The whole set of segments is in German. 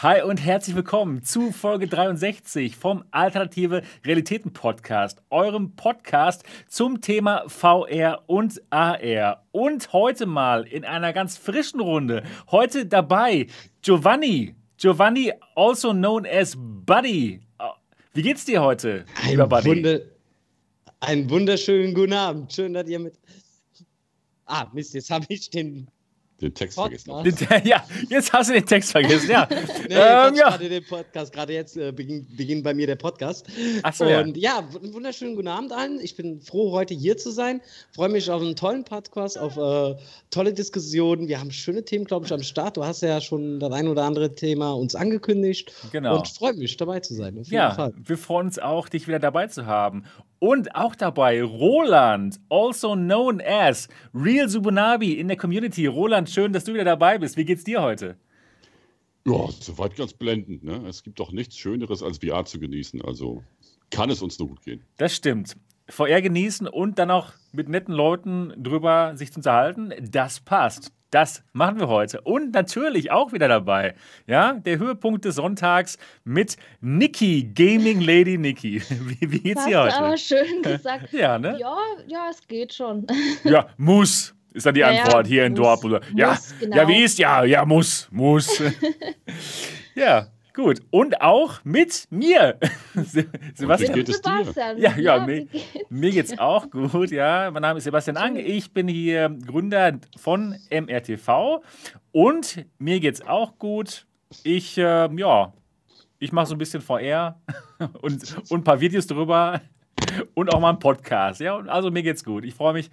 Hi und herzlich willkommen zu Folge 63 vom Alternative Realitäten Podcast, eurem Podcast zum Thema VR und AR. Und heute mal in einer ganz frischen Runde. Heute dabei Giovanni. Giovanni, also known as Buddy. Wie geht's dir heute, ein lieber Buddy? Wunder einen wunderschönen guten Abend. Schön, dass ihr mit. Ah, Mist, jetzt habe ich den den Text vergessen. ja, jetzt hast du den Text vergessen, ja. nee, ähm, ja. gerade den Podcast. Gerade jetzt äh, beginnt, beginnt, bei mir der Podcast. Ach so, Und ja. ja, einen wunderschönen guten Abend allen. Ich bin froh, heute hier zu sein. Freue mich auf einen tollen Podcast, auf äh, tolle Diskussionen. Wir haben schöne Themen, glaube ich, am Start. Du hast ja schon das ein oder andere Thema uns angekündigt. Genau. Und freue mich, dabei zu sein. ja, Fall. wir freuen uns auch, dich wieder dabei zu haben. Und auch dabei Roland, also known as Real Subunabi in der Community. Roland, schön, dass du wieder dabei bist. Wie geht's dir heute? Ja, soweit ganz blendend. Ne? Es gibt doch nichts Schöneres, als VR zu genießen. Also kann es uns nur gut gehen. Das stimmt. VR genießen und dann auch mit netten Leuten drüber sich zu unterhalten, das passt. Das machen wir heute. Und natürlich auch wieder dabei, ja, der Höhepunkt des Sonntags mit Niki, Gaming Lady Niki. Wie, wie geht's dir heute? aber schön gesagt. ja, ne? Ja, ja, es geht schon. ja, muss, ist dann die ja, Antwort hier muss, in Dortmund. Ja, muss, genau. ja, wie ist? Ja, ja, muss, muss. ja, Gut. Und auch mit mir. Sebastian. Wie geht es dir? Ja, ja, ja mir, mir geht's auch gut. Ja, mein Name ist Sebastian Ang. Ich bin hier Gründer von MRTV und mir geht's auch gut. Ich, äh, ja, ich mache so ein bisschen VR und, und ein paar Videos drüber und auch mal einen Podcast. Ja, also mir geht's gut. Ich freue mich,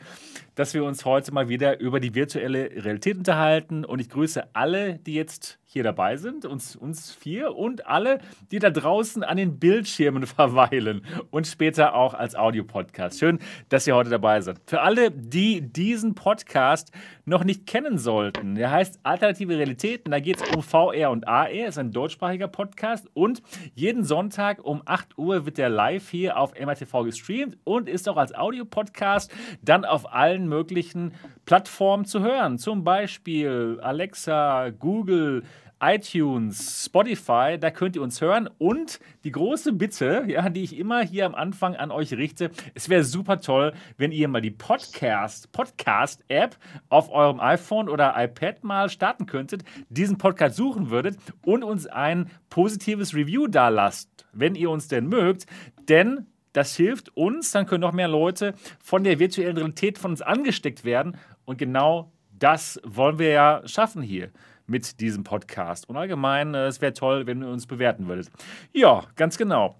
dass wir uns heute mal wieder über die virtuelle Realität unterhalten und ich grüße alle, die jetzt hier dabei sind, uns, uns vier und alle, die da draußen an den Bildschirmen verweilen und später auch als Audiopodcast. Schön, dass ihr heute dabei seid. Für alle, die diesen Podcast noch nicht kennen sollten, der heißt Alternative Realitäten, da geht es um VR und AR, ist ein deutschsprachiger Podcast und jeden Sonntag um 8 Uhr wird der live hier auf MRTV gestreamt und ist auch als Audiopodcast dann auf allen möglichen Plattformen zu hören, zum Beispiel Alexa, Google, iTunes, Spotify, da könnt ihr uns hören. Und die große Bitte, ja, die ich immer hier am Anfang an euch richte, es wäre super toll, wenn ihr mal die Podcast, Podcast-App auf eurem iPhone oder iPad mal starten könntet, diesen Podcast suchen würdet und uns ein positives Review da lasst, wenn ihr uns denn mögt. Denn das hilft uns, dann können noch mehr Leute von der virtuellen Realität von uns angesteckt werden. Und genau das wollen wir ja schaffen hier mit diesem Podcast. Und allgemein, äh, es wäre toll, wenn ihr uns bewerten würdet. Ja, ganz genau.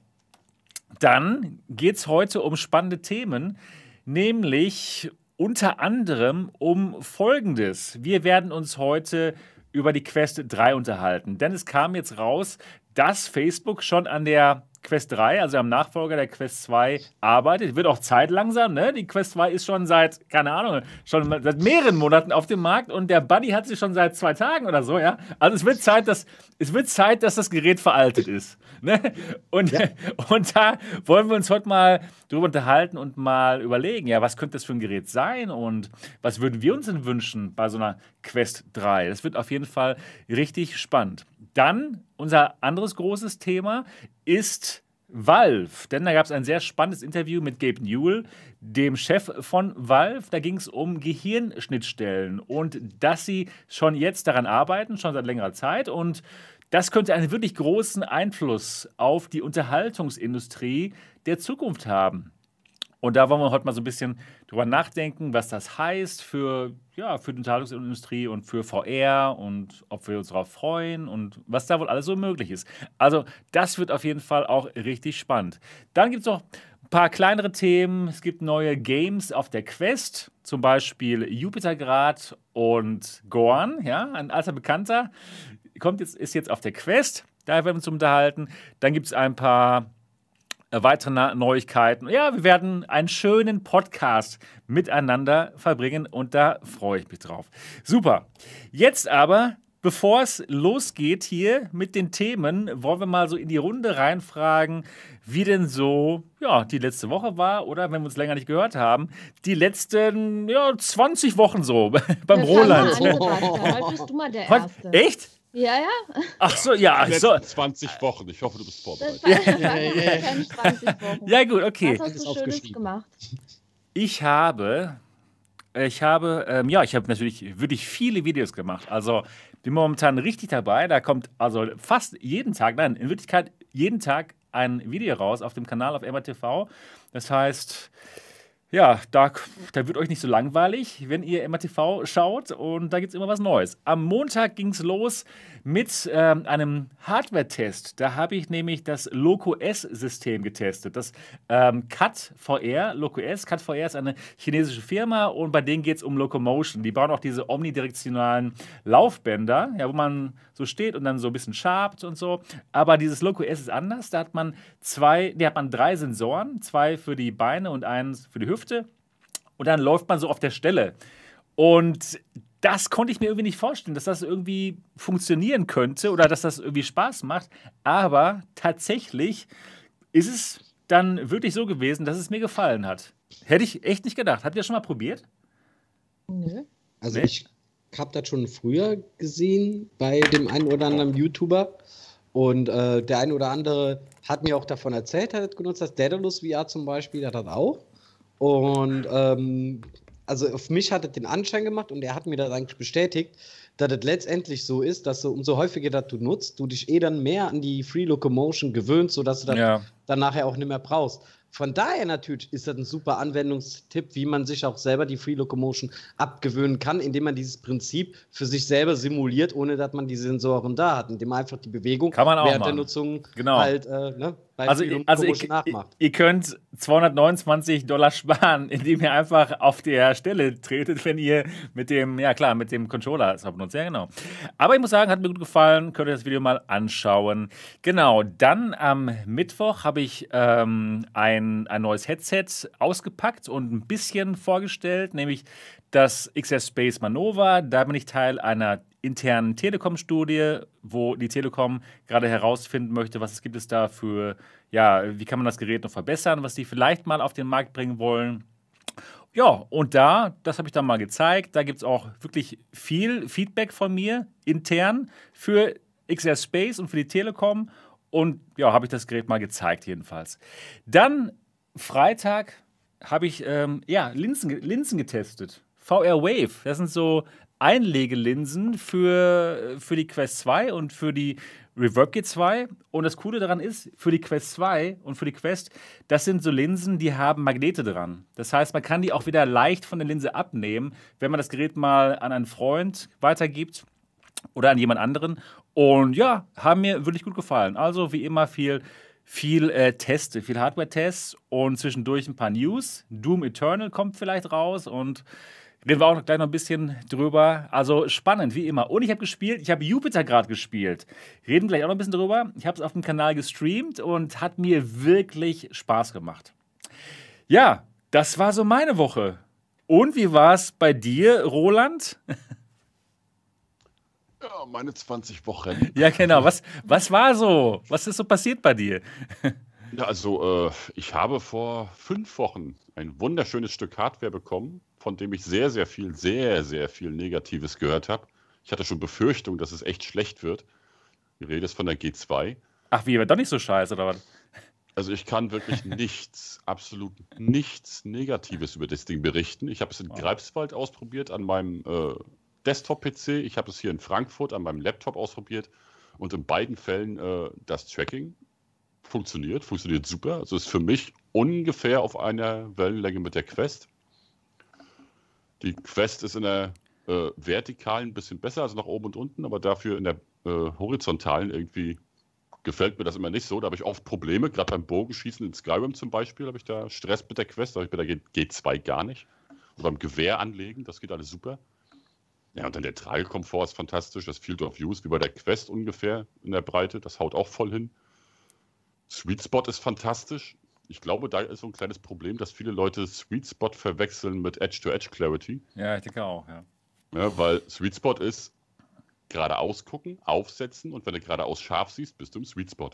Dann geht es heute um spannende Themen, nämlich unter anderem um Folgendes. Wir werden uns heute über die Quest 3 unterhalten, denn es kam jetzt raus, dass Facebook schon an der Quest 3, also am Nachfolger der Quest 2, arbeitet. Wird auch Zeit langsam, ne? Die Quest 2 ist schon seit, keine Ahnung, schon seit mehreren Monaten auf dem Markt und der Buddy hat sie schon seit zwei Tagen oder so, ja? Also es wird Zeit, dass, es wird Zeit, dass das Gerät veraltet ist. Ne? Und, ja. und da wollen wir uns heute mal drüber unterhalten und mal überlegen, ja, was könnte das für ein Gerät sein und was würden wir uns denn wünschen bei so einer Quest 3? Das wird auf jeden Fall richtig spannend. Dann unser anderes großes Thema ist Valve, denn da gab es ein sehr spannendes Interview mit Gabe Newell, dem Chef von Valve. Da ging es um Gehirnschnittstellen und dass sie schon jetzt daran arbeiten, schon seit längerer Zeit. Und das könnte einen wirklich großen Einfluss auf die Unterhaltungsindustrie der Zukunft haben. Und da wollen wir heute mal so ein bisschen drüber nachdenken, was das heißt für, ja, für die Unterhaltungsindustrie und für VR und ob wir uns darauf freuen und was da wohl alles so möglich ist. Also, das wird auf jeden Fall auch richtig spannend. Dann gibt es noch ein paar kleinere Themen. Es gibt neue Games auf der Quest, zum Beispiel Jupitergrad und Gorn, ja, ein alter Bekannter. Kommt jetzt, ist jetzt auf der Quest. Da werden wir uns unterhalten. Dann gibt es ein paar weitere Neuigkeiten. Ja, wir werden einen schönen Podcast miteinander verbringen und da freue ich mich drauf. Super. Jetzt aber, bevor es losgeht hier mit den Themen, wollen wir mal so in die Runde reinfragen, wie denn so ja, die letzte Woche war oder wenn wir uns länger nicht gehört haben, die letzten ja, 20 Wochen so beim das Roland. Heute bist du mal der Erste. Echt? Ja, ja. Ach so, ja. Die So. letzten 20 Wochen. Ich hoffe, du bist vorbereitet. das Ja, ja, ja. keine 20 Wochen. Ja, gut, okay. Was hast du Schönes gemacht? Ich habe, ich habe, ähm, ja, ich habe natürlich wirklich viele Videos gemacht. Also bin momentan richtig dabei. Da kommt also fast jeden Tag, nein, in Wirklichkeit jeden Tag ein Video raus auf dem Kanal auf MRTV. Das heißt, ja, da, da wird euch nicht so langweilig, wenn ihr MRTV schaut und da gibt es immer was Neues. Am Montag ging es los mit ähm, einem Hardware-Test. Da habe ich nämlich das Loco S-System getestet. Das ähm, CAT VR, Loco S, CAT VR ist eine chinesische Firma und bei denen geht es um Locomotion. Die bauen auch diese omnidirektionalen Laufbänder, ja, wo man so steht und dann so ein bisschen schabt und so. Aber dieses Loco S ist anders. Da hat man zwei, nee, hat man drei Sensoren, zwei für die Beine und eins für die Hüfte. Und dann läuft man so auf der Stelle. Und das konnte ich mir irgendwie nicht vorstellen, dass das irgendwie funktionieren könnte oder dass das irgendwie Spaß macht. Aber tatsächlich ist es dann wirklich so gewesen, dass es mir gefallen hat. Hätte ich echt nicht gedacht. Habt ihr das schon mal probiert? Nö. Also Nee? ich habe das schon früher gesehen bei dem einen oder anderen YouTuber. Und äh, der eine oder andere hat mir auch davon erzählt, hat das genutzt, das Daedalus VR zum Beispiel, hat das auch. Und ähm, also auf mich hat es den Anschein gemacht und er hat mir das eigentlich bestätigt, dass es letztendlich so ist, dass du umso häufiger das du nutzt, du dich eh dann mehr an die Free Locomotion gewöhnst, sodass du das Ja. dann nachher auch nicht mehr brauchst. Von daher natürlich ist das ein super Anwendungstipp, wie man sich auch selber die Free Locomotion abgewöhnen kann, indem man dieses Prinzip für sich selber simuliert, ohne dass man die Sensoren da hat, indem man einfach die Bewegung während der machen. Nutzung Genau. halt äh, ne, Also, also Locomotion ihr, könnt 229 Dollar sparen, indem ihr einfach auf der Stelle tretet, wenn ihr mit dem, ja klar, mit dem Controller es benutzt. Ja, genau. Aber ich muss sagen, hat mir gut gefallen. Könnt ihr das Video mal anschauen. Genau, dann am Mittwoch habe ich ähm, ein, ein neues Headset ausgepackt und ein bisschen vorgestellt, nämlich das XS Space Manova. Da bin ich Teil einer internen Telekom-Studie, wo die Telekom gerade herausfinden möchte, was gibt es da für, ja, wie kann man das Gerät noch verbessern, was die vielleicht mal auf den Markt bringen wollen. Ja, und da, das habe ich dann mal gezeigt, da gibt es auch wirklich viel Feedback von mir intern für XR Space und für die Telekom. Und ja, habe ich das Gerät mal gezeigt, jedenfalls. Dann Freitag habe ich ähm, ja, Linsen, Linsen getestet. VR Wave, das sind so Einlegelinsen für, für die Quest 2 und für die Reverb G2. Und das Coole daran ist, für die Quest 2 und für die Quest, das sind so Linsen, die haben Magnete dran. Das heißt, man kann die auch wieder leicht von der Linse abnehmen, wenn man das Gerät mal an einen Freund weitergibt oder an jemand anderen. Und ja, haben mir wirklich gut gefallen. Also wie immer viel, viel äh, Teste, viel Hardware-Tests und zwischendurch ein paar News. Doom Eternal kommt vielleicht raus und reden wir auch noch gleich noch ein bisschen drüber. Also spannend, wie immer. Und ich habe gespielt, ich habe Jupiter gerade gespielt. Reden gleich auch noch ein bisschen drüber. Ich habe es auf dem Kanal gestreamt und hat mir wirklich Spaß gemacht. Ja, das war so meine Woche. Und wie war es bei dir, Roland? Ja, meine 20 Wochen. Ja, genau. Was, was war so? Was ist so passiert bei dir? Ja, also äh, ich habe vor fünf Wochen ein wunderschönes Stück Hardware bekommen, von dem ich sehr, sehr viel, sehr, sehr viel Negatives gehört habe. Ich hatte schon Befürchtung, dass es echt schlecht wird. Die Rede ist von der G2. Ach, wie, war doch nicht so scheiße, oder was? Also ich kann wirklich nichts, absolut nichts Negatives über das Ding berichten. Ich habe es in Greifswald ausprobiert an meinem äh, Desktop-PC. Ich habe es hier in Frankfurt an meinem Laptop ausprobiert. Und in beiden Fällen äh, das Tracking funktioniert, funktioniert super. Also ist für mich ungefähr auf einer Wellenlänge mit der Quest. Die Quest ist in der äh, vertikalen ein bisschen besser, also nach oben und unten, aber dafür in der äh, horizontalen irgendwie gefällt mir das immer nicht so. Da habe ich oft Probleme, gerade beim Bogenschießen in Skyrim zum Beispiel, habe ich da Stress mit der Quest, da habe ich bei der G- G2 gar nicht. Und beim Gewehr anlegen, das geht alles super. Ja, und dann der Tragekomfort ist fantastisch, das Field of Use, wie bei der Quest ungefähr in der Breite, das haut auch voll hin. Sweet Spot ist fantastisch. Ich glaube, da ist so ein kleines Problem, dass viele Leute Sweet Spot verwechseln mit Edge-to-Edge Clarity. Ja, ich denke auch, ja. Ja, weil Sweet Spot ist geradeaus gucken, aufsetzen und wenn du geradeaus scharf siehst, bist du im Sweet Spot.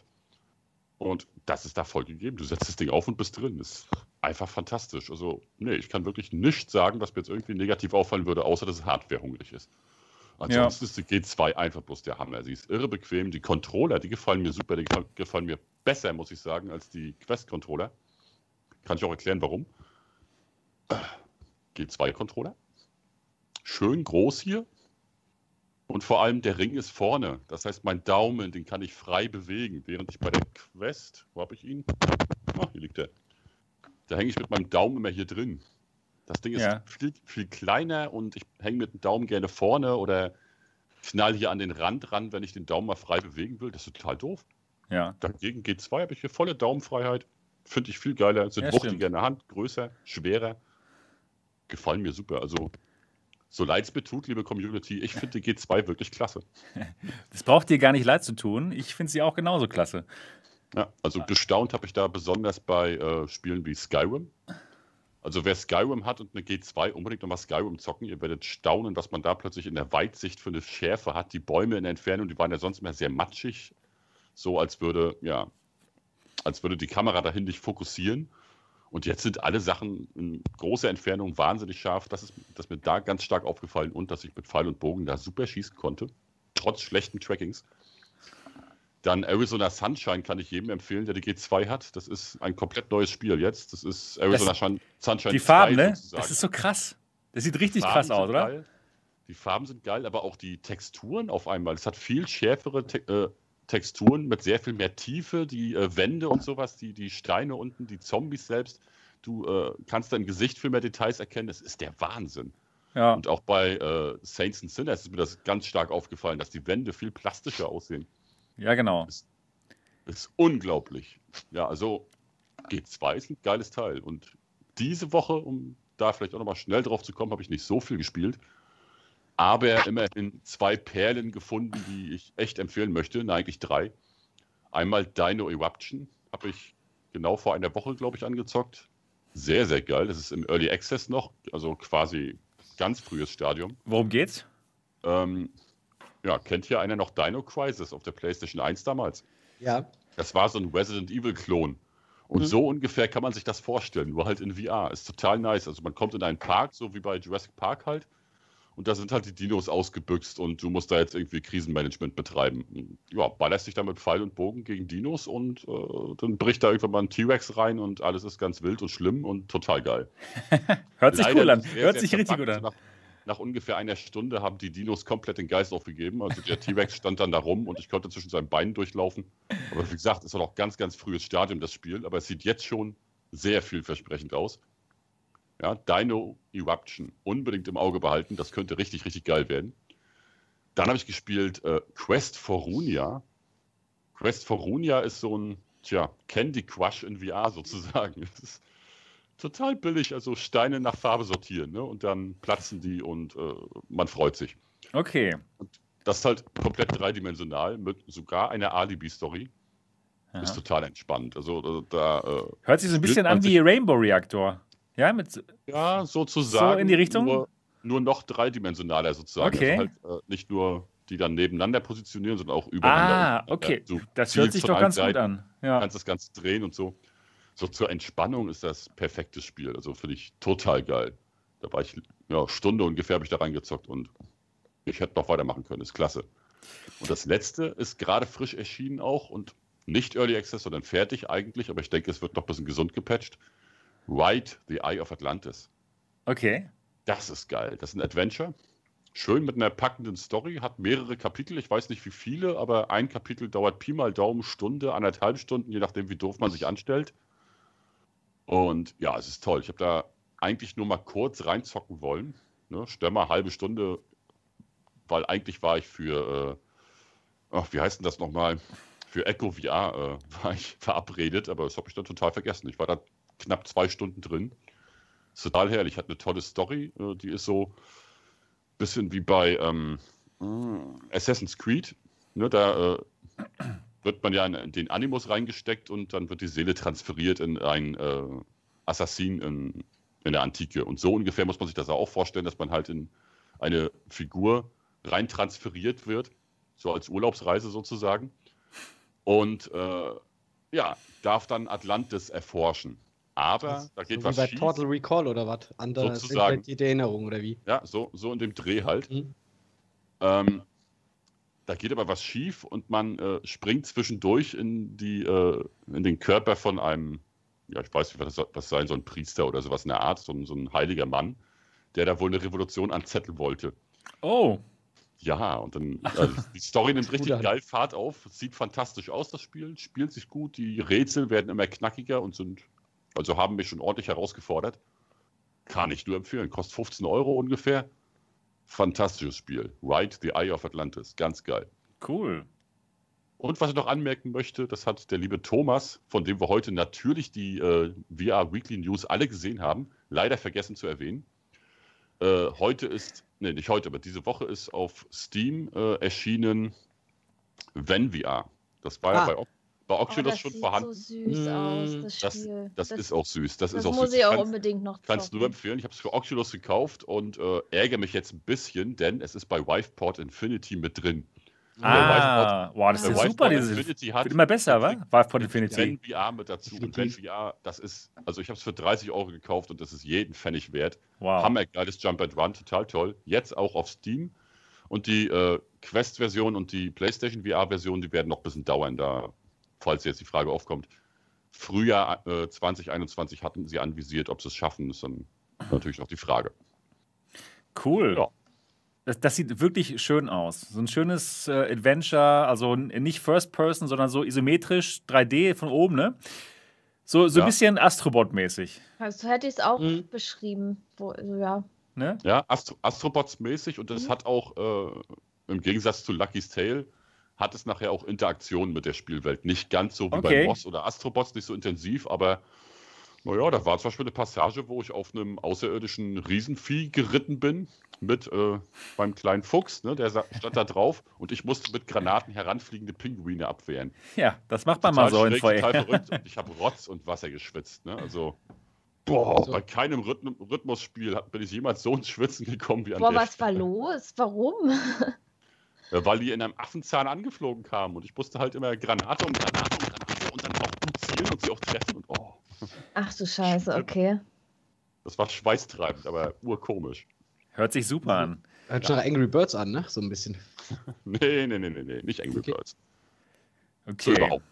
Und das ist da voll gegeben. Du setzt das Ding auf und bist drin. Ist einfach fantastisch. Also, nee, ich kann wirklich nichts sagen, was mir jetzt irgendwie negativ auffallen würde, außer dass es hardwarehungrig ist. Ansonsten ist die G2 einfach bloß der Hammer. Sie ist irre bequem. Die Controller, die gefallen mir super. Die gefallen- gefallen mir besser, muss ich sagen, als die Quest-Controller. Kann ich auch erklären, warum. G2-Controller. Schön groß hier. Und vor allem der Ring ist vorne. Das heißt, mein Daumen, den kann ich frei bewegen. Während ich bei der Quest, wo habe ich ihn? Ah, hier liegt er. Da hänge ich mit meinem Daumen immer hier drin. Das Ding ist Ja. viel, viel kleiner und ich hänge mit dem Daumen gerne vorne oder knall hier an den Rand ran, wenn ich den Daumen mal frei bewegen will. Das ist total doof. Ja. Dagegen G2 habe ich hier volle Daumenfreiheit. Finde ich viel geiler. Sind Ja, wuchtiger in der Hand, größer, schwerer. Gefallen mir super. Also, so leid es mir tut, liebe Community, ich finde die G2 wirklich klasse. Das braucht dir gar nicht leid zu tun. Ich finde sie auch genauso klasse. Ja, also gestaunt habe ich da besonders bei äh, Spielen wie Skyrim. Also wer Skyrim hat und eine G2, unbedingt nochmal Skyrim zocken. Ihr werdet staunen, was man da plötzlich in der Weitsicht für eine Schärfe hat. Die Bäume in der Entfernung, die waren ja sonst immer sehr matschig. So als würde, ja, als würde die Kamera dahin nicht fokussieren. Und jetzt sind alle Sachen in großer Entfernung wahnsinnig scharf. Das ist, das ist mir da ganz stark aufgefallen und dass ich mit Pfeil und Bogen da super schießen konnte. Trotz schlechten Trackings. Dann Arizona Sunshine kann ich jedem empfehlen, der die G2 hat. Das ist ein komplett neues Spiel jetzt. Das ist Arizona Shun- Sunshine Die Farben, 2 ne? sozusagen. Das ist so krass. Das sieht richtig Farben krass aus, oder? Geil. Die Farben sind geil, aber auch die Texturen auf einmal. Es hat viel schärfere Te äh, Texturen mit sehr viel mehr Tiefe. Die äh, Wände und sowas, die, die Steine unten, die Zombies selbst. Du äh, kannst dein Gesicht viel mehr Details erkennen. Das ist der Wahnsinn. Ja. Und auch bei äh, Saints and Sinners ist mir das ganz stark aufgefallen, dass die Wände viel plastischer aussehen. Ja, genau. Das ist unglaublich. Ja, also G2 ist ein geiles Teil. Und diese Woche, um da vielleicht auch nochmal schnell drauf zu kommen, habe ich nicht so viel gespielt. Aber immerhin zwei Perlen gefunden, die ich echt empfehlen möchte. Na, eigentlich drei. Einmal Dino Eruption. Habe ich genau vor einer Woche, glaube ich, angezockt. Sehr, sehr geil. Das ist im Early Access noch. Also quasi ganz frühes Stadium. Worum geht's? Ähm, ja, kennt hier einer noch Dino Crisis auf der PlayStation 1 damals? Ja. Das war so ein Resident Evil-Klon. Und Mhm. so ungefähr kann man sich das vorstellen, nur halt in VR. Ist total nice. Also man kommt in einen Park, so wie bei Jurassic Park halt. Und da sind halt die Dinos ausgebüxt und du musst da jetzt irgendwie Krisenmanagement betreiben. Ja, ballerst dich da mit Pfeil und Bogen gegen Dinos und äh, dann bricht da irgendwann mal ein T-Rex rein und alles ist ganz wild und schlimm und total geil. Hört sich Leider cool an. sehr, Hört sehr sich richtig gut an. Nach, nach ungefähr einer Stunde haben die Dinos komplett den Geist aufgegeben. Also der T-Rex stand dann da rum und ich konnte zwischen seinen Beinen durchlaufen. Aber wie gesagt, ist noch ganz, ganz frühes Stadium, das Spiel. Aber es sieht jetzt schon sehr vielversprechend aus. Ja, Dino Eruption. Unbedingt im Auge behalten. Das könnte richtig, richtig geil werden. Dann habe ich gespielt äh, Quest for Runia. Quest for Runia ist so ein, tja, Candy Crush in VR sozusagen. Es ist total billig, also Steine nach Farbe sortieren, ne? Und dann platzen die und äh, man freut sich. Okay. Das ist halt komplett dreidimensional mit sogar einer Alibi-Story. Ist total entspannt. Also äh, da, äh, Hört sich so ein bisschen an wie Rainbow Reactor. Ja, mit. ja, sozusagen. So in die Richtung? Nur, nur noch dreidimensionaler sozusagen. Okay. Also halt, äh, nicht nur die dann nebeneinander positionieren, sondern auch übereinander. Ah, und, äh, okay. du Das hört sich doch ganz gut Seiten. an. Ja. kannst das Ganze drehen und so. So zur Entspannung ist das perfektes Spiel. Also finde ich total geil. Da war ich, ja, Stunde ungefähr habe ich da reingezockt und ich hätte noch weitermachen können. Ist klasse. Und das letzte ist gerade frisch erschienen auch und nicht Early Access, sondern fertig eigentlich, aber ich denke, es wird noch ein bisschen gesund gepatcht. Ride the Eye of Atlantis. Okay. Das ist geil. Das ist ein Adventure. Schön mit einer packenden Story, hat mehrere Kapitel, ich weiß nicht wie viele, aber ein Kapitel dauert Pi mal Daumen Stunde, anderthalb Stunden, je nachdem, wie doof man sich anstellt. Und ja, es ist toll. Ich habe da eigentlich nur mal kurz reinzocken wollen. Ne? Mal halbe Stunde, weil eigentlich war ich für, äh, ach, wie heißt denn das nochmal? Für Echo VR äh, war ich verabredet, aber das habe ich dann total vergessen. Ich war da knapp zwei Stunden drin. Ist total herrlich. Hat eine tolle Story. Äh, die ist so ein bisschen wie bei ähm, äh, Assassin's Creed. Ne, da äh, wird man ja in den Animus reingesteckt und dann wird die Seele transferiert in ein äh, Assassin in, in der Antike. Und so ungefähr muss man sich das auch vorstellen, dass man halt in eine Figur rein transferiert wird, so als Urlaubsreise sozusagen. Und äh, ja, darf dann Atlantis erforschen. Aber da geht so was wie bei schief. Total Recall oder was? Andere Sozusagen. die Erinnerung oder wie? Ja, so, so in dem Dreh halt. Mhm. Ähm, da geht aber was schief und man äh, springt zwischendurch in, die, äh, in den Körper von einem, ja, ich weiß nicht, was das sein soll, ein Priester oder sowas in der Art, so, ein- so ein heiliger Mann, der da wohl eine Revolution anzetteln wollte. Oh, Ja, und dann, also die Story nimmt richtig geil Fahrt auf. Sieht fantastisch aus, das Spiel. Spielt sich gut. Die Rätsel werden immer knackiger und sind, also haben mich schon ordentlich herausgefordert. Kann ich nur empfehlen. Kostet 15 Euro ungefähr. Fantastisches Spiel. Ride the Eye of Atlantis. Ganz geil. cool. Und was ich noch anmerken möchte, das hat der liebe Thomas, von dem wir heute natürlich die äh, VR Weekly News alle gesehen haben, leider vergessen zu erwähnen. Äh, heute ist, nee, nicht heute, aber diese Woche ist auf Steam äh, erschienen Wenn VR. Das war ja Ah. bei, O- bei Oh, Oculus das schon sieht vorhanden. so süß aus, das Das, Spiel. das, ist auch süß. Das, das ist auch muss süß. ich auch Kannst- unbedingt noch Kannst du nur empfehlen. Ich habe es für Oculus gekauft und äh, ärgere mich jetzt ein bisschen, denn es ist bei Wiveport Infinity mit drin. Ah, wow, das ist ja super. Dieses, Infinity hat wird immer besser, wa? Viveport Infinity. Wenn VR mit dazu. Und wenn. VR, das ist, also ich habe es für 30 Euro gekauft und das ist jeden Pfennig wert. Wow. Hammergeiles Jump and Run, total toll. Jetzt auch auf Steam. Und die äh, Quest-Version und die PlayStation VR-Version, die werden noch ein bisschen dauern, da, falls jetzt die Frage aufkommt. Frühjahr äh, 2021 hatten sie anvisiert, ob sie es schaffen, ist dann natürlich noch die Frage. Cool. Ja. Das, das sieht wirklich schön aus. So ein schönes äh, Adventure, also nicht First Person, sondern so isometrisch 3D von oben, ne? So, so ein Ja. bisschen Astrobot-mäßig. Also hätte ich es auch Mhm. beschrieben. Wo, also, ja. Ne? Ja, Astro Astrobots-mäßig und es Mhm. hat auch, äh, im Gegensatz zu Lucky's Tale, hat es nachher auch Interaktionen mit der Spielwelt. Nicht ganz so wie Okay. bei Moss oder Astrobots, nicht so intensiv, aber naja, da war zum Beispiel eine Passage, wo ich auf einem außerirdischen Riesenvieh geritten bin mit äh, meinem kleinen Fuchs, ne, der stand da drauf und ich musste mit Granaten heranfliegende Pinguine abwehren. Ja, das macht man mal so in total und ich habe Rotz und Wasser geschwitzt. Ne? Also, boah, So. bei keinem Rhythm Rhythmusspiel hat- bin ich jemals so ins Schwitzen gekommen wie an Boah, der was war los? Warum? Ja, weil die in einem Affenzahn angeflogen kamen und ich musste halt immer Granate um Granate um Granate und dann auch gut zielen und sie auch treffen und oh, Ach du Scheiße, okay. das war schweißtreibend, aber urkomisch. Hört sich super an. Hört schon nach Angry Birds an, ne? So ein bisschen. Nee, nee, nee, nee, nee, nicht Angry Okay. Birds. So Okay. überhaupt.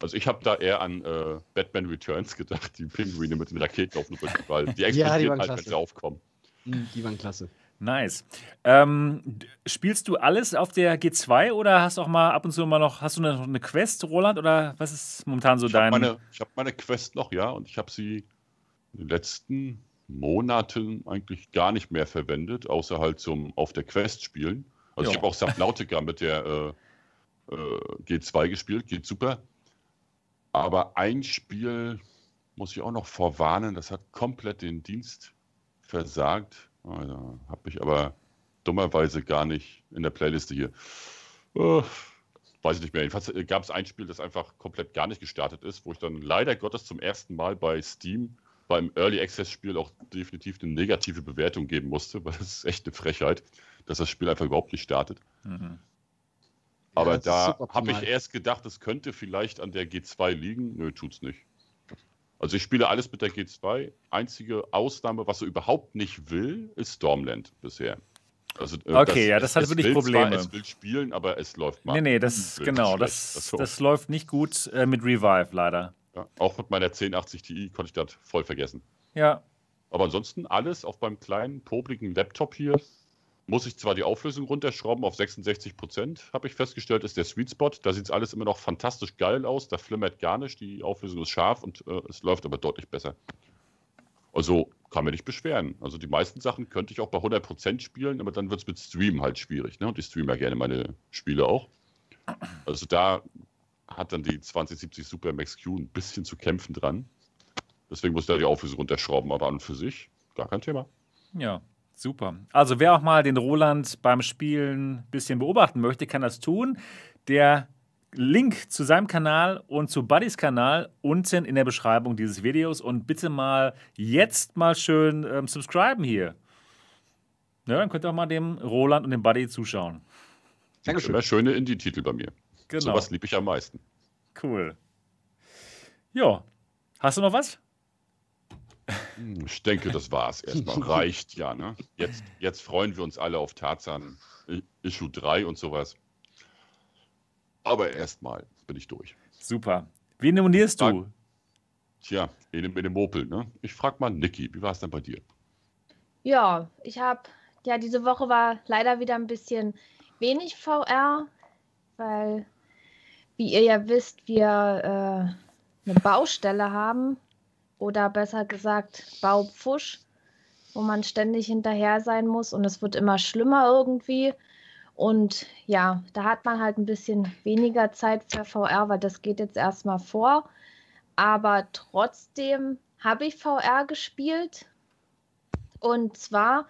Also ich habe da eher an äh, Batman Returns gedacht, die Pinguine mit den Raketen auf dem Rücken, weil die explodieren waren halt, wenn klasse. sie aufkommen. Mhm, Die waren klasse. Nice. Ähm, spielst du alles auf der G2 oder hast auch mal ab und zu mal noch, hast du noch eine Quest, Roland, oder was ist momentan so Ich habe dein. meine, ich hab meine Quest noch, ja, und ich habe sie in den letzten Monaten eigentlich gar nicht mehr verwendet, außer halt zum auf der Quest spielen. Also ich Ja. habe auch Subnautica mit der äh, äh, G2 gespielt, geht super. Aber ein Spiel muss ich auch noch vorwarnen, das hat komplett den Dienst versagt. Also, habe ich aber dummerweise gar nicht in der Playliste hier. Äh, weiß ich nicht mehr. Jedenfalls gab es ein Spiel, das einfach komplett gar nicht gestartet ist, wo ich dann leider Gottes zum ersten Mal bei Steam beim Early Access Spiel auch definitiv eine negative Bewertung geben musste, weil das ist echt eine Frechheit, dass das Spiel einfach überhaupt nicht startet. Mhm. Aber ist da habe ich erst gedacht, es könnte vielleicht an der G2 liegen. Nö, tut's nicht. Also ich spiele alles mit der G2. Einzige Ausnahme, was er überhaupt nicht will, ist Stormland bisher. Also, äh, Okay, ja, das hat wirklich Probleme. Zwar, es will spielen, aber es läuft mal. Nee, nee, das, genau, das, so. das läuft nicht gut äh, mit Revive, leider. Ja, auch mit meiner 1080 Ti konnte ich das voll vergessen. Ja, Aber ansonsten alles auf meinem kleinen, popligen Laptop hier. Muss ich zwar die Auflösung runterschrauben auf 66 Prozent, habe ich festgestellt, ist der Sweet Spot. Da sieht alles immer noch fantastisch geil aus. Da flimmert gar nicht. Die Auflösung ist scharf und äh, es läuft aber deutlich besser. Also kann mir nicht beschweren. Also die meisten Sachen könnte ich auch bei 100 Prozent spielen, aber dann wird es mit Stream halt schwierig. Ne? Und ich streame ja gerne meine Spiele auch. Also da hat dann die 2070 Super Max Q ein bisschen zu kämpfen dran. Deswegen muss der die Auflösung runterschrauben, aber an und für sich gar kein Thema. ja, super. Also wer auch mal den Roland beim Spielen ein bisschen beobachten möchte, kann das tun. Der Link zu seinem Kanal und zu Buddys Kanal unten in der Beschreibung dieses Videos und bitte mal jetzt mal schön ähm, subscriben hier. Ja, dann könnt ihr auch mal dem Roland und dem Buddy zuschauen. Dankeschön. Immer schöne Indie-Titel bei mir. Genau. Sowas liebe ich am meisten. Cool. Ja. Hast du noch was? Hm, Ich denke, das war's erstmal. Reicht ja, ne? Jetzt, jetzt freuen wir uns alle auf Tarzan Issue 3 und sowas. Aber erstmal bin ich durch. Super. Wen nominierst du? Tja, in dem, in dem Mopel, ne? Ich frag mal Niki, wie war es denn bei dir? Ja, ich habe, ja, diese Woche war leider wieder ein bisschen wenig VR, weil, wie ihr ja wisst, wir äh, eine Baustelle haben oder besser gesagt Baupfusch, wo man ständig hinterher sein muss und es wird immer schlimmer irgendwie. Und ja, da hat man halt ein bisschen weniger Zeit für VR, weil das geht jetzt erstmal vor. Aber trotzdem habe ich VR gespielt. Und zwar,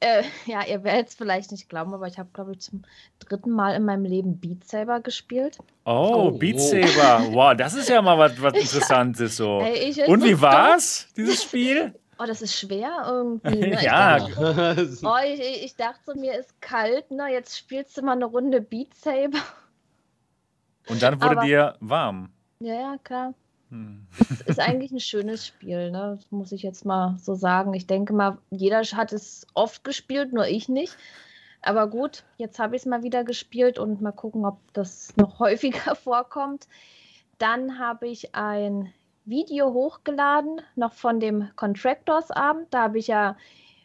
äh, ja, ihr werdet es vielleicht nicht glauben, aber ich habe, glaube ich, zum dritten Mal in meinem Leben Beat Saber gespielt. Oh, Oh, Beat. Saber. Wow, das ist ja mal was, was Interessantes so. Ey, ich- Und wie so war's, dieses Spiel? Oh, das ist schwer irgendwie. Ne? Ich Ja, dachte- Oh, ich, ich ich dachte, mir ist kalt, ne? Jetzt spielst du mal eine Runde Beat Saber. Und dann wurde Aber- dir warm. Ja, ja, klar. Hm. Es ist eigentlich ein schönes Spiel, ne? Das muss ich jetzt mal so sagen. Ich denke mal, jeder hat es oft gespielt, nur ich nicht. Aber gut, jetzt habe ich es mal wieder gespielt und mal gucken, ob das noch häufiger vorkommt. Dann habe ich ein Video hochgeladen, noch von dem Contractors Abend. Da habe ich ja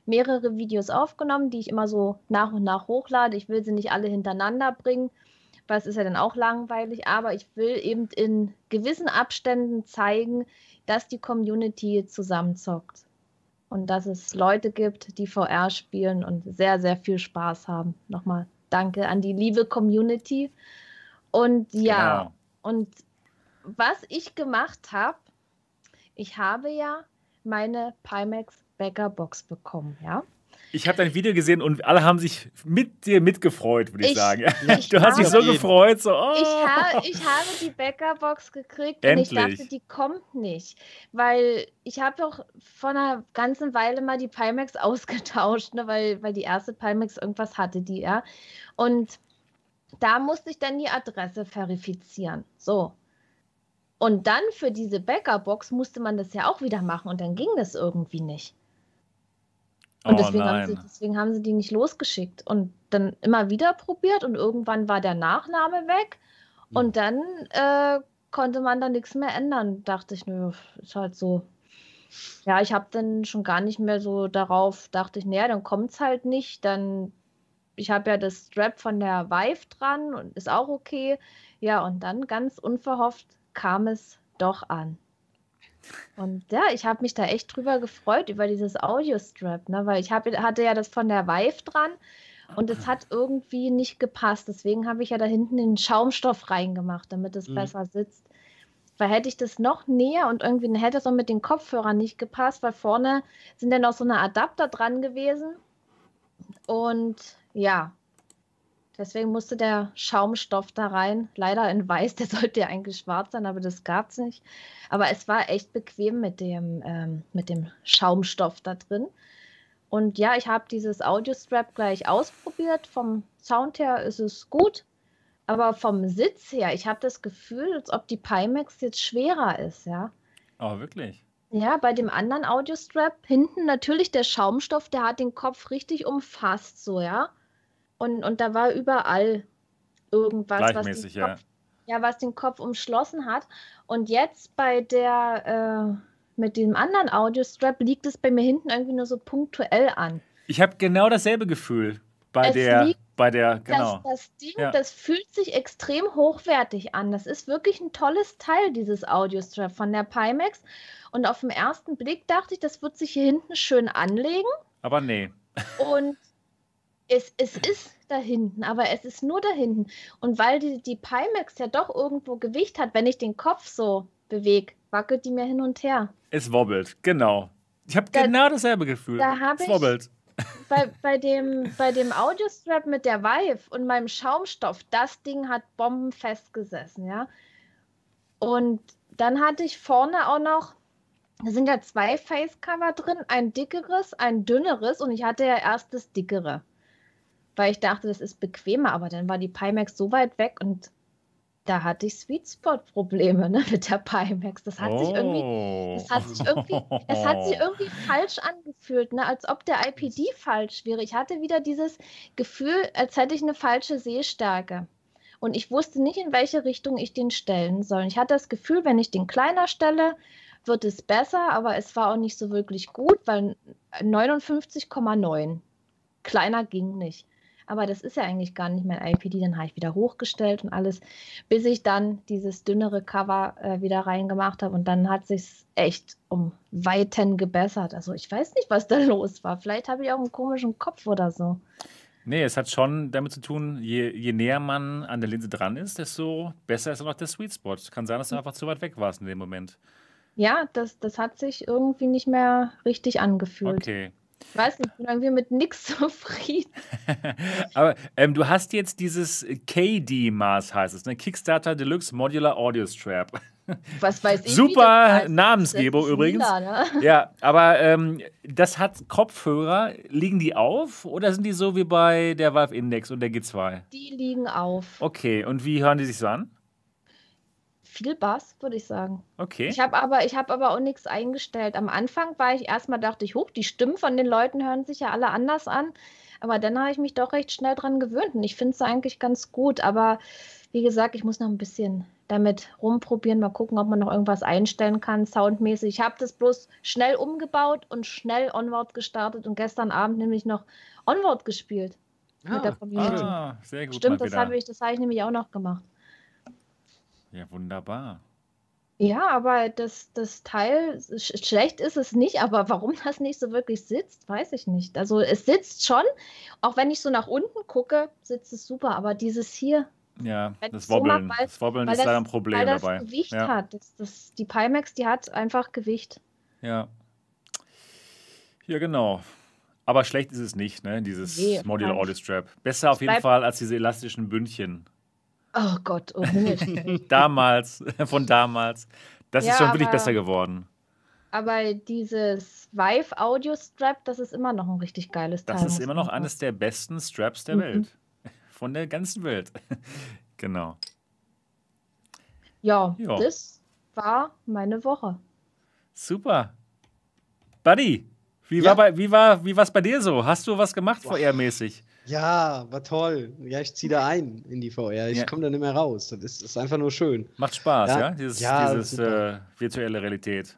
mehrere Videos aufgenommen, die ich immer so nach und nach hochlade. Ich will sie nicht alle hintereinander bringen, weil es ist ja dann auch langweilig, aber ich will eben in gewissen Abständen zeigen, dass die Community zusammenzockt und dass es Leute gibt, die VR spielen und sehr, sehr viel Spaß haben. Nochmal danke an die liebe Community. Und ja, Genau. und was ich gemacht habe, ich habe ja meine Pimax Bäcker Box bekommen, ja. Ich habe dein Video gesehen und alle haben sich mit dir mitgefreut, würde ich, Ich- sagen. ich du hast dich habe- so gefreut, so, oh. Ich, ha ich habe die Bäckerbox gekriegt und ich Endlich. dachte, die kommt nicht. Weil ich habe doch vor einer ganzen Weile mal die Pimax ausgetauscht, ne, weil, weil die erste Pimax irgendwas hatte, die, ja. Und da musste ich dann die Adresse verifizieren. So. Und dann für diese Bäckerbox musste man das ja auch wieder machen und dann ging das irgendwie nicht. Und oh deswegen, haben sie, deswegen haben sie die nicht losgeschickt. Und dann immer wieder probiert und irgendwann war der Nachname weg. Hm. Und dann äh, konnte man da nichts mehr ändern. Dachte ich, nö, ist halt so. Ja, ich habe dann schon gar nicht mehr so darauf, dachte ich, naja, dann kommt es halt nicht. Dann, ich habe ja das Strap von der Vive dran und ist auch okay. Ja, und dann ganz unverhofft kam es doch an. Und ja, ich habe mich da echt drüber gefreut, über dieses Audio-Strap, ne? weil ich hab, hatte ja das von der Vive dran und es hat irgendwie nicht gepasst. Deswegen habe ich ja da hinten den Schaumstoff reingemacht, damit es Mhm. besser sitzt. Weil hätte ich das noch näher und irgendwie hätte es auch mit den Kopfhörern nicht gepasst, weil vorne sind ja noch so eine Adapter dran gewesen. Und ja, deswegen musste der Schaumstoff da rein. Leider in weiß, der sollte ja eigentlich schwarz sein, aber das gab es nicht. Aber es war echt bequem mit dem, ähm, mit dem Schaumstoff da drin. Und ja, ich habe dieses Audio-Strap gleich ausprobiert. Vom Sound her ist es gut. Aber vom Sitz her, ich habe das Gefühl, als ob die Pimax jetzt schwerer ist, ja. Oh, wirklich? Ja, bei dem anderen Audiostrap hinten natürlich der Schaumstoff, der hat den Kopf richtig umfasst, so, ja. Und, und da war überall irgendwas, was den, Gleichmäßig, ja. Kopf, ja, was den Kopf umschlossen hat. Und jetzt bei der, äh, mit dem anderen Audiostrap liegt es bei mir hinten irgendwie nur so punktuell an. Ich habe genau dasselbe Gefühl bei Es der, bei der, genau. Das, das Ding, Ja. das fühlt sich extrem hochwertig an. Das ist wirklich ein tolles Teil, dieses Audiostrap von der Pimax. Und auf den ersten Blick dachte ich, das wird sich hier hinten schön anlegen. Aber nee. Und es, es ist da hinten, aber es ist nur da hinten. Und weil die, die Pimax ja doch irgendwo Gewicht hat, wenn ich den Kopf so bewege, wackelt die mir hin und her. Es wobbelt, genau. Ich habe Da- genau dasselbe Gefühl. da hab es ich- wobbelt. Bei, bei, dem, bei dem Audiostrap mit der Vive und meinem Schaumstoff, das Ding hat bombenfest gesessen, ja. Und dann hatte ich vorne auch noch, da sind ja zwei Facecover drin, ein dickeres, ein dünneres und ich hatte ja erst das dickere. Weil ich dachte, das ist bequemer, aber dann war die Pimax so weit weg und da hatte ich Sweet Spot Probleme ne, mit der Pimax. Das hat sich irgendwie, das hat sich irgendwie, es hat sich irgendwie falsch angefühlt, ne, als ob der IPD falsch wäre. Ich hatte wieder dieses Gefühl, als hätte ich eine falsche Sehstärke. Und ich wusste nicht, in welche Richtung ich den stellen soll. Ich hatte das Gefühl, wenn ich den kleiner stelle, wird es besser, aber es war auch nicht so wirklich gut, weil 59,9 kleiner ging nicht. Aber das ist ja eigentlich gar nicht mein IPD. Dann habe ich wieder hochgestellt und alles, bis ich dann dieses dünnere Cover äh, wieder reingemacht habe. Und dann hat sich echt um Weiten gebessert. Also ich weiß nicht, was da los war. Vielleicht habe ich auch einen komischen Kopf oder so. Nee, es hat schon damit zu tun, je, je näher man an der Linse dran ist, desto besser ist auch der Sweet Spot. Kann sein, dass du einfach zu weit weg warst in dem Moment. Ja, das, das hat sich irgendwie nicht mehr richtig angefühlt. Okay. Ich weiß nicht, ich bin irgendwie mit nichts zufrieden. Aber ähm, du hast jetzt dieses KD-Maß, heißt es, ne? Kickstarter Deluxe Modular Audio Strap. Was weiß ich. Super Namensgebung übrigens. Lila, ne? Ja, aber ähm, das hat Kopfhörer. Liegen die auf oder sind die so wie bei der Valve Index und der G2? Die liegen auf. Okay, und wie hören die sich so an? Viel Bass, würde ich sagen. Okay. Ich habe aber, hab aber auch nichts eingestellt. Am Anfang war ich erstmal, dachte ich, hoch, die Stimmen von den Leuten hören sich ja alle anders an. Aber dann habe ich mich doch recht schnell dran gewöhnt und ich finde es eigentlich ganz gut. Aber wie gesagt, ich muss noch ein bisschen damit rumprobieren, mal gucken, ob man noch irgendwas einstellen kann, soundmäßig. Ich habe das bloß schnell umgebaut und schnell Onward gestartet und gestern Abend nämlich noch Onward gespielt. Ah, mit der Community. Ah, sehr gut. Stimmt, das habe ich, hab ich nämlich auch noch gemacht. Ja, wunderbar. Ja, aber das, das Teil, schlecht ist es nicht, aber warum das nicht so wirklich sitzt, weiß ich nicht. Also es sitzt schon, auch wenn ich so nach unten gucke, sitzt es super, aber dieses hier. Ja, das Wobbeln, so mache, weil, das Wobbeln ist das, leider ein Problem weil das dabei. Gewicht ja. hat. Das, das, die Pimax, die hat einfach Gewicht. Ja. Ja, genau. Aber schlecht ist es nicht, ne? Dieses nee, Modular Audio Strap. Besser auf jeden Fall als diese elastischen Bündchen. Oh Gott, oh damals, von damals. Das ja, ist schon wirklich besser geworden. Aber dieses Vive Audio Strap, das ist immer noch ein richtig geiles Teil. Das ist immer noch eines der besten Straps der mhm. Welt. Von der ganzen Welt. genau. Ja, jo. das war meine Woche. Super. Buddy, wie ja. war wie war wie war's bei dir so? Hast du was gemacht VR-mäßig? Ja, war toll. Ja, ich ziehe da ein in die VR. Ich ja. komme da nicht mehr raus. Das ist, ist, einfach nur schön. Macht Spaß, ja? ja? Dieses, ja, dieses äh, virtuelle Realität.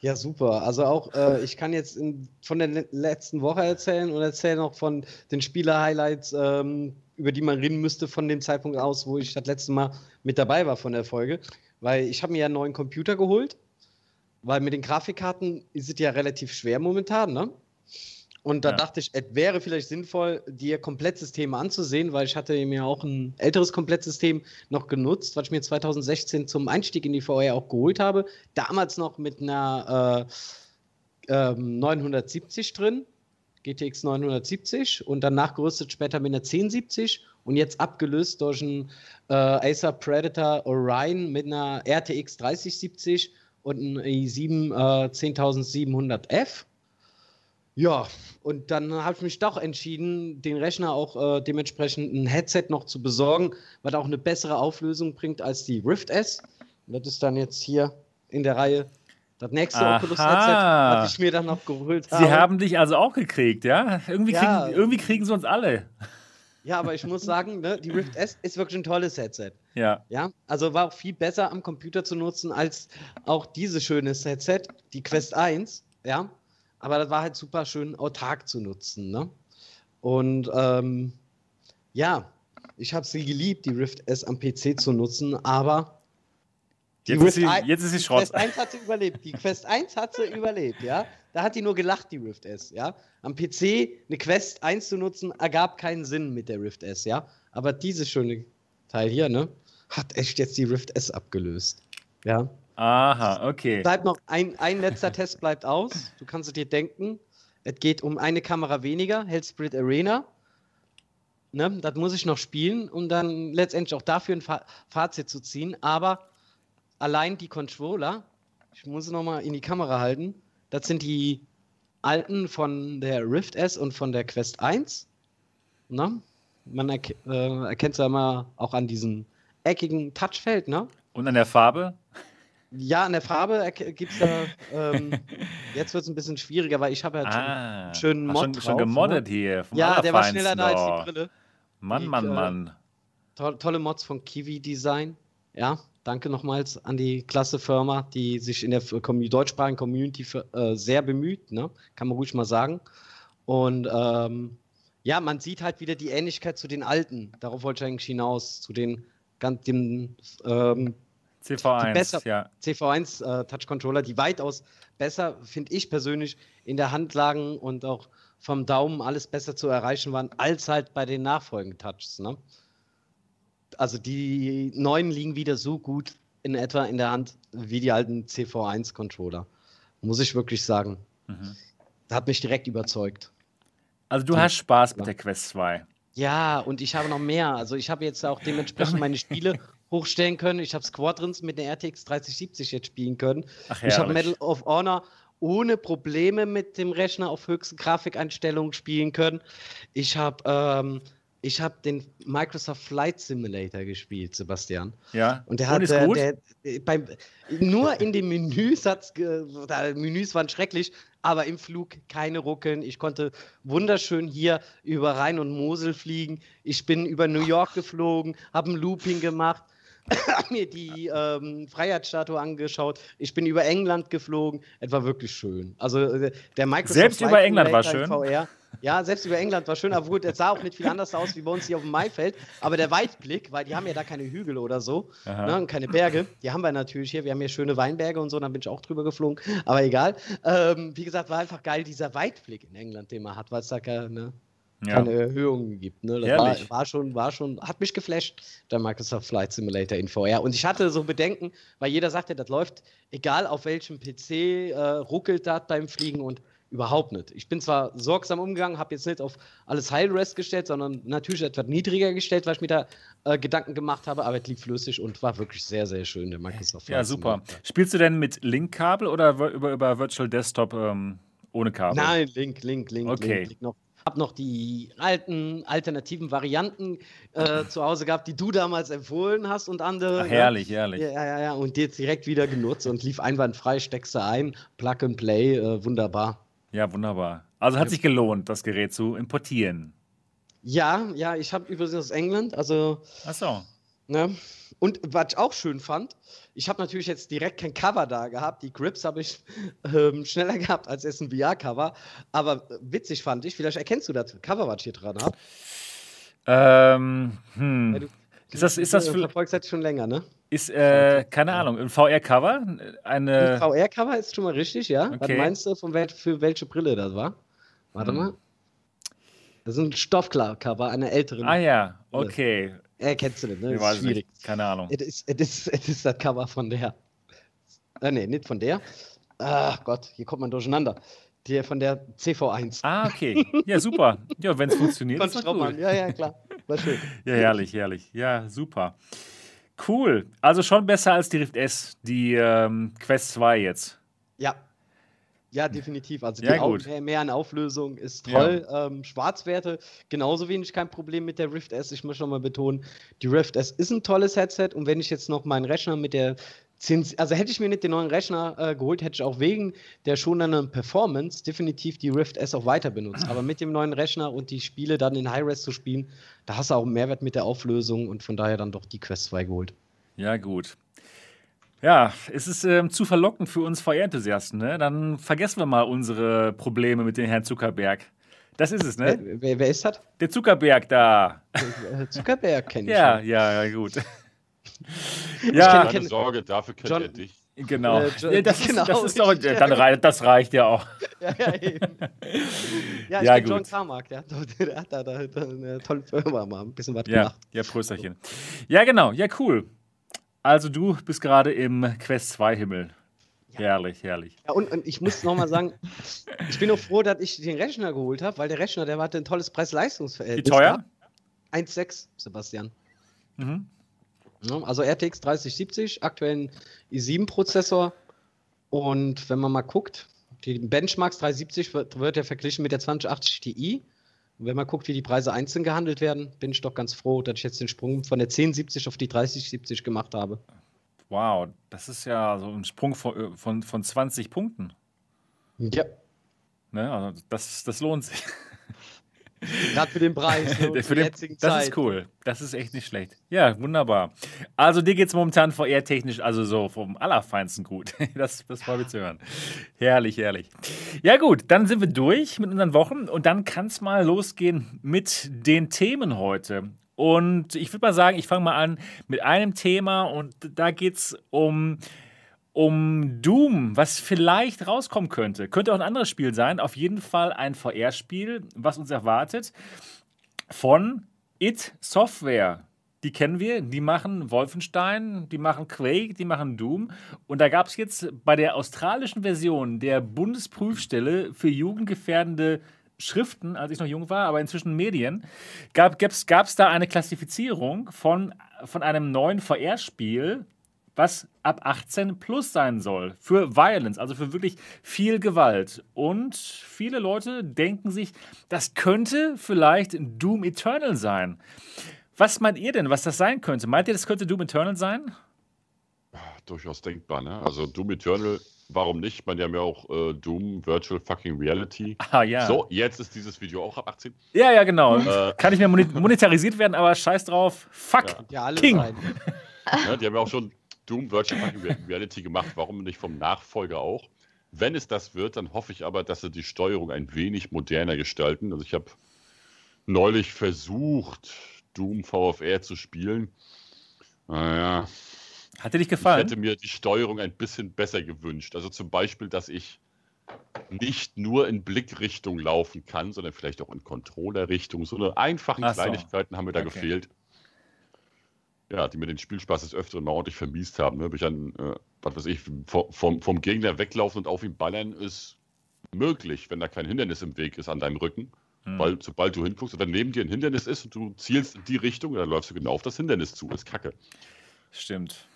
Ja, super. Also auch, äh, ich kann jetzt in, von der letzten Woche erzählen und erzähle noch von den Spieler-Highlights, ähm, über die man reden müsste von dem Zeitpunkt aus, wo ich das letzte Mal mit dabei war von der Folge. Weil ich habe mir ja einen neuen Computer geholt, weil mit den Grafikkarten ist es ja relativ schwer momentan, ne? Und da ja. dachte ich, es wäre vielleicht sinnvoll, dir Komplettsysteme anzusehen, weil ich hatte mir auch ein älteres Komplettsystem noch genutzt, was ich mir 2016 zum Einstieg in die VR auch geholt habe. Damals noch mit einer äh, äh, 970 drin, GTX 970 und dann nachgerüstet später mit einer 1070 und jetzt abgelöst durch einen äh, Acer Predator Orion mit einer RTX 3070 und einem i7 äh, 10700F. Ja, und dann habe ich mich doch entschieden, den Rechner auch äh, dementsprechend ein Headset noch zu besorgen, was auch eine bessere Auflösung bringt als die Rift S. Und das ist dann jetzt hier in der Reihe das nächste Oculus-Headset, was ich mir dann noch geholt habe. Sie haben dich also auch gekriegt, ja? Irgendwie, ja. Kriegen, irgendwie kriegen sie uns alle. Ja, aber ich muss sagen, ne, die Rift S ist wirklich ein tolles Headset. Ja. Ja, also war auch viel besser am Computer zu nutzen als auch dieses schöne Headset, die Quest 1. Ja, aber das war halt super schön autark zu nutzen. Ne? Und ähm, ja, ich habe sie geliebt, die Rift S am PC zu nutzen, aber jetzt ist, sie, jetzt ist sie Schrott. Die Quest 1 hat sie überlebt. Die Quest 1 hat sie überlebt, ja. Da hat die nur gelacht, die Rift S, ja. Am PC eine Quest 1 zu nutzen, ergab keinen Sinn mit der Rift S, ja. Aber dieses schöne Teil hier, ne, hat echt jetzt die Rift S abgelöst, ja. Aha, okay. Bleibt noch ein, ein letzter Test bleibt aus. Du kannst es dir denken. Es geht um eine Kamera weniger, Hellspirit Arena. Ne, das muss ich noch spielen, um dann letztendlich auch dafür ein Fa Fazit zu ziehen. Aber allein die Controller, ich muss es nochmal in die Kamera halten, das sind die alten von der Rift S und von der Quest 1. Ne? Man erk äh, erkennt es ja immer auch an diesen eckigen Touchfeld, ne? Und an der Farbe? Ja, an der Farbe gibt es da. Ähm, jetzt wird es ein bisschen schwieriger, weil ich habe ja Ah, einen schönen Mod schon, drauf, schon gemoddet hier. vom Ja, der war schneller da als die Brille. Mann, Die, Mann, äh, Mann. To tolle Mods von Kiwi Design. Ja, danke nochmals an die klasse Firma, die sich in der deutschsprachigen Community für, äh, sehr bemüht, ne? kann man ruhig mal sagen. Und ähm, ja, man sieht halt wieder die Ähnlichkeit zu den alten. Darauf wollte ich eigentlich hinaus, zu den ganz den ähm, CV1, besser- ja. CV1 äh, Touch Controller, die weitaus besser, finde ich persönlich, in der Hand lagen und auch vom Daumen alles besser zu erreichen waren, als halt bei den nachfolgenden Touches. Ne? Also die neuen liegen wieder so gut in etwa in der Hand wie die alten CV1 Controller. Muss ich wirklich sagen. Mhm. Hat mich direkt überzeugt. Also du Ja. hast Spaß mit der Quest 2. Ja, und ich habe noch mehr. Also ich habe jetzt auch dementsprechend meine Spiele hochstellen können. Ich habe Squadrons mit der RTX 3070 jetzt spielen können. Ach, Ich habe. Medal of Honor ohne Probleme mit dem Rechner auf höchsten Grafikeinstellungen spielen können. Ich habe ähm, ich habe den Microsoft Flight Simulator gespielt, Sebastian. Ja. Und der hat ist äh, gut? Der, äh, beim, nur in den Menüs hat's, Menüs waren schrecklich, aber im Flug keine Ruckeln. Ich konnte wunderschön hier über Rhein und Mosel fliegen. Ich bin über New York geflogen, habe ein Looping gemacht. hab mir die ähm, Freiheitsstatue angeschaut. Ich bin über England geflogen. Es war wirklich schön. Also äh, der Microsoft Selbst über England war in VR. Ja, selbst über England war schön, aber gut, es sah auch nicht viel anders aus wie bei uns hier auf dem Maifeld. Aber der Weitblick, weil die haben ja da keine Hügel oder so, ne, und keine Berge, die haben wir natürlich hier. Wir haben hier schöne Weinberge und so, da bin ich auch drüber geflogen, aber egal. Ähm, wie gesagt, war einfach geil, dieser Weitblick in England, den man hat, weil es da keine, Ja. keine Erhöhungen gibt. Ne? Das war, war, schon, war schon, hat mich geflasht, der Microsoft Flight Simulator in VR. Und ich hatte so Bedenken, weil jeder sagte, das läuft, egal auf welchem PC, äh, ruckelt das beim Fliegen und überhaupt nicht. Ich bin zwar sorgsam umgegangen, habe jetzt nicht auf alles High-Res gestellt, sondern natürlich etwas niedriger gestellt, weil ich mir da äh, Gedanken gemacht habe, aber es lief flüssig und war wirklich sehr, sehr schön, der Microsoft Ja, Flight super. Simulator. Spielst du denn mit Link-Kabel oder über, über Virtual Desktop ähm, ohne Kabel? Nein, Link, Link, Link, Okay. Link. Link noch. Hab noch die alten alternativen Varianten äh, zu Hause gehabt, die du damals empfohlen hast und andere. Ach, ne? herrlich, herrlich. Ja, ja, ja, ja. Und jetzt direkt wieder genutzt und lief einwandfrei, steckst du ein, Plug and Play, äh, wunderbar. Ja, wunderbar. Also hat sich gelohnt, das Gerät zu importieren. Ja, ja, ich habe übrigens aus England, also, Ach so. ne? Und was ich auch schön fand, ich habe natürlich jetzt direkt kein Cover da gehabt. Die Grips habe ich ähm, schneller gehabt als es ein VR-Cover. Aber äh, witzig fand ich, vielleicht erkennst du das Cover, was ich hier dran habe. Ähm, hm. Ja, du- Ist das, ist das verfolgst das schon länger, ne? ist, äh, keine Ahnung, ein VR-Cover? Eine. VR-Cover ist schon mal richtig, ja? Was Okay. meinst du, von wel für welche Brille das war? Warte Hm. mal. Das ist ein Stoffcover einer älteren. Ah ja, okay. Äh, kennst du nicht, ne? Ich Das ist schwierig. nicht. Keine Ahnung. Es ist, es ist das Cover von der. Äh, nee, nicht von der. Ach Gott, hier kommt man durcheinander. Die von der CV1. Ah, okay. Ja, super. Ja, wenn es funktioniert, von Straumann. gut. Ja, ja, klar. War schön. Ja, herrlich, herrlich. Ja, super. Cool. Also schon besser als die Rift S, die ähm, Quest 2 jetzt. Ja. Ja, definitiv. Also Ja, die Auflösung ist Ja. toll. Ähm, Schwarzwerte genauso wenig kein Problem mit der Rift S. Ich muss schon mal betonen, die Rift S ist ein tolles Headset und wenn ich jetzt noch meinen Rechner mit der 10, also hätte ich mir nicht den neuen Rechner äh, geholt, hätte ich auch wegen der schonenden Performance definitiv die Rift S auch weiter benutzt. Aber mit dem neuen Rechner und die Spiele dann in High-Res zu spielen, da hast du auch einen Mehrwert mit der Auflösung und von daher dann doch die Quest 2 geholt. Ja, gut. Ja, es ist ähm, zu verlockend für uns VR-Enthusiasten. Ne? Dann vergessen wir mal unsere Probleme mit dem Herrn Zuckerberg. Das ist es, ne? Wer, wer, wer ist das? Der Zuckerberg da. Äh, Zuckerberg kenne ich. Ja, schon. ja, ja, gut. ja, Keine kenn- Sorge, dafür kennt John- er dich. genau. Äh, das, genau, ist, das ist doch, dann rei das reicht ja auch. Ja, ja, eben. Ja, ich Ja, John. Carmack, der hat, der hat da, da, da eine tolle Firma mal ein bisschen was Ja, gemacht. ja, Prösterchen. Ja, genau. Ja, cool. Also du bist gerade im Quest 2 Himmel. Herrlich, herrlich. Ja, und, und ich muss nochmal sagen, ich bin auch froh, dass ich den Rechner geholt habe, weil der Rechner, der hatte ein tolles Wie Preis-Leistungs-Verhältnis. teuer? 1,6, Sebastian. Mhm. Ja, also RTX 3070, aktuellen i7-Prozessor. Und wenn man mal guckt, die Benchmarks 370 wird, wird ja verglichen mit der 2080 Ti. Und wenn man guckt, wie die Preise einzeln gehandelt werden, bin ich doch ganz froh, dass ich jetzt den Sprung von der 1070 auf die 3070 gemacht habe. Wow, das ist ja so ein Sprung von, von, von 20 Punkten. Ja. Ne? Also das, das lohnt sich. Gerade für den Preis. Ne, für den, das Zeit. ist cool. Das ist echt nicht schlecht. Ja, wunderbar. Also dir geht es momentan VR-technisch, also so vom Allerfeinsten gut. Das, das freut mich zu hören. Herrlich, herrlich. Ja gut, dann sind wir durch mit unseren Wochen und dann kann es mal losgehen mit den Themen heute. Und ich würde mal sagen, ich fange mal an mit einem Thema und da geht es um um Doom, was vielleicht rauskommen könnte. Könnte auch ein anderes Spiel sein. Auf jeden Fall ein VR-Spiel, was uns erwartet. Von It Software. Die kennen wir, die machen Wolfenstein, die machen Quake, die machen Doom. Und da gab es jetzt bei der australischen Version der Bundesprüfstelle für jugendgefährdende Schriften, als ich noch jung war, aber inzwischen Medien, gab es da eine Klassifizierung von, von einem neuen VR-Spiel, was ab 18 plus sein soll. Für Violence, also für wirklich viel Gewalt. Und viele Leute denken sich, das könnte vielleicht Doom Eternal sein. Was meint ihr denn, was das sein könnte? Meint ihr, das könnte Doom Eternal sein? Durchaus denkbar, ne? Also Doom Eternal, warum nicht? Man, die haben ja auch äh, Doom Virtual Fucking Reality. Ah, ja. So, jetzt ist dieses Video auch ab 18. Ja, ja, genau. Äh, Kann nicht mehr monetarisiert werden, aber scheiß drauf. Fuck. Ja, King. Ja, die haben ja auch schon Doom Virtual Reality gemacht, warum nicht vom Nachfolger auch? Wenn es das wird, dann hoffe ich aber, dass sie die Steuerung ein wenig moderner gestalten. Also ich habe neulich versucht, Doom VFR zu spielen. Naja. Hat dir nicht gefallen? Ich hätte mir die Steuerung ein bisschen besser gewünscht. Also zum Beispiel, dass ich nicht nur in Blickrichtung laufen kann, sondern vielleicht auch in Controllerrichtung. So eine einfachen so. Kleinigkeiten haben mir da okay. gefehlt ja, die mir den Spielspaß des Öfteren mal ordentlich vermiest haben. Ne? Ich an, äh, was weiß ich, vom, vom Gegner weglaufen und auf ihn ballern ist möglich, wenn da kein Hindernis im Weg ist an deinem Rücken. Mhm. Weil sobald du hinguckst oder neben dir ein Hindernis ist und du zielst in die Richtung, dann läufst du genau auf das Hindernis zu. Ist kacke. Stimmt.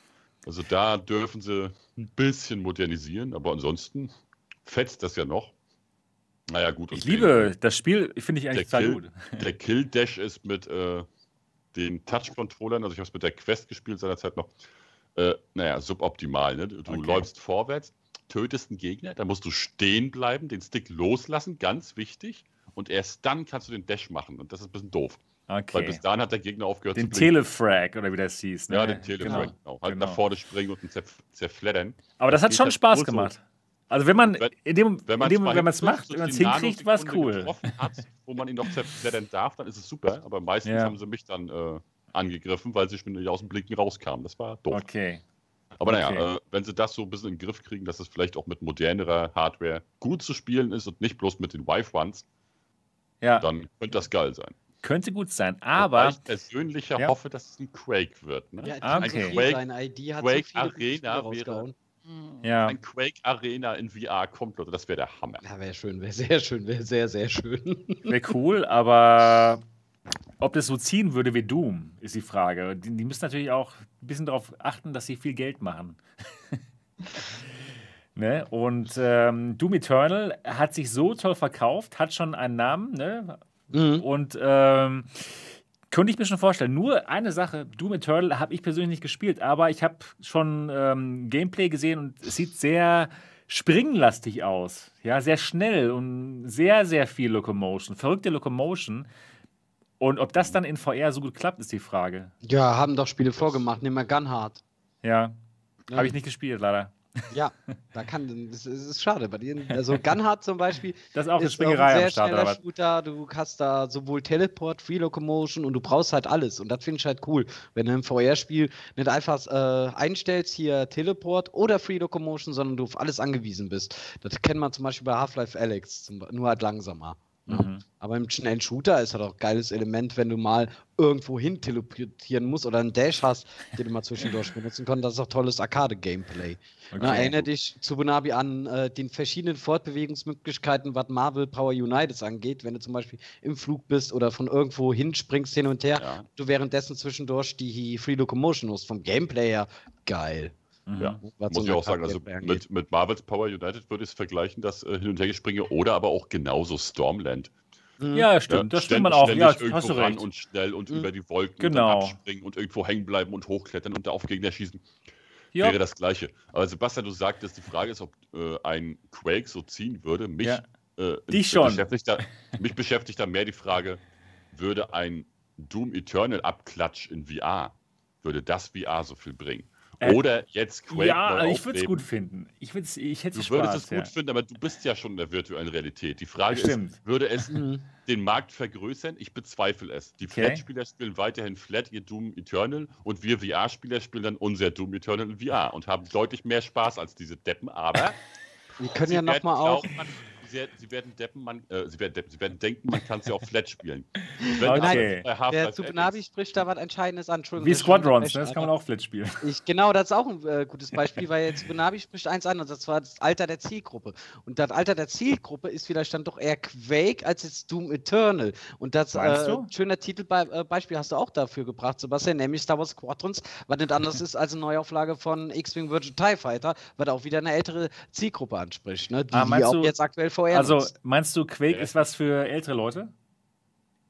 Also da dürfen sie ein bisschen modernisieren, aber ansonsten fetzt das ja noch. Naja, gut. Ich liebe das Spiel, finde ich eigentlich total gut. Der Kill-Dash ist mit äh, den Touch-Controllern, also ich habe es mit der Quest gespielt seinerzeit noch, äh, naja, suboptimal. Ne? Du okay. läufst vorwärts, tötest einen Gegner, dann musst du stehen bleiben, den Stick loslassen, ganz wichtig. Und erst dann kannst du den Dash machen. Und das ist ein bisschen doof. Okay. Weil bis dahin hat der Gegner aufgehört den zu Den Telefrag, oder wie das hieß. Ne? Ja, den Telefrag, genau. genau. Halt genau. nach vorne springen und zerf zerfleddern. Aber das, das hat schon halt Spaß gemacht. Also wenn man in dem, wenn man es macht, wenn man es hinkriegt, war es cool. Hat, wo man ihn noch zerfleddern darf, dann ist es super. Aber meistens ja. haben sie mich dann äh, angegriffen, weil sie schon aus dem Blinken rauskamen. Das war doof. Okay. Aber naja, okay. äh, wenn sie das so ein bisschen in den Griff kriegen, dass es vielleicht auch mit modernerer Hardware gut zu spielen ist und nicht bloß mit den Wife-Ones, ja. dann könnte das geil sein. Könnte gut sein, aber. ich persönlich ja. hoffe, dass es ein Quake wird. Ne? Ja, okay. Quake, ID hat Quake so Arena wäre ja. ein Quake Arena in VR kommt, Leute, das wäre der Hammer. Ja, wäre schön, wäre sehr schön, wäre sehr, sehr schön. Wäre cool, aber ob das so ziehen würde wie Doom, ist die Frage. Die, die müssen natürlich auch ein bisschen darauf achten, dass sie viel Geld machen. ne? Und ähm, Doom Eternal hat sich so toll verkauft, hat schon einen Namen, ne? Mhm. Und ähm, könnte ich mir schon vorstellen. Nur eine Sache, Doom Eternal habe ich persönlich nicht gespielt, aber ich habe schon ähm, Gameplay gesehen und es sieht sehr springlastig aus. Ja, sehr schnell und sehr, sehr viel Locomotion. Verrückte Locomotion. Und ob das dann in VR so gut klappt, ist die Frage. Ja, haben doch Spiele vorgemacht. Nimm mal Gunhard. Ja. ja. Habe ich nicht gespielt, leider. Ja, da kann, das ist schade bei dir. Also Gunhard zum Beispiel. Das ist auch eine Springerei ein sehr schneller Shooter. Du hast da sowohl Teleport, Free Locomotion und du brauchst halt alles. Und das finde ich halt cool, wenn du im VR-Spiel nicht einfach äh, einstellst, hier Teleport oder Free Locomotion, sondern du auf alles angewiesen bist. Das kennt man zum Beispiel bei Half-Life Alex, nur halt langsamer. Mhm. Aber im schnellen Shooter ist halt auch ein geiles Element, wenn du mal irgendwo hin teleportieren musst oder einen Dash hast, den du mal zwischendurch benutzen kannst. Das ist auch tolles Arcade-Gameplay. Okay. Na, erinnere dich zu Bunabi an äh, den verschiedenen Fortbewegungsmöglichkeiten, was Marvel Power United angeht. Wenn du zum Beispiel im Flug bist oder von irgendwo hinspringst hin und her, ja. du währenddessen zwischendurch die Free Locomotion hast. Vom Gameplay her geil. Mhm. Ja, muss ich auch sagen. Also mit, mit Marvels Power United würde ich es vergleichen, das äh, Hin- und Hergespringe oder aber auch genauso Stormland. Mhm. Ja, stimmt. Das stimmt man auch. Ja, irgendwo hast du ran recht. und schnell und Mhm. über die Wolken Genau. und dann abspringen und irgendwo hängen bleiben und hochklettern und da auf Gegner schießen. Ja. Wäre das Gleiche. Aber Sebastian, du sagtest, die Frage ist, ob äh, ein Quake so ziehen würde. Mich, Ja. äh, Dich schon. Beschäftigt da, mich beschäftigt da mehr die Frage, würde ein Doom Eternal Abklatsch in VR, würde das VR so viel bringen? Äh, Oder jetzt Quake Ja, neu ich würde es gut finden. Ich, würd's, ich hätte Du Spaß. würdest es ja. gut finden, aber du bist ja schon in der virtuellen Realität. Die Frage Stimmt. ist, würde es Mhm. den Markt vergrößern? Ich bezweifle es. Die Okay. Flat-Spieler spielen weiterhin Flat ihr Doom Eternal und wir VR-Spieler spielen dann unser Doom Eternal in VR und haben deutlich mehr Spaß als diese Deppen, aber Wir können ja nochmal auch. man, sie, sie werden deppen, man, äh, sie, werden, deppen, sie werden denken, man kann sie auch Flat spielen. Wenn Okay. Der Navi spricht da was Entscheidendes an. Wie Squadrons, ne? das kann man auch Flat spielen. Ich, genau, das ist auch ein äh, gutes Beispiel, weil jetzt Navi spricht eins an und das war das Alter der Zielgruppe. Und das Alter der Zielgruppe ist vielleicht dann doch eher Quake als jetzt Doom Eternal. Und das äh, schöner Titelbeispiel hast du auch dafür gebracht, Sebastian, nämlich Star Wars Squadrons, was nicht anders ist als eine Neuauflage von X-Wing Virgin TIE Fighter, was auch wieder eine ältere Zielgruppe anspricht, ne? die, Ah, die auch du- jetzt aktuell vorher Also, nutzt. meinst du, Quake Ja. ist was für ältere Leute?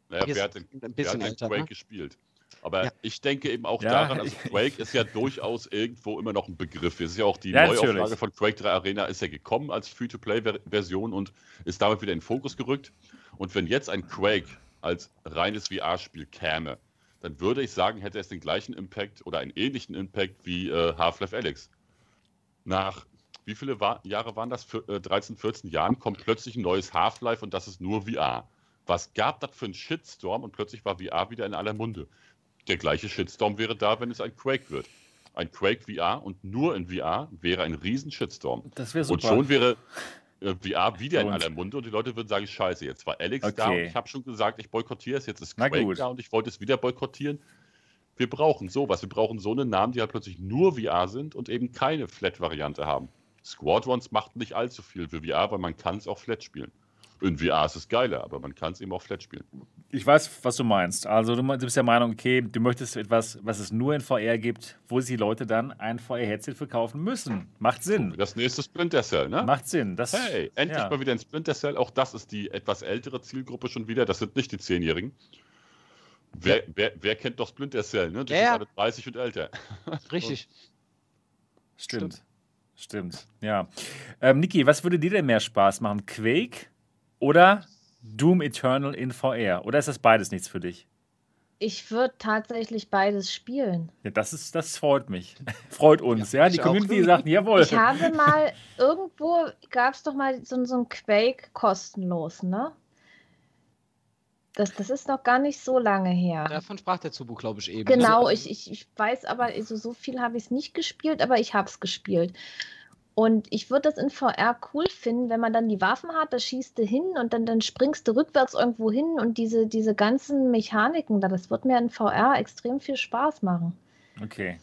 Naja, wer hat denn, ein wer hat bisschen denn älter, Quake ne? gespielt? Aber Ja. ich denke eben auch Ja, daran, also Quake ist ja durchaus irgendwo immer noch ein Begriff. Es ist ja auch die Ja, Neuauflage natürlich. von Quake 3 Arena ist ja gekommen als Free-to-Play-Version und ist damit wieder in den Fokus gerückt. Und wenn jetzt ein Quake als reines VR-Spiel käme, dann würde ich sagen, hätte es den gleichen Impact oder einen ähnlichen Impact wie äh, Half-Life Alyx. Nach wie viele wa Jahre waren das? Für, äh, 13, 14 Jahren kommt plötzlich ein neues Half-Life und das ist nur VR. Was gab das für einen Shitstorm und plötzlich war VR wieder in aller Munde. Der gleiche Shitstorm wäre da, wenn es ein Quake wird. Ein Quake VR und nur in VR wäre ein riesen Shitstorm. Das wäre Und super. schon wäre äh, VR wieder in Und- aller Munde und die Leute würden sagen, scheiße, jetzt war Alex da und Okay. ich habe schon gesagt, ich boykottiere es, jetzt ist Quake da und ich wollte es wieder boykottieren. Wir brauchen sowas. Wir brauchen so einen Namen, die halt plötzlich nur VR sind und eben keine Flat-Variante haben. Squadrons macht nicht allzu viel für VR, weil man kann es auch Flat spielen. In VR ist es geiler, aber man kann es eben auch Flat spielen. Ich weiß, was du meinst. Also, du bist der Meinung, okay, du möchtest etwas, was es nur in VR gibt, wo sich die Leute dann ein VR-Headset verkaufen müssen. Macht Sinn. Das nächste Splinter Cell, ne? Macht Sinn. Das, Hey, endlich ja. mal wieder ein Splinter Cell. Auch das ist die etwas ältere Zielgruppe schon wieder. Das sind nicht die Zehnjährigen. Wer, wer, wer kennt doch Splinter Cell, ne? Die Ja, sind ja. alle 30 und älter. Richtig. Stimmt. Stimmt. Ja. Ähm, Niki, was würde dir denn mehr Spaß machen? Quake oder Doom Eternal in VR? Oder ist das beides nichts für dich? Ich würde tatsächlich beides spielen. Ja, das ist, das freut mich. freut uns, ja. Die ich auch. Community sagt, jawohl. Ich habe mal, irgendwo gab es doch mal so, so ein Quake kostenlos, ne? Das, das ist noch gar nicht so lange her. Davon sprach der Zubu, glaube ich, eben. Genau, Also, ich, ich, ich weiß aber, also so viel habe ich es nicht gespielt, aber ich habe es gespielt. Und ich würde das in VR cool finden, wenn man dann die Waffen hat, da schießt du hin und dann, dann springst du rückwärts irgendwo hin und diese, diese ganzen Mechaniken da, das wird mir in VR extrem viel Spaß machen. Okay.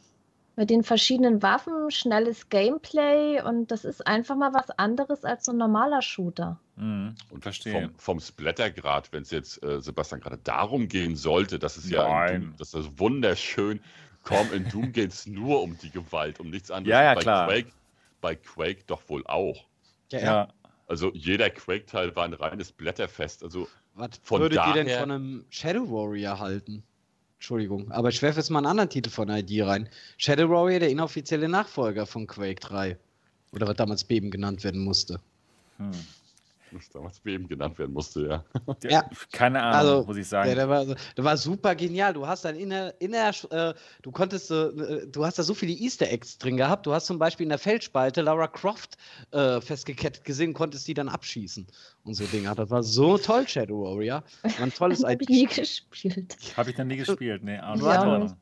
Mit den verschiedenen Waffen, schnelles Gameplay und das ist einfach mal was anderes als so ein normaler Shooter. Mhm. Und Verstehe. vom, vom Splattergrad, wenn es jetzt, äh, Sebastian, gerade darum gehen sollte, dass es ja. Doom, das ist wunderschön. Komm, in Doom geht es nur um die Gewalt, um nichts anderes. Ja, ja, bei klar. Quake, bei Quake doch wohl auch. ja, ja. Also jeder Quake-Teil war ein reines Blätterfest. Also Was Von würdet ihr denn daher- von einem Shadow Warrior halten? Entschuldigung, aber ich werfe jetzt mal einen anderen Titel von ID rein. Shadow Warrior, der inoffizielle Nachfolger von Quake 3. Oder was damals Beben genannt werden musste. Hm. Was damals BM genannt werden musste, ja. Ja. Keine Ahnung, Also, muss ich Der, sagen. der, war, der war super genial. Du hast dann inner, inner äh, du konntest, äh, du hast da so viele Easter Eggs drin gehabt. Du hast zum Beispiel in der Feldspalte Lara Croft äh, festgekettet gesehen, konntest die dann abschießen und so Dinge. Das war so toll, Shadow Warrior. War ein tolles Habe ich nie ID. gespielt. Habe ich noch nie gespielt. Nee, auch nicht. Ja. Ahnung.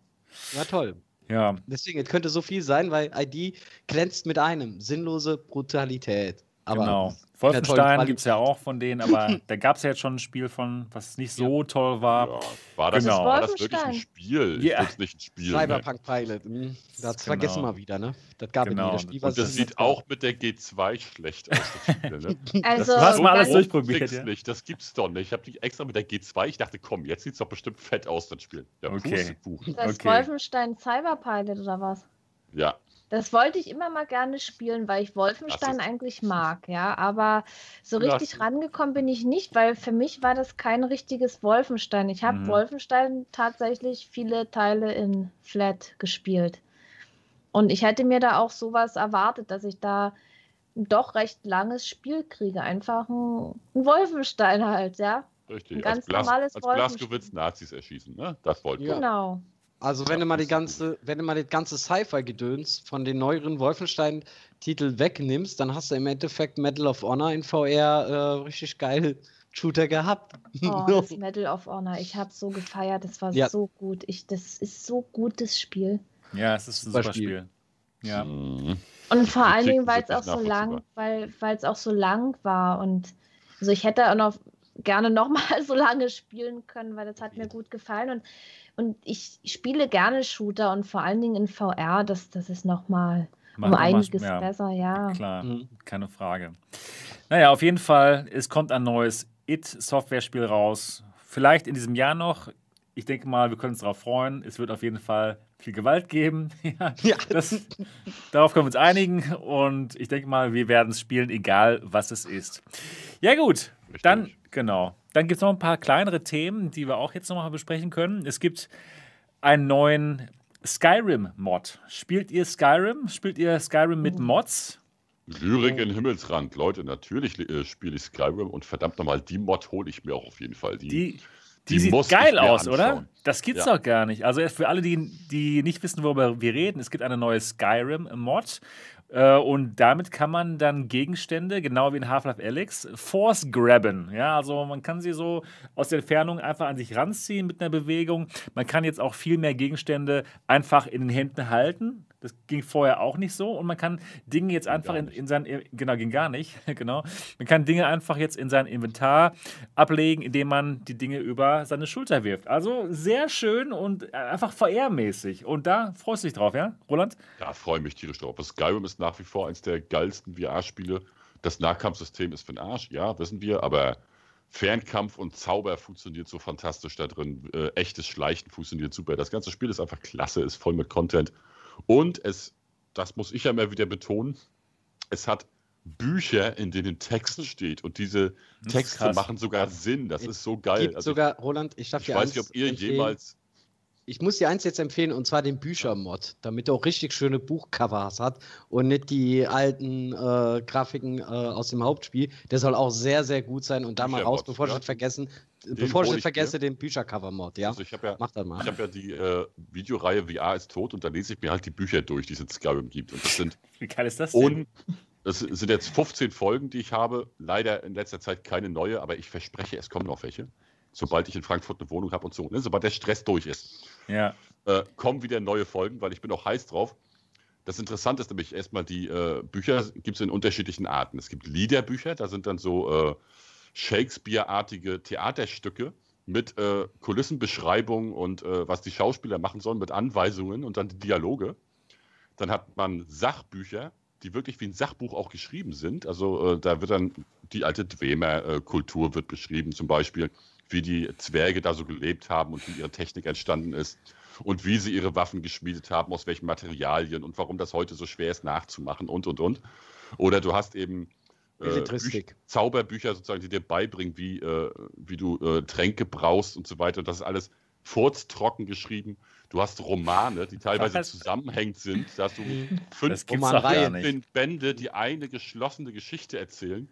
War toll. Ja, Deswegen, es könnte so viel sein, weil ID glänzt mit einem. Sinnlose Brutalität. Aber genau. Wolfenstein gibt es ja auch von denen, aber da gab es ja jetzt schon ein Spiel von, was nicht so toll war. ja. War, das, Genau. war das wirklich ein. Spiel? Ja. Ich würd's nicht ein Spiel. ne? Cyberpunk Pilot. hm, Das Genau. vergessen wir wieder, ne? Das gab Genau. es nie. Das Spiel, Und das es sieht auch mit der G2 schlecht aus, das Spiel. Ne? Also, Du hast mal alles durchprobiert, ja? Nützlich, das gibt's doch nicht. Ich habe die extra mit der G2, ich dachte, komm, jetzt sieht's doch bestimmt fett aus, das Spiel. Ja, Okay. Das Okay. Wolfenstein Cyberpilot oder was? Ja, Das wollte ich immer mal gerne spielen, weil ich Wolfenstein eigentlich mag, ja. Aber so richtig Lass- rangekommen bin ich nicht, weil für mich war das kein richtiges Wolfenstein. Ich habe Mhm. Wolfenstein tatsächlich viele Teile in Flat gespielt. Und ich hätte mir da auch sowas erwartet, dass ich da ein doch recht langes Spiel kriege. Einfach ein, ein Wolfenstein halt, ja. Richtig. Ein ganz als normales als Wolfenstein. Glasgewitz Nazis erschießen, ne? Das wollt ihr. Ja. Genau. Also wenn du mal die ganze, wenn du mal das ganze Sci-Fi-Gedöns von den neueren Wolfenstein-Titeln wegnimmst, dann hast du im Endeffekt Medal of Honor in VR äh, richtig geil Shooter gehabt. Oh, das Medal of Honor. Ich habe so gefeiert. Das war Ja. so gut. Ich, das ist so gutes Spiel. Ja, es ist ein Super super Spiel. Spiel. Ja. Mhm. Und vor Die allen Dingen, weil es auch so lang, weil weil es auch so lang war und also ich hätte auch noch gerne noch mal so lange spielen können, weil das hat mir gut gefallen und und ich spiele gerne Shooter und vor allen Dingen in VR, das das ist noch mal Macht um nochmal- einiges ja, besser, ja. Klar, Mhm. keine Frage. Naja, auf jeden Fall, es kommt ein neues It-Software-Spiel raus. Vielleicht in diesem Jahr noch. Ich denke mal, wir können uns darauf freuen. Es wird auf jeden Fall viel Gewalt geben. ja, Ja. das, darauf können wir uns einigen. Und ich denke mal, wir werden es spielen, egal was es ist. Ja, gut. Richtig. Dann, genau. Dann gibt es noch ein paar kleinere Themen, die wir auch jetzt nochmal besprechen können. Es gibt einen neuen Skyrim-Mod. Spielt ihr Skyrim? Spielt ihr Skyrim mit Mods? Lyrik in Himmelsrand. Leute, natürlich äh, spiele ich Skyrim und verdammt nochmal, die Mod hole ich mir auch auf jeden Fall. Die, Die, die, Die sieht geil aus, oder? anschauen. Das gibt's Ja. doch gar nicht. Also für alle, die, die nicht wissen, worüber wir reden, es gibt eine neue Skyrim-Mod. Äh, und damit kann man dann Gegenstände, genau wie in Half-Life Alyx, force grabben. Ja, also man kann sie so aus der Entfernung einfach an sich ranziehen mit einer Bewegung. Man kann jetzt auch viel mehr Gegenstände einfach in den Händen halten. Das ging vorher auch nicht so. Und man kann Dinge jetzt einfach in, in sein, genau, ging gar nicht, genau. Man kann Dinge einfach jetzt in sein Inventar ablegen, indem man die Dinge über seine Schulter wirft. Also sehr schön und einfach VR-mäßig. Und da freust du dich drauf, ja, Roland? Ja, freue mich tierisch drauf. Skyrim ist nach wie vor eines der geilsten VR-Spiele. Das Nahkampfsystem ist für den Arsch, ja, wissen wir, aber Fernkampf und Zauber funktioniert so fantastisch da drin. Äh, echtes Schleichen funktioniert super. Das ganze Spiel ist einfach klasse, ist voll mit Content. Und es, das muss ich ja immer wieder betonen, es hat Bücher, in denen Text steht. Und diese Texte machen sogar Sinn. Das ist so geil. Gibt Also sogar, Roland, ich darf ich dir weiß eins nicht, ob ihr empfehlen. jemals. Ich muss dir eins jetzt empfehlen, und zwar den Büchermod, damit du auch richtig schöne Buchcovers hat und nicht die alten äh, Grafiken äh, aus dem Hauptspiel. Der soll auch sehr, sehr gut sein. Und da mal raus, bevor ich ja. das vergessen, bevor ich ich vergesse, mir. den Büchercover-Mod, ja? Also ich habe ja, Mach das mal. Ich habe ja die äh, Videoreihe VR ist tot und da lese ich mir halt die Bücher durch, die es in Skyrim gibt. Und das sind, Wie geil ist das denn? das sind jetzt 15 Folgen, die ich habe. Leider in letzter Zeit keine neue, aber ich verspreche, es kommen noch welche. Sobald ich in Frankfurt eine Wohnung habe und so. Ne? Sobald der Stress durch ist, ja. äh, kommen wieder neue Folgen, weil ich bin auch heiß drauf. Das Interessante ist nämlich erstmal, die äh, Bücher gibt es in unterschiedlichen Arten. Es gibt Liederbücher, da sind dann so äh, Shakespeare-artige Theaterstücke mit äh, Kulissenbeschreibung und äh, was die Schauspieler machen sollen, mit Anweisungen und dann die Dialoge. Dann hat man Sachbücher, die wirklich wie ein Sachbuch auch geschrieben sind. Also äh, da wird dann die alte Dwemer-Kultur wird beschrieben, zum Beispiel, wie die Zwerge da so gelebt haben und wie ihre Technik entstanden ist und wie sie ihre Waffen geschmiedet haben, aus welchen Materialien und warum das heute so schwer ist nachzumachen und und und. Oder du hast eben äh, Belletristik. Büch- Zauberbücher sozusagen, die dir beibringen, wie, äh, wie du äh, Tränke brauchst und so weiter. Und das ist alles furztrocken geschrieben. Du hast Romane, die teilweise zusammenhängend sind. Da hast du Das fünf nicht. Bände, die eine geschlossene Geschichte erzählen.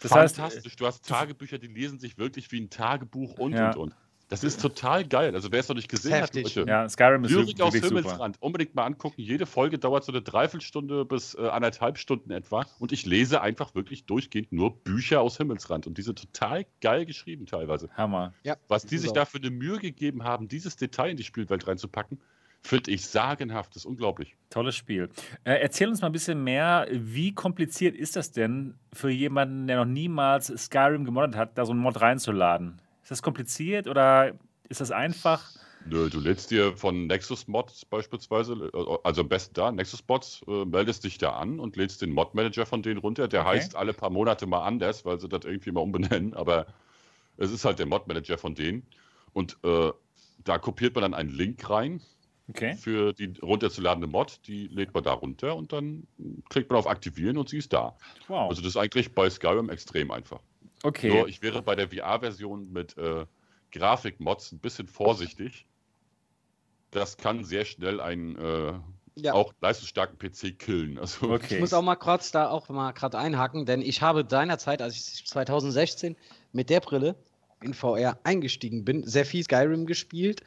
Das heißt, Fantastisch. du hast Tagebücher, die lesen sich wirklich wie ein Tagebuch und Ja. und und. Das ist total geil. Also wer es noch nicht gesehen hat. Leute, ja, Skyrim ist Lyrik aus wirklich super. Himmelsrand. Unbedingt mal angucken. Jede Folge dauert so eine Dreiviertelstunde bis äh, anderthalb Stunden etwa. Und ich lese einfach wirklich durchgehend nur Bücher aus Himmelsrand. Und diese total geil geschrieben teilweise. Hammer. Ja, Was die sich auch- da für eine Mühe gegeben haben, dieses Detail in die Spielwelt reinzupacken, finde ich sagenhaft. Das ist unglaublich. Tolles Spiel. Äh, erzähl uns mal ein bisschen mehr, wie kompliziert ist das denn für jemanden, der noch niemals Skyrim gemoddet hat, da so einen Mod reinzuladen? Ist das kompliziert oder ist das einfach? Nö, du lädst dir von Nexus Mods beispielsweise, also am besten da, Nexus Mods, äh, meldest dich da an und lädst den Mod-Manager von denen runter. Der Okay. heißt alle paar Monate mal anders, weil sie das irgendwie mal umbenennen, aber es ist halt der Mod-Manager von denen. Und äh, da kopiert man dann einen Link rein Okay. Für die runterzuladende Mod, die lädt man da runter und dann klickt man auf Aktivieren und sie ist da. Wow. Also das ist eigentlich bei Skyrim extrem einfach. Okay. Nur ich wäre bei der VR-Version mit äh, Grafikmods ein bisschen vorsichtig. Das kann sehr schnell einen äh, ja. auch leistungsstarken PC killen. Also okay. Ich muss auch mal kurz da auch mal gerade einhaken, denn ich habe seinerzeit, als ich 2016 mit der Brille in VR eingestiegen bin, sehr viel Skyrim gespielt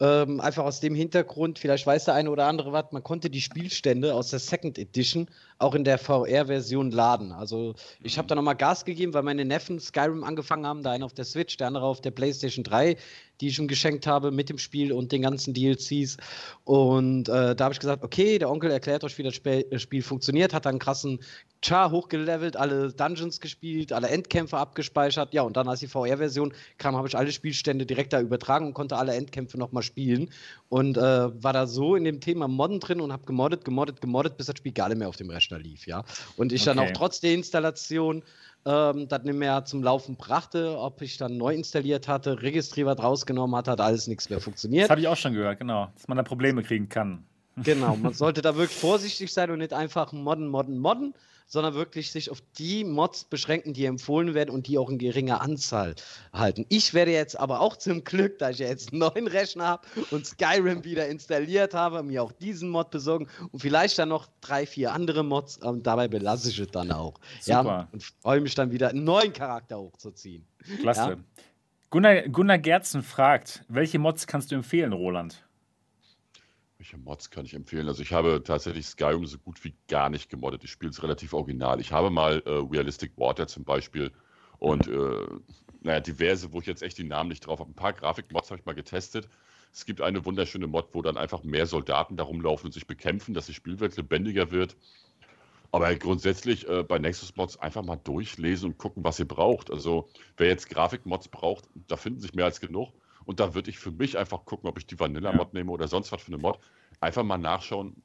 ähm, einfach aus dem Hintergrund, vielleicht weiß der eine oder andere was, man konnte die Spielstände aus der Second Edition auch in der VR-Version laden. Also ich habe mhm. da nochmal Gas gegeben, weil meine Neffen Skyrim angefangen haben, der eine auf der Switch, der andere auf der PlayStation 3, die ich ihm geschenkt habe mit dem Spiel und den ganzen DLCs. Und äh, da habe ich gesagt, okay, der Onkel erklärt euch, wie das Spiel, das Spiel funktioniert, hat dann einen krassen Char hochgelevelt, alle Dungeons gespielt, alle Endkämpfe abgespeichert. Ja, und dann, als die VR-Version kam, habe ich alle Spielstände direkt da übertragen und konnte alle Endkämpfe nochmal spielen. Und äh, war da so in dem Thema Modden drin und habe gemoddet, gemoddet, gemoddet, bis das Spiel gar nicht mehr auf dem Rechner lief, ja. Und ich okay. dann auch trotz der Installation ähm, das nicht mehr zum Laufen brachte, ob ich dann neu installiert hatte, Registrierer rausgenommen hat, hat alles nichts mehr funktioniert. Das habe ich auch schon gehört, genau. Dass man da Probleme kriegen kann. Genau, man sollte da wirklich vorsichtig sein und nicht einfach modden, modden, modden, sondern wirklich sich auf die Mods beschränken, die empfohlen werden und die auch in geringer Anzahl halten. Ich werde jetzt aber auch zum Glück, da ich ja jetzt einen neuen Rechner habe und Skyrim wieder installiert habe, mir auch diesen Mod besorgen und vielleicht dann noch drei, vier andere Mods. Und dabei belasse ich es dann auch. Super. Ja, und freue mich dann wieder, einen neuen Charakter hochzuziehen. Klasse. Ja? Gunnar, Gunnar Gerzen fragt, welche Mods kannst du empfehlen, Roland? Welche Mods kann ich empfehlen? Also ich habe tatsächlich Skyrim so gut wie gar nicht gemoddet. Ich spiele es relativ original. Ich habe mal äh, Realistic Water zum Beispiel und äh, naja, diverse, wo ich jetzt echt die Namen nicht drauf habe. Ein paar Grafikmods habe ich mal getestet. Es gibt eine wunderschöne Mod, wo dann einfach mehr Soldaten da rumlaufen und sich bekämpfen, dass die Spielwelt lebendiger wird. Aber grundsätzlich äh, bei Nexus Mods einfach mal durchlesen und gucken, was ihr braucht. Also wer jetzt Grafikmods braucht, da finden sich mehr als genug. Und da würde ich für mich einfach gucken, ob ich die Vanilla-Mod ja. nehme oder sonst was für eine Mod. Einfach mal nachschauen,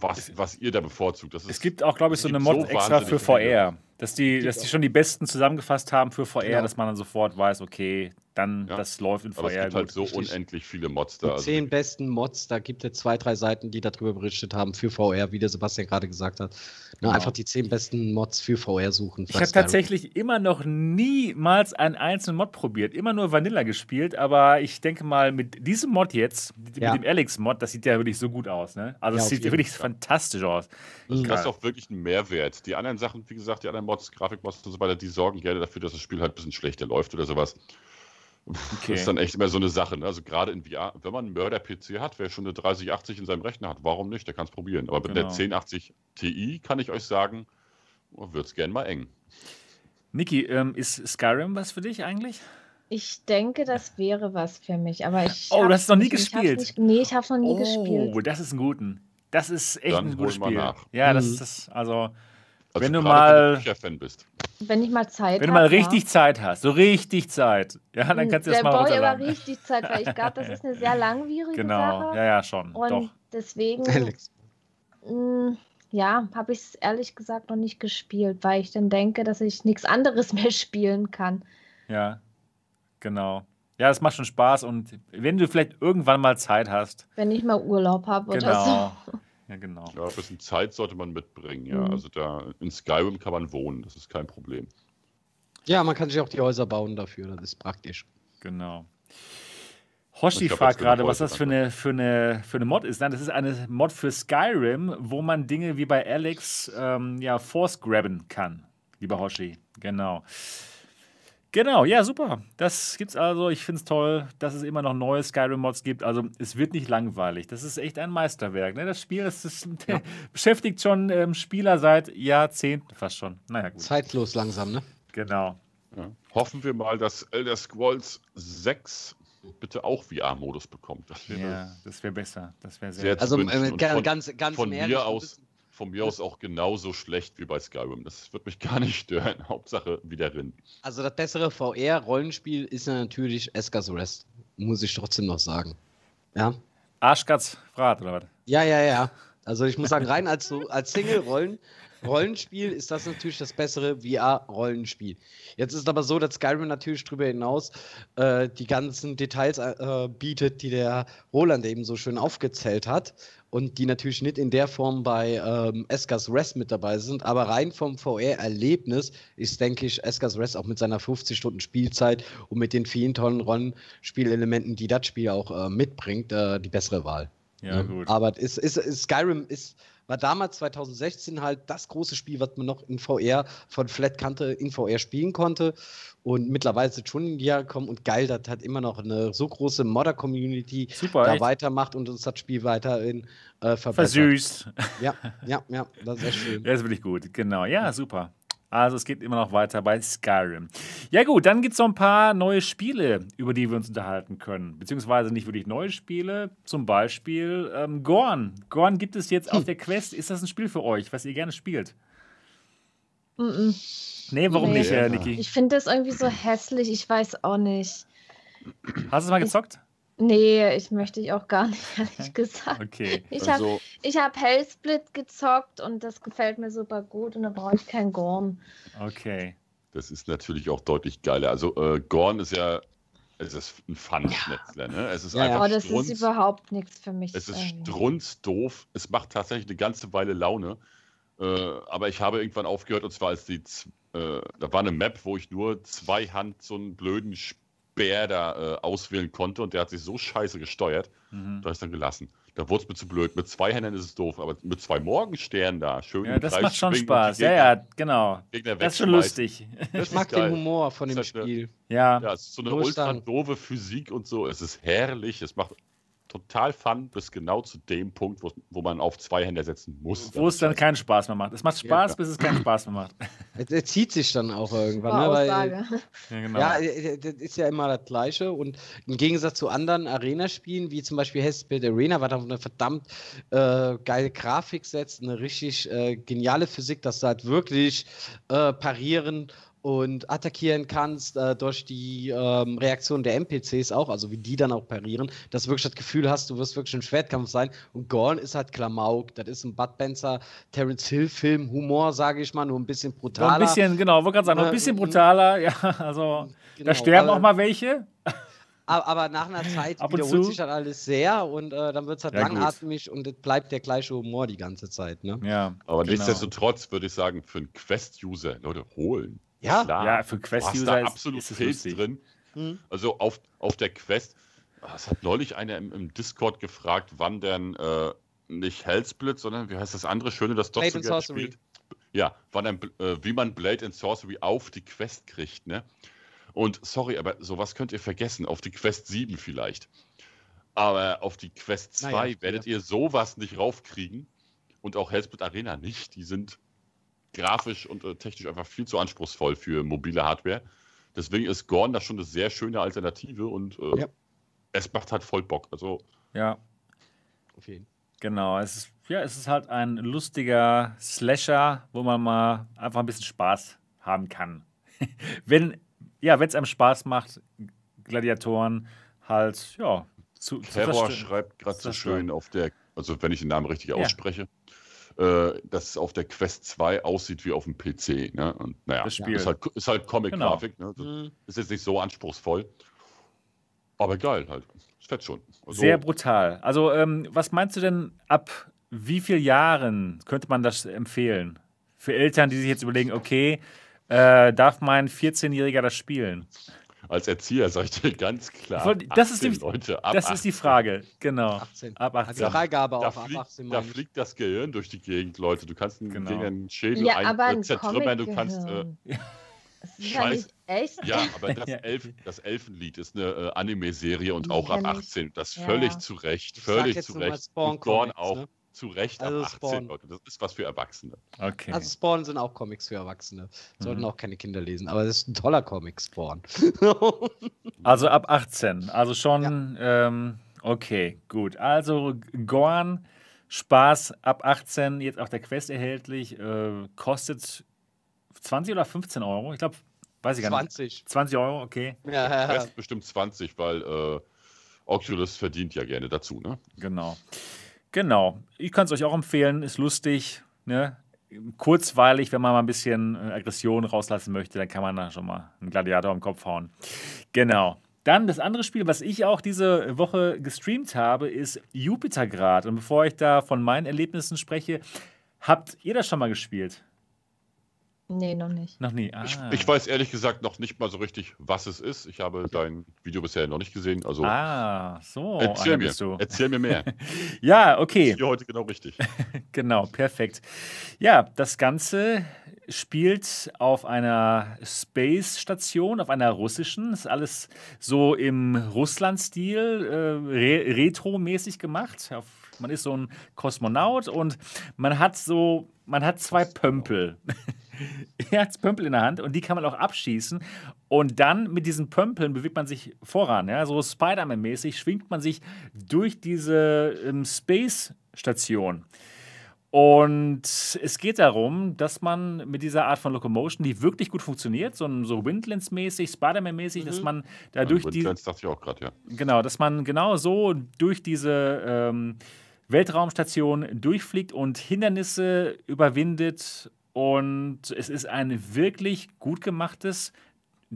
was, was ihr da bevorzugt. Ist, es gibt auch, glaube ich, so eine Mod so extra für VR. Dass die, dass die schon die besten zusammengefasst haben für VR, ja. dass man dann sofort weiß, okay, dann ja. das läuft in VR. Aber es gibt halt so unendlich viele Mods da. Die also zehn besten Mods, da gibt es zwei, drei Seiten, die darüber berichtet haben für VR, wie der Sebastian gerade gesagt hat. Genau. Einfach die zehn besten Mods für VR suchen. Ich habe tatsächlich immer noch niemals einen einzelnen Mod probiert, immer nur Vanilla gespielt, aber ich denke mal, mit diesem Mod jetzt, mit ja. dem Alex-Mod, das sieht ja wirklich so gut aus. Ne? Also es sieht ja wirklich fantastisch aus. Das ist auch wirklich ein Mehrwert. Die anderen Sachen, wie gesagt, die anderen Mods, Grafikmods und so weiter, die sorgen gerne dafür, dass das Spiel halt ein bisschen schlechter läuft oder sowas. Okay. Das ist dann echt immer so eine Sache. Ne? Also gerade in VR, wenn man einen Mörder-PC hat, wer schon eine 3080 in seinem Rechner hat, warum nicht? Der kann es probieren. Aber mit genau. der 1080 Ti kann ich euch sagen, oh, wird es gern mal eng. Niki, ähm, ist Skyrim was für dich eigentlich? Ich denke, das wäre was für mich, aber ich. Oh, du hast es noch nie gespielt? Nicht, nee, ich habe es noch nie oh, gespielt. Oh, das ist ein guten. Das ist echt Dann ein gutes Spiel. Ja, das mhm. ist das, also also wenn du mal wenn du bist. Wenn ich mal Zeit Wenn du mal richtig ja. Zeit hast, so richtig Zeit, ja, dann hm, kannst du das mal runterladen. Der aber richtig Zeit, weil ich glaube, das ist eine sehr langwierige genau. Sache. Genau, ja, ja, schon. Und Doch. deswegen, mh, hm, ja, habe ich es ehrlich gesagt noch nicht gespielt, weil ich dann denke, dass ich nichts anderes mehr spielen kann. Ja, genau. Ja, das macht schon Spaß und wenn du vielleicht irgendwann mal Zeit hast. Wenn ich mal Urlaub habe genau. oder so. Ja, genau. Ja, ein bisschen Zeit sollte man mitbringen, ja. Mhm. Also da in Skyrim kann man wohnen, das ist kein Problem. Ja, man kann sich auch die Häuser bauen dafür, das ist praktisch. Genau. Hoshi glaub, fragt gerade, was das für eine, für, eine, für eine Mod ist. Nein, das ist eine Mod für Skyrim, wo man Dinge wie bei Alex ähm, ja, Force grabben kann. Lieber Hoshi, genau. Genau, ja, super. Das gibt's also. Ich finde es toll, dass es immer noch neue Skyrim-Mods gibt. Also, es wird nicht langweilig. Das ist echt ein Meisterwerk. Ne? Das Spiel das ist, ja. beschäftigt schon ähm, Spieler seit Jahrzehnten fast schon. Naja, gut. Zeitlos langsam, ne? Genau. Ja. Hoffen wir mal, dass Elder Scrolls 6 bitte auch VR-Modus bekommt. Das ja, das wäre besser. Das wäre sehr, sehr Also, äh, ganz, ganz von mir aus von mir aus auch genauso schlecht wie bei Skyrim. Das wird mich gar nicht stören. Hauptsache wieder drin. Also das bessere VR-Rollenspiel ist ja natürlich Eskas Rest. Muss ich trotzdem noch sagen. Ja. Arschkatz Frat, oder was? Ja, ja, ja. Also ich muss sagen, rein als, so, als Single-Rollen. Rollenspiel ist das natürlich das bessere VR-Rollenspiel. Jetzt ist es aber so, dass Skyrim natürlich darüber hinaus äh, die ganzen Details äh, bietet, die der Roland eben so schön aufgezählt hat und die natürlich nicht in der Form bei ähm, Eskas Rest mit dabei sind, aber rein vom VR-Erlebnis ist, denke ich, Eskas Rest auch mit seiner 50 Stunden Spielzeit und mit den vielen tollen Rollenspielelementen, die das Spiel auch äh, mitbringt, äh, die bessere Wahl. Ja, gut. Aber ist, ist, ist Skyrim ist war damals 2016 halt das große Spiel, was man noch in VR von Flat Kante in VR spielen konnte. Und mittlerweile ist es schon ein Jahr gekommen und geil, das hat immer noch eine so große Modder-Community da echt. weitermacht und uns das Spiel weiterhin äh, verbessert. Versüßt. Ja, ja, ja, das ist echt schön. Das ist wirklich gut, genau. Ja, super. Also es geht immer noch weiter bei Skyrim. Ja gut, dann gibt es noch ein paar neue Spiele, über die wir uns unterhalten können. Beziehungsweise nicht wirklich neue Spiele, zum Beispiel ähm, Gorn. Gorn gibt es jetzt hm. auf der Quest. Ist das ein Spiel für euch, was ihr gerne spielt? Mm -mm. Nee, warum nee. nicht, äh, Niki? Ich finde das irgendwie so hässlich, ich weiß auch nicht. Hast du es mal gezockt? Nee, ich möchte ich auch gar nicht, ehrlich gesagt. Okay. Ich also, habe hab Hellsplit gezockt und das gefällt mir super gut und da brauche ich kein Gorn. Okay. Das ist natürlich auch deutlich geiler. Also äh, Gorn ist ja es ist ein Pfannschnetzler, ne? Es ist ja, einfach oh, das strunz, ist überhaupt nichts für mich. Es ist strunzdoof. Es macht tatsächlich eine ganze Weile Laune. Äh, aber ich habe irgendwann aufgehört, und zwar als die, äh, da war eine Map, wo ich nur zwei Hand so einen blöden Sp Bär da äh, auswählen konnte und der hat sich so scheiße gesteuert, mhm. da ist dann gelassen. Da wurde es mir zu blöd. Mit zwei Händen ist es doof, aber mit zwei Morgensternen da, schön. Ja, das macht schon Spaß. Gegner, ja, ja, genau. das ist schon lustig. ich mag den Humor von dem Spiel. Eine, ja. ja, es ist so eine ultra doofe Physik und so. Es ist herrlich. Es macht total fun bis genau zu dem Punkt, wo, wo man auf zwei Hände setzen muss. Wo es dann keinen Spaß mehr macht. Es macht Spaß, ja. bis es keinen Spaß mehr macht. Er zieht sich dann auch irgendwann. Ne? Weil, ja, genau. ja, das ist ja immer das Gleiche. Und im Gegensatz zu anderen Arena-Spielen, wie zum Beispiel Hellsplit Arena, war da eine verdammt äh, geile Grafik setzt, eine richtig äh, geniale Physik, dass du halt wirklich äh, parieren und attackieren kannst äh, durch die ähm, Reaktion der NPCs auch, also wie die dann auch parieren, dass du wirklich das Gefühl hast, du wirst wirklich im Schwertkampf sein. Und Gorn ist halt Klamauk, das ist ein Bud Benzer, Terence Hill Film, Humor, sage ich mal, nur ein bisschen brutaler. Nur ein bisschen, genau, wollte gerade sagen, nur ein bisschen äh, brutaler, ja, also genau, da sterben äh, auch mal welche. Aber, aber nach einer Zeit wiederholt sich dann alles sehr und äh, dann wird es halt ja, langatmig gut. und es bleibt der gleiche Humor die ganze Zeit. Ne? Ja, aber genau. nichtsdestotrotz würde ich sagen, für einen Quest-User, Leute, holen. Ja, Klar. ja für Quest-User ist absolut ist Pilz drin. Hm. Also auf, auf der Quest, es hat neulich einer im, im, Discord gefragt, wann denn äh, nicht Hellsplit, sondern wie heißt das andere Schöne, das doch sogar spielt? Ja, wann dann, äh, wie man Blade and Sorcery auf die Quest kriegt, ne? Und sorry, aber sowas könnt ihr vergessen, auf die Quest 7 vielleicht. Aber auf die Quest 2 naja, werdet ja. ihr sowas nicht raufkriegen. Und auch Hellsplit Arena nicht. Die sind grafisch und äh, technisch einfach viel zu anspruchsvoll für mobile Hardware. Deswegen ist Gorn da schon eine sehr schöne Alternative und äh, ja. es macht halt voll Bock. Also ja. Auf jeden. Genau, es ist, ja, es ist halt ein lustiger Slasher, wo man mal einfach ein bisschen Spaß haben kann. wenn ja, wenn es einem Spaß macht, Gladiatoren halt, ja, zu, Terror zu schreibt gerade so schön auf der, also wenn ich den Namen richtig ja. ausspreche, äh, dass es auf der Quest 2 aussieht wie auf dem PC. Ne? Und naja, das Spiel. Ist, halt, ist halt Comic-Grafik. Genau. Ne? Mhm. Ist jetzt nicht so anspruchsvoll. Aber geil halt. Das fett schon. Also, Sehr brutal. Also, ähm, was meinst du denn, ab wie vielen Jahren könnte man das empfehlen? Für Eltern, die sich jetzt überlegen, okay, äh, darf mein 14-Jähriger das spielen? Als Erzieher sage ich dir ganz klar. Voll, das, ist, die, Leute, das ist die Frage, genau. 18. Ab 18. Also Freigabe da, auch fliegt, ab 18. Da fliegt das Gehirn durch die Gegend, Leute. Du kannst einen, genau. gegen einen Schädel ja, ein, ein zertrümmern, du kannst. Äh, das ist ja nicht echt. Ja, aber das, Elf, das Elfenlied ist eine äh, Anime-Serie und auch ab 18. Das ja. völlig zu Recht. Völlig zu Recht. Und Dorn auch. Ne? Zu Recht also ab 18, Spawn. Leute. Das ist was für Erwachsene. Okay. Also Spawn sind auch Comics für Erwachsene. Sollten mhm. auch keine Kinder lesen, aber das ist ein toller Comic, Spawn. also ab 18. Also schon, ja. ähm, okay, gut. Also Gorn, Spaß ab 18, jetzt auf der Quest erhältlich, äh, kostet 20 oder 15 Euro? Ich glaube, weiß ich gar 20. nicht. 20 Euro, okay. Ja, ja, ja. bestimmt 20, weil äh, Oculus verdient ja gerne dazu, ne? Genau. Genau. Ich kann es euch auch empfehlen, ist lustig, ne? kurzweilig, wenn man mal ein bisschen äh, Aggression rauslassen möchte, dann kann man da schon mal einen Gladiator am Kopf hauen. Genau. Dann das andere Spiel, was ich auch diese Woche gestreamt habe, ist Jupitergrad. Und bevor ich da von meinen Erlebnissen spreche, habt ihr das schon mal gespielt? Nee, noch nicht. Noch nie. Ah. Ich, ich weiß ehrlich gesagt noch nicht mal so richtig, was es ist. Ich habe dein Video bisher noch nicht gesehen. Also Ah, so. erzähl, mir, bist du. erzähl mir mehr. Ja, okay. Ist hier heute genau richtig. Genau, perfekt. Ja, das Ganze spielt auf einer Space-Station, auf einer russischen. Ist alles so im Russland-Stil, äh, re retro-mäßig gemacht. Auf, man ist so ein Kosmonaut und man hat so, man hat zwei Pömpel. er hat Pömpel in der Hand und die kann man auch abschießen. Und dann mit diesen Pömpeln bewegt man sich voran. Ja? So Spider-Man-mäßig schwingt man sich durch diese ähm, Space-Station. Und es geht darum, dass man mit dieser Art von Locomotion, die wirklich gut funktioniert, so, so Windlands-mäßig, Spider-Man-mäßig, dass man da durch die, Windlands dachte ich auch gerade, ja. genau, dass man genau so durch diese ähm, Weltraumstation durchfliegt und Hindernisse überwindet. Und es ist ein wirklich gut gemachtes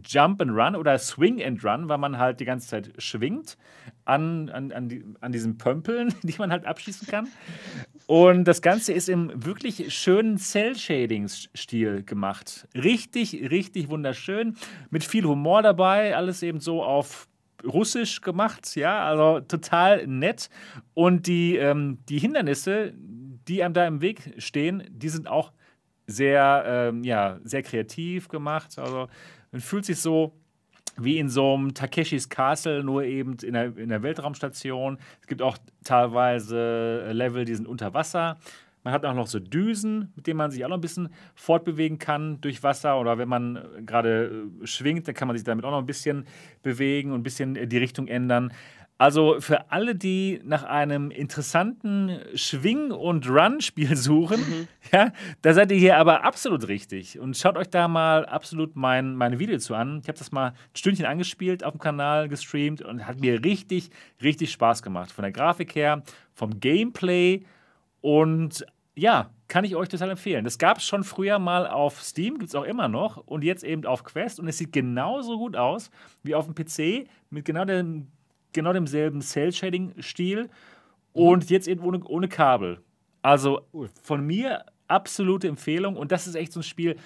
Jump and Run oder Swing and Run, weil man halt die ganze Zeit schwingt an, an, an, die, an diesen Pömpeln, die man halt abschießen kann. Und das Ganze ist im wirklich schönen Cell-Shading-Stil gemacht. Richtig, richtig wunderschön. Mit viel Humor dabei. Alles eben so auf Russisch gemacht. Ja, also total nett. Und die, ähm, die Hindernisse, die einem da im Weg stehen, die sind auch sehr, ähm, ja, sehr kreativ gemacht. Also man fühlt sich so wie in so einem Takeshis Castle, nur eben in der, in der Weltraumstation. Es gibt auch teilweise äh, Level, die sind unter Wasser. Man hat auch noch so Düsen, mit denen man sich auch noch ein bisschen fortbewegen kann durch Wasser. Oder wenn man äh, gerade äh, schwingt, dann kann man sich damit auch noch ein bisschen bewegen und ein bisschen die Richtung ändern. Also für alle, die nach einem interessanten Schwing- und Run-Spiel suchen, ja, da seid ihr hier aber absolut richtig. Und schaut euch da mal absolut mein, meine Video zu an. Ich habe das mal ein Stündchen angespielt auf dem Kanal, gestreamt und hat mir richtig, richtig Spaß gemacht. Von der Grafik her, vom Gameplay und ja, kann ich euch total empfehlen. Das gab es schon früher mal auf Steam, gibt es auch immer noch und jetzt eben auf Quest und es sieht genauso gut aus wie auf dem PC mit genau dem genau demselben Cell-Shading-Stil und jetzt eben ohne, ohne Kabel. Also von mir absolute Empfehlung und das ist echt so ein Spiel,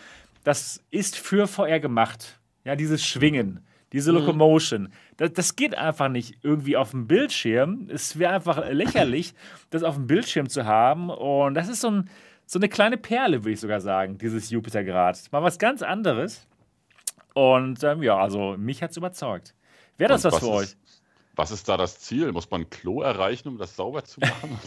das ist für VR gemacht. Ja, dieses Schwingen, diese Locomotion. Das, das geht einfach nicht irgendwie auf dem Bildschirm. Es wäre einfach lächerlich, das auf dem Bildschirm zu haben und das ist so, ein, so eine kleine Perle, würde ich sogar sagen, dieses Jupitergrad. Mal was ganz anderes und ähm, ja, also mich hat es überzeugt. Wäre das Und was für euch? Was ist da das Ziel? Muss man ein Klo erreichen, um das sauber zu machen?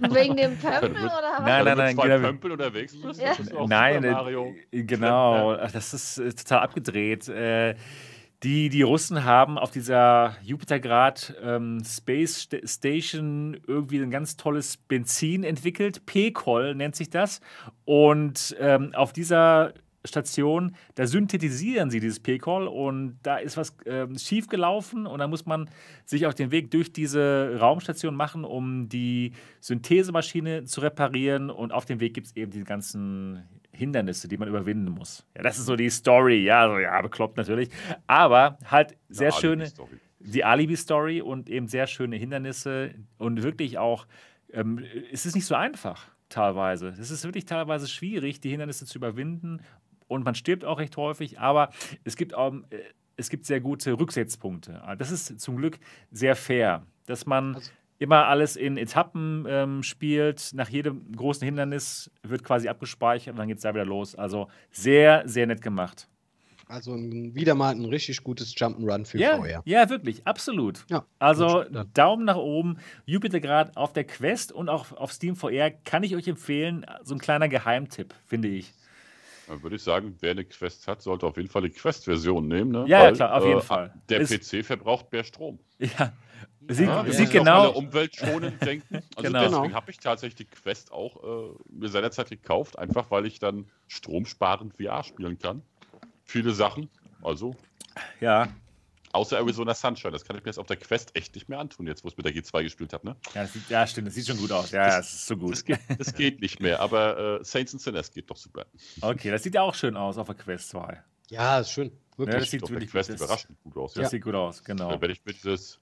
Wegen dem Pömpel oder was? Nein, nein, nein, zwei genau. Pömpel unterwegs bist? Ja. das ist auch Nein, Super äh, Mario. genau. Das ist äh, total abgedreht. Äh, die, die Russen haben auf dieser Jupitergrad ähm, Space St Station irgendwie ein ganz tolles Benzin entwickelt. P-Col nennt sich das. Und ähm, auf dieser Station, da synthetisieren sie dieses P-Col und da ist was ähm, schief gelaufen und da muss man sich auf den Weg durch diese Raumstation machen, um die Synthesemaschine zu reparieren und auf dem Weg gibt es eben die ganzen Hindernisse, die man überwinden muss. Ja, das ist so die Story, ja, so, ja, bekloppt natürlich, aber halt sehr Eine schöne, Alibi-Story. die Alibi-Story und eben sehr schöne Hindernisse und wirklich auch, ähm, es ist nicht so einfach teilweise. Es ist wirklich teilweise schwierig, die Hindernisse zu überwinden und man stirbt auch recht häufig, aber es gibt auch, äh, es gibt sehr gute Rücksetzpunkte. Das ist zum Glück sehr fair, dass man Also- immer alles in Etappen ähm, spielt. Nach jedem großen Hindernis wird quasi abgespeichert und dann geht es da wieder los. Also sehr, sehr nett gemacht. Also ein, wieder mal ein richtig gutes Jump'n'Run für Ja, VR. ja, wirklich, absolut. Ja, Also gut. Daumen nach oben. Jupitergrad auf der Quest und auch auf Steam VR kann ich euch empfehlen. So ein kleiner Geheimtipp, finde ich. Dann würde ich sagen, wer eine Quest hat, sollte auf jeden Fall die Quest-Version nehmen. Ne? Ja, ja, klar, auf jeden Fall. Der Ist- PC verbraucht mehr Strom. Ja, sieht, Ja, alle genau. umweltschonend denken. Also Genau. deswegen habe ich tatsächlich die Quest auch äh, mir seinerzeit gekauft, einfach weil ich dann stromsparend VR spielen kann. Viele Sachen. Also Ja, Außer Arizona Sunshine. Das kann ich mir jetzt auf der Quest echt nicht mehr antun, jetzt wo ich mit der G2 gespielt habe. Ne? Ja, sieht, ja, stimmt. Das sieht schon gut aus. Ja, das, das ist so gut. Das geht, das geht nicht mehr, aber äh, Saints and Sinners geht doch super. Okay, das sieht ja auch schön aus auf der Quest 2. Ja, ist schön. Wirklich. Ja, das sieht wirklich Quest das, überraschend gut aus. Das ja. sieht gut aus, genau. Dann werde ich mit dieses,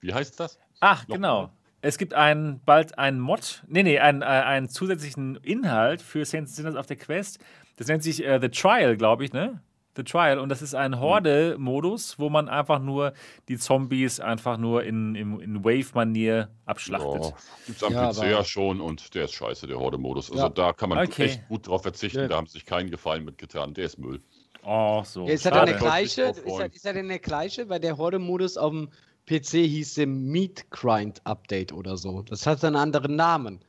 wie heißt das? Ach, Noch genau. Mal. Es gibt ein, bald einen Mod, nee, nee, einen, äh, einen zusätzlichen Inhalt für Saints Sinners auf der Quest. Das nennt sich äh, The Trial, glaube ich, ne? The Trial. Und das ist ein hm. Horde-Modus, wo man einfach nur die Zombies einfach nur in, in, in Wave-Manier abschlachtet. Ja, gibt's am ja, PC ja schon und der ist scheiße, der Horde-Modus. Also ja. da kann man okay. echt gut drauf verzichten. Da haben sich keinen Gefallen mitgetan. Der ist Müll. Oh, so. ist er denn der gleiche? Ist er, ist er denn der gleiche? Weil der Horde-Modus auf dem PC hieß der Meat Grind Update oder so. Das hat einen anderen Namen.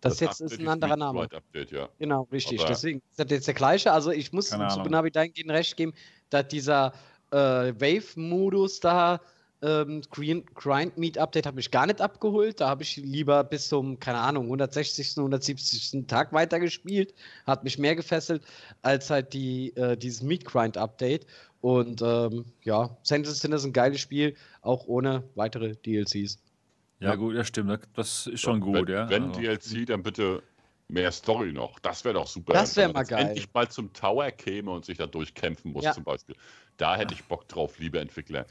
Das, das jetzt ist ein anderer Name. Update, ja. Genau, richtig. Aber Deswegen ist das jetzt der gleiche. Also ich muss zu Benavi dahingehend recht geben, dass dieser äh, Wave-Modus da ähm, Grind Meat Update hat mich gar nicht abgeholt. Da habe ich lieber bis zum, keine Ahnung, 160., 170. Tag weitergespielt. Hat mich mehr gefesselt als halt die, äh, dieses Meat Grind Update. Und ähm, ja, Sentinels ist ein geiles Spiel, auch ohne weitere DLCs. Ja, gut, das stimmt. Das ist schon gut, wenn, ja. Wenn also. DLC, dann bitte mehr Story noch. Das wäre doch super. Das wäre mal geil. Endlich mal zum Tower käme und sich da durchkämpfen muss, ja. zum Beispiel. Da hätte ich Bock drauf, liebe Entwickler.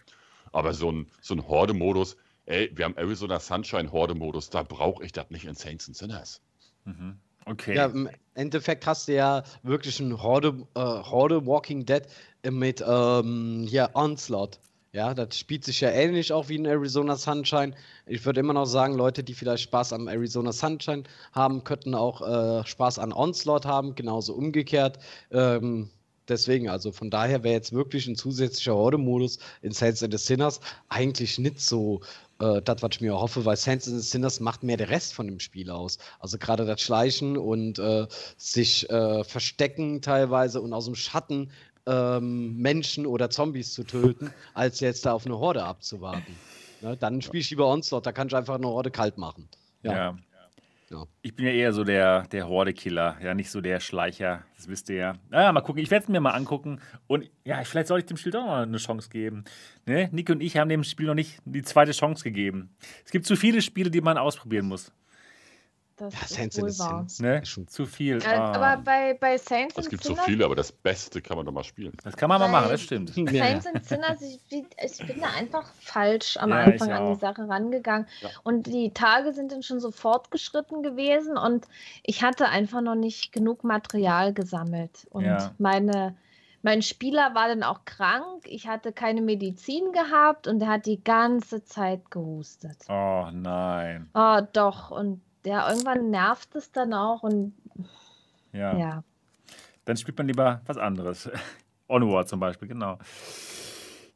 Aber so ein, so ein Horde-Modus, ey, wir haben Arizona Sunshine Horde-Modus, da brauche ich das nicht in Saints and Sinners. Mhm. Okay. Ja, im Endeffekt hast du ja wirklich ein Horde, äh, Horde Walking Dead mit ähm, hier Onslaught. Ja, das spielt sich ja ähnlich auch wie in Arizona Sunshine. Ich würde immer noch sagen, Leute, die vielleicht Spaß am Arizona Sunshine haben, könnten auch äh, Spaß an Onslaught haben, genauso umgekehrt. Ähm, deswegen, also von daher wäre jetzt wirklich ein zusätzlicher Horde-Modus in Saints and the Sinners eigentlich nicht so äh, das, was ich mir hoffe, weil Saints and the Sinners macht mehr der Rest von dem Spiel aus. Also gerade das Schleichen und äh, sich äh, verstecken teilweise und aus dem Schatten ähm, Menschen oder Zombies zu töten, als jetzt da auf eine Horde abzuwarten. Ne? Dann spiele ich lieber Onslaught, da kann ich einfach eine Horde kalt machen. ja. ja. Ja. Ich bin ja eher so der, der Horde-Killer, ja, nicht so der Schleicher, das wisst ihr ja. Naja, mal gucken, ich werde es mir mal angucken und ja, vielleicht soll ich dem Spiel doch noch eine Chance geben. Ne? Nick und ich haben dem Spiel noch nicht die zweite Chance gegeben. Es gibt zu viele Spiele, die man ausprobieren muss. Das ja, Saints wohl wahr. Ne? Schon zu viel. Äh, ah. Aber bei, bei Saints Es gibt so viele, aber das Beste kann man doch mal spielen. Das kann man mal machen, das stimmt. Saints and Sinners, ich, ich, bin da einfach falsch am ja, Anfang an die Sache rangegangen. Ja. Und die Tage sind dann schon so fortgeschritten gewesen und ich hatte einfach noch nicht genug Material gesammelt. Und ja. meine mein Spieler war dann auch krank. Ich hatte keine Medizin gehabt und er hat die ganze Zeit gehustet. Oh nein. Oh, doch. Und ja, irgendwann nervt es dann auch und ja. ja. Dann spielt man lieber was anderes. Onward zum Beispiel, genau.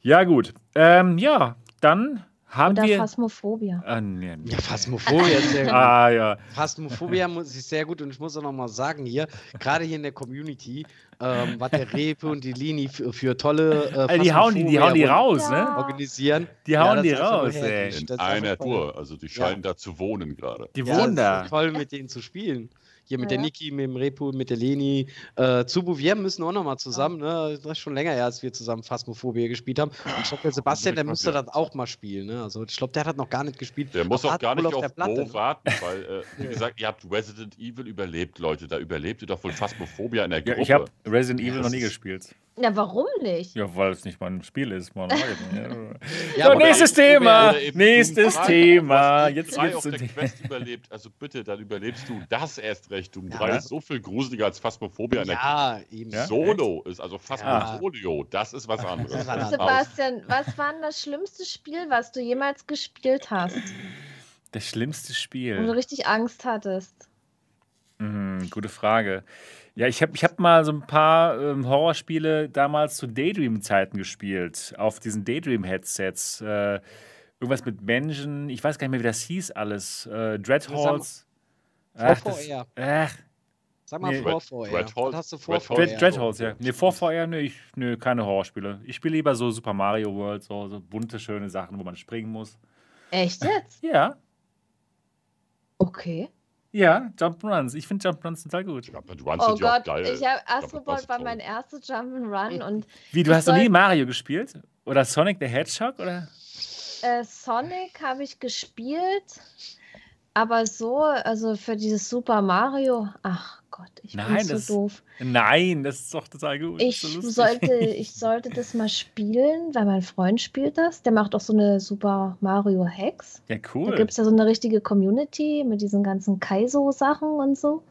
Ja, gut. Ähm, ja, dann haben Oder wir. Phasmophobia. Ah, nee, nee. Ja, Phasmophobia ist sehr gut. ah, ja. Phasmophobia muss ich sehr gut und ich muss auch noch mal sagen hier, gerade hier in der Community, ähm, was der Repe und die Lini für, für tolle äh, also die hauen die, die hauen die raus, ja. ne? Organisieren. Die hauen ja, die raus, ey. In einer Tour, also die scheinen ja. da zu wohnen gerade. Die wohnen da. toll mit denen zu spielen. Hier mit ja. der Niki, mit dem Repo, mit der Leni. Äh, zu Bouvier müssen auch nochmal zusammen. Ne? Das ist schon länger her, als wir zusammen Phasmophobia gespielt haben. Und ich glaube, der Sebastian, der müsste das auch mal spielen. Ne? Also ich glaube, der hat noch gar nicht gespielt. Der muss auch gar nicht auf, auf Bo warten, weil, äh, wie gesagt, ihr habt Resident Evil überlebt, Leute. Da überlebt ihr doch wohl Phasmophobia in der Gruppe. Ja, ich habe Resident Evil noch nie gespielt. Ja, warum nicht? Ja, weil es nicht mein Spiel ist. Man ja, so, nächstes Thema. Nächstes Thema. Jetzt drei auf der Quest überlebt. Also bitte, dann überlebst du das erst recht. Doom ja. 3 ist so viel gruseliger als Phasmophobia in der ja, eben. Solo ist also Phasmofolio. Das ist was anderes. Sebastian, was war denn das schlimmste Spiel, was du jemals gespielt hast? Das schlimmste Spiel. Wo du richtig Angst hattest. Mhm, gute Frage. Ja, ich habe ich hab mal so ein paar ähm, Horrorspiele damals zu Daydream-Zeiten gespielt, auf diesen Daydream-Headsets. Äh, irgendwas mit Menschen, ich weiß gar nicht mehr, wie das hieß alles. Äh, Dreadhalls. Ach, das, ach, Sag mal nee. vor VR. Dreadhalls? hast du vor VR? Dread, Dreadhalls, ja. Nee, vor VR, nee, ich, nee, keine Horrorspiele. Ich spiele lieber so Super Mario World, so, so bunte, schöne Sachen, wo man springen muss. Echt jetzt? Ja. Okay. Ja, Jump'n'Runs. Ich finde Jump'n'Runs total gut. Jump'n'Runs oh Gott, geil. Ich habe Astrobot war mein erstes Jump'n'Run und. Wie, du hast noch nie Mario gespielt? Oder Sonic the Hedgehog? Oder? Äh, Sonic habe ich gespielt, aber so, also für dieses Super Mario, ach Gott, ich Nein, bin das- so doof. Nein, das ist doch total gut. Ich so sollte, ich sollte das mal spielen, weil mein Freund spielt das. Der macht auch so eine Super Mario Hex. Ja, Da cool. gibt es ja so eine richtige Community mit diesen ganzen Kaizo-Sachen und so.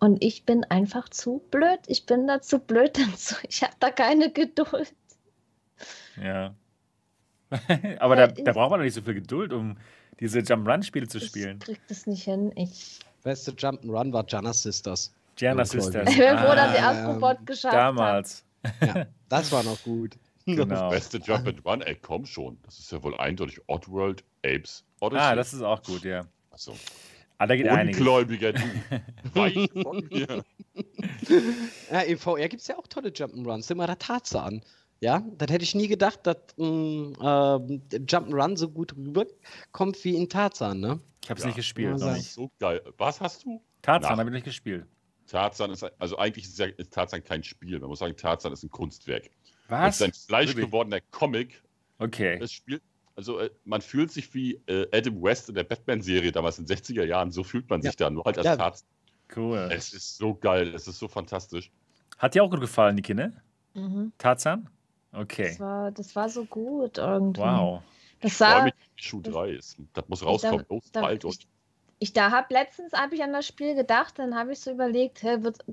Und ich bin einfach zu blöd. Ich bin da zu blöd dazu. Ich habe da keine Geduld. Ja. Aber da, da braucht man doch nicht so viel Geduld, um diese Jump-Run-Spiele zu spielen. Ich krieg das nicht hin. Ich, Beste Jump'n'Run war Jana Sisters. Ungläubig. Sisters. ich bin froh, dass ich Ah, Astrobot geschafft habe. Damals. Ja, das war noch gut. Genau. Beste Jump and Run, ey, komm schon. Das ist ja wohl eindeutig Oddworld Apes Odyssey. Ah, das ist auch gut, ja. Achso. Ah, da geht einiges. Ungläubiger du. Weich von mir. Ja, im VR gibt es ja auch tolle Jump'n'Runs. Immer der Tarzan. Ja, das hätte ich nie gedacht, dass ein ähm, Jump'n'Run so gut rüberkommt wie in Tarzan, ne? Ich habe es Ja. nicht gespielt, sag- nicht. So geil. Was hast du? Tarzan habe ich nicht gespielt. Tarzan ist, also eigentlich ist, ja, ist Tarzan kein Spiel. Man muss sagen, Tarzan ist ein Kunstwerk. Was? Es ist ein Fleisch Wirklich? gewordener Comic. Okay. Es spielt, also äh, man fühlt sich wie äh, Adam West in der Batman-Serie damals in den 60er Jahren. So fühlt man sich da, nur halt als Ja. Tarzan. Cool. Es ist so geil, es ist so fantastisch. Hat dir auch gut gefallen, die Kinder? Mhm. Tarzan? Okay. Das, war, das war so gut irgendwie. Wow. Das Ich freue mich, wie Schuh 3 ist. Das muss rauskommen. Los, da- bald. ich- ich da habe letztens hab ich an das Spiel gedacht, dann habe ich so überlegt,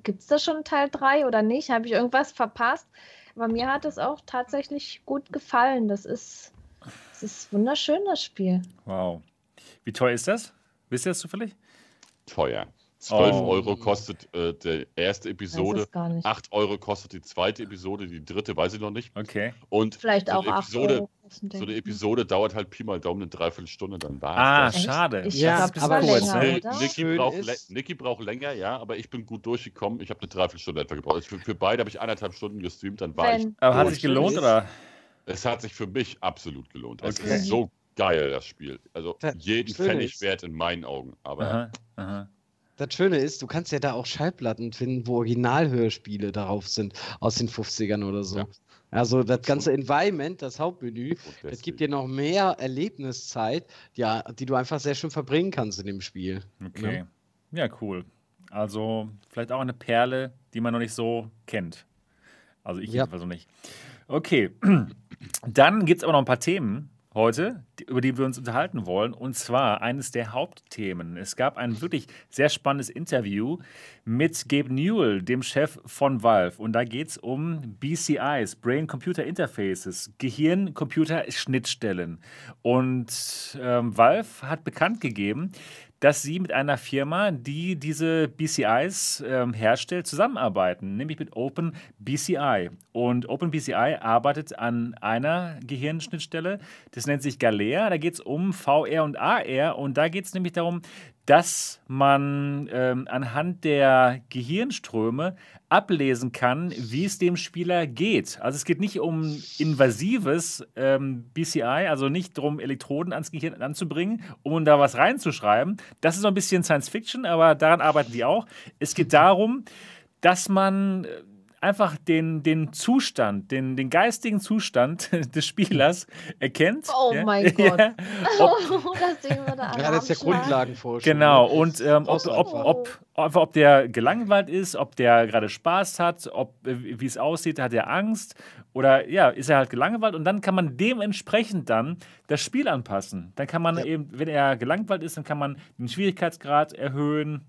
gibt es da schon Teil 3 oder nicht? Habe ich irgendwas verpasst? Aber mir hat es auch tatsächlich gut gefallen. Das ist, das ist wunderschön, das Spiel. Wow. Wie teuer ist das? Wisst ihr das zufällig? teuer. 12 Oh. Euro kostet äh, die erste Ich Episode. es gar nicht. 8 Euro kostet die zweite Episode, die dritte weiß ich noch nicht. Okay. Und Vielleicht so auch eine 8 Episode, Euro. so eine ich. Episode dauert halt Pi mal Daumen eine Dreiviertelstunde, dann war Ah, es das. Schade. Ich Ja, glaube, das aber war länger, Nee, oder? Niki, braucht, Niki braucht länger, ja, aber ich bin gut durchgekommen. Ich habe eine Dreiviertelstunde etwa gebraucht. Also für, für beide habe ich eineinhalb Stunden gestreamt, dann war ich. Wenn, Aber hat sich gelohnt, oder? Es hat sich für mich absolut gelohnt. Es Okay. ist so geil, das Spiel. Also jeden Pfennig wert in meinen Augen. Aber Aha, aha. Das Schöne ist, du kannst ja da auch Schallplatten finden, wo Originalhörspiele darauf sind, aus den 50ern oder so. Ja. Also das ganze Environment, das Hauptmenü, das gibt dir noch mehr Erlebniszeit, ja, die du einfach sehr schön verbringen kannst in dem Spiel. Okay. Ja, cool. Also vielleicht auch eine Perle, die man noch nicht so kennt. Also ich Ja. jedenfalls noch nicht. Okay. Dann gibt es aber noch ein paar Themen heute, über die wir uns unterhalten wollen. Und zwar eines der Hauptthemen. Es gab ein wirklich sehr spannendes Interview mit Gabe Newell, dem Chef von Valve. Und da geht es um BCIs, Brain Computer Interfaces, Gehirn-Computer-Schnittstellen. Und ähm, Valve hat bekannt gegeben, dass sie mit einer Firma, die diese BCIs ähm, herstellt, zusammenarbeiten, nämlich mit OpenBCI. Und OpenBCI arbeitet an einer Gehirnschnittstelle, das nennt sich Galea. Da geht es um VR und AR und da geht es nämlich darum, dass man ähm, anhand der Gehirnströme ablesen kann, wie es dem Spieler geht. Also es geht nicht um invasives ähm, BCI, also nicht darum, Elektroden ans Gehirn anzubringen, um da was reinzuschreiben. Das ist so ein bisschen Science Fiction, aber daran arbeiten die auch. Es geht darum, dass man äh, einfach den, den Zustand, den, den geistigen Zustand des Spielers erkennt. Oh mein Gott. Ja. Ob, das Ding würde Ja, das ist ja. Grundlagenforschung. Genau, ne? und ähm, ob, ob, einfach. ob, ob, ob der gelangweilt ist, ob der gerade Spaß hat, ob äh, wie es aussieht, hat er Angst oder ja, ist er halt gelangweilt und dann kann man dementsprechend dann das Spiel anpassen. Dann kann man Ja. eben, wenn er gelangweilt ist, dann kann man den Schwierigkeitsgrad erhöhen.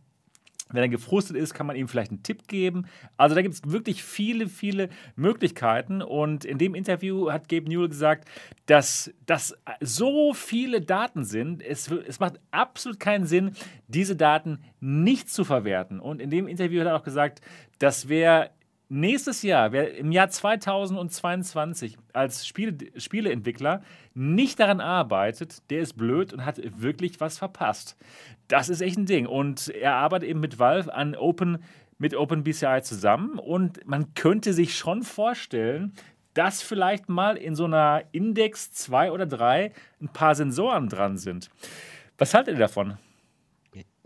Wenn er gefrustet ist, kann man ihm vielleicht einen Tipp geben. Also da gibt es wirklich viele, viele Möglichkeiten. Und in dem Interview hat Gabe Newell gesagt, dass das so viele Daten sind. Es, es macht absolut keinen Sinn, diese Daten nicht zu verwerten. Und in dem Interview hat er auch gesagt, dass wer nächstes Jahr, wer im Jahr 2022 als Spiele, Spieleentwickler nicht daran arbeitet, der ist blöd und hat wirklich was verpasst. Das ist echt ein Ding. Und er arbeitet eben mit Valve an Open, mit OpenBCI zusammen und man könnte sich schon vorstellen, dass vielleicht mal in so einer Index 2 oder 3 ein paar Sensoren dran sind. Was haltet ihr davon?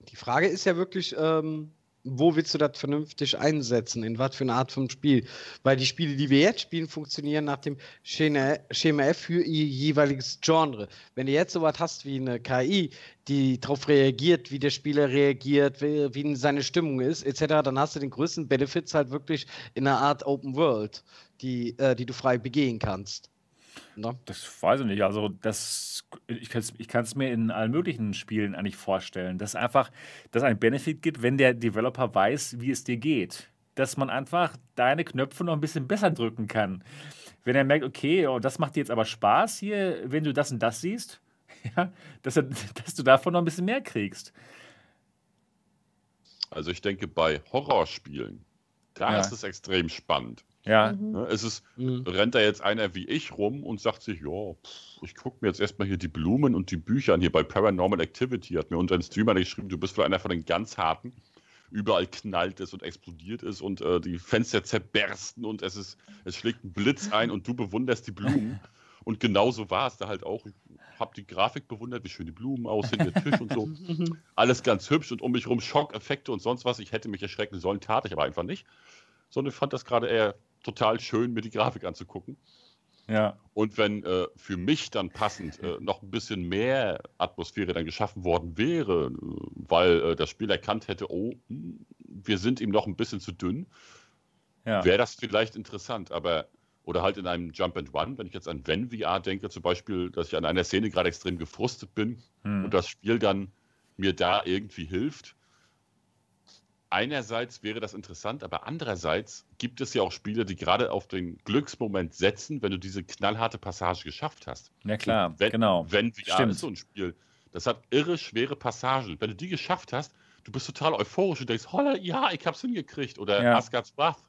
Die Frage ist ja wirklich, ähm, wo willst du das vernünftig einsetzen? In was für eine Art von Spiel? Weil die Spiele, die wir jetzt spielen, funktionieren nach dem Schema, F für ihr jeweiliges Genre. Wenn du jetzt sowas hast wie eine KI, die darauf reagiert, wie der Spieler reagiert, wie, wie seine Stimmung ist, etc., dann hast du den größten Benefits halt wirklich in einer Art Open World, die, äh, die du frei begehen kannst. Ne? Das weiß ich nicht. Also, das, ich kann es mir in allen möglichen Spielen eigentlich vorstellen, dass einfach dass ein Benefit gibt, wenn der Developer weiß, wie es dir geht. Dass man einfach deine Knöpfe noch ein bisschen besser drücken kann. Wenn er merkt, okay, oh, das macht dir jetzt aber Spaß hier, wenn du das und das siehst, ja, dass, er, dass du davon noch ein bisschen mehr kriegst. Also ich denke, bei Horrorspielen, da ja. ist es extrem spannend. Ja. Mhm. Ne, es ist, mhm. rennt da jetzt einer wie ich rum und sagt sich, ja, ich gucke mir jetzt erstmal hier die Blumen und die Bücher an. Hier bei Paranormal Activity hat mir unter ein Streamer geschrieben, du bist vielleicht einer von den ganz harten. Überall knallt es und explodiert es und äh, die Fenster zerbersten und es, ist, es schlägt ein Blitz ein und du bewunderst die Blumen. Und genauso war es da halt auch. Ich habe die Grafik bewundert, wie schön die Blumen aussehen, der Tisch und so. Alles ganz hübsch und um mich herum Schockeffekte und sonst was. Ich hätte mich erschrecken sollen, tat ich aber einfach nicht. Sondern ich fand das gerade eher total schön, mir die Grafik anzugucken. Ja. Und wenn äh, für mich dann passend äh, noch ein bisschen mehr Atmosphäre dann geschaffen worden wäre, äh, weil äh, das Spiel erkannt hätte, oh, hm, wir sind ihm noch ein bisschen zu dünn, ja. wäre das vielleicht interessant. Aber, oder halt in einem Jump and Run, wenn ich jetzt an Wenn VR denke, zum Beispiel, dass ich an einer Szene gerade extrem gefrustet bin hm. und das Spiel dann mir da irgendwie hilft, einerseits wäre das interessant, aber andererseits gibt es ja auch Spiele, die gerade auf den Glücksmoment setzen, wenn du diese knallharte Passage geschafft hast. Ja klar, wenn, genau. Wenn VR Stimmt. ist so ein Spiel, das hat irre schwere Passagen. Wenn du die geschafft hast, du bist total euphorisch und denkst, holla, ja, ich hab's hingekriegt. Oder ja. Asgard's Wrath.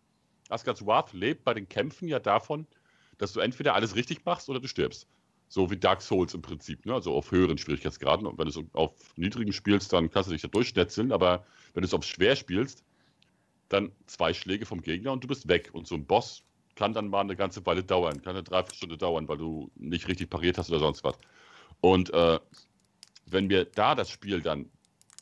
Asgard's Wrath lebt bei den Kämpfen ja davon, dass du entweder alles richtig machst oder du stirbst. So wie Dark Souls im Prinzip, ne? also auf höheren Schwierigkeitsgraden. Und wenn du es auf niedrigen spielst, dann kannst du dich da durchschnetzeln, aber wenn du es auf schwer spielst, dann zwei Schläge vom Gegner und du bist weg. Und so ein Boss kann dann mal eine ganze Weile dauern, kann eine Dreiviertelstunde dauern, weil du nicht richtig pariert hast oder sonst was. Und äh, wenn mir da das Spiel dann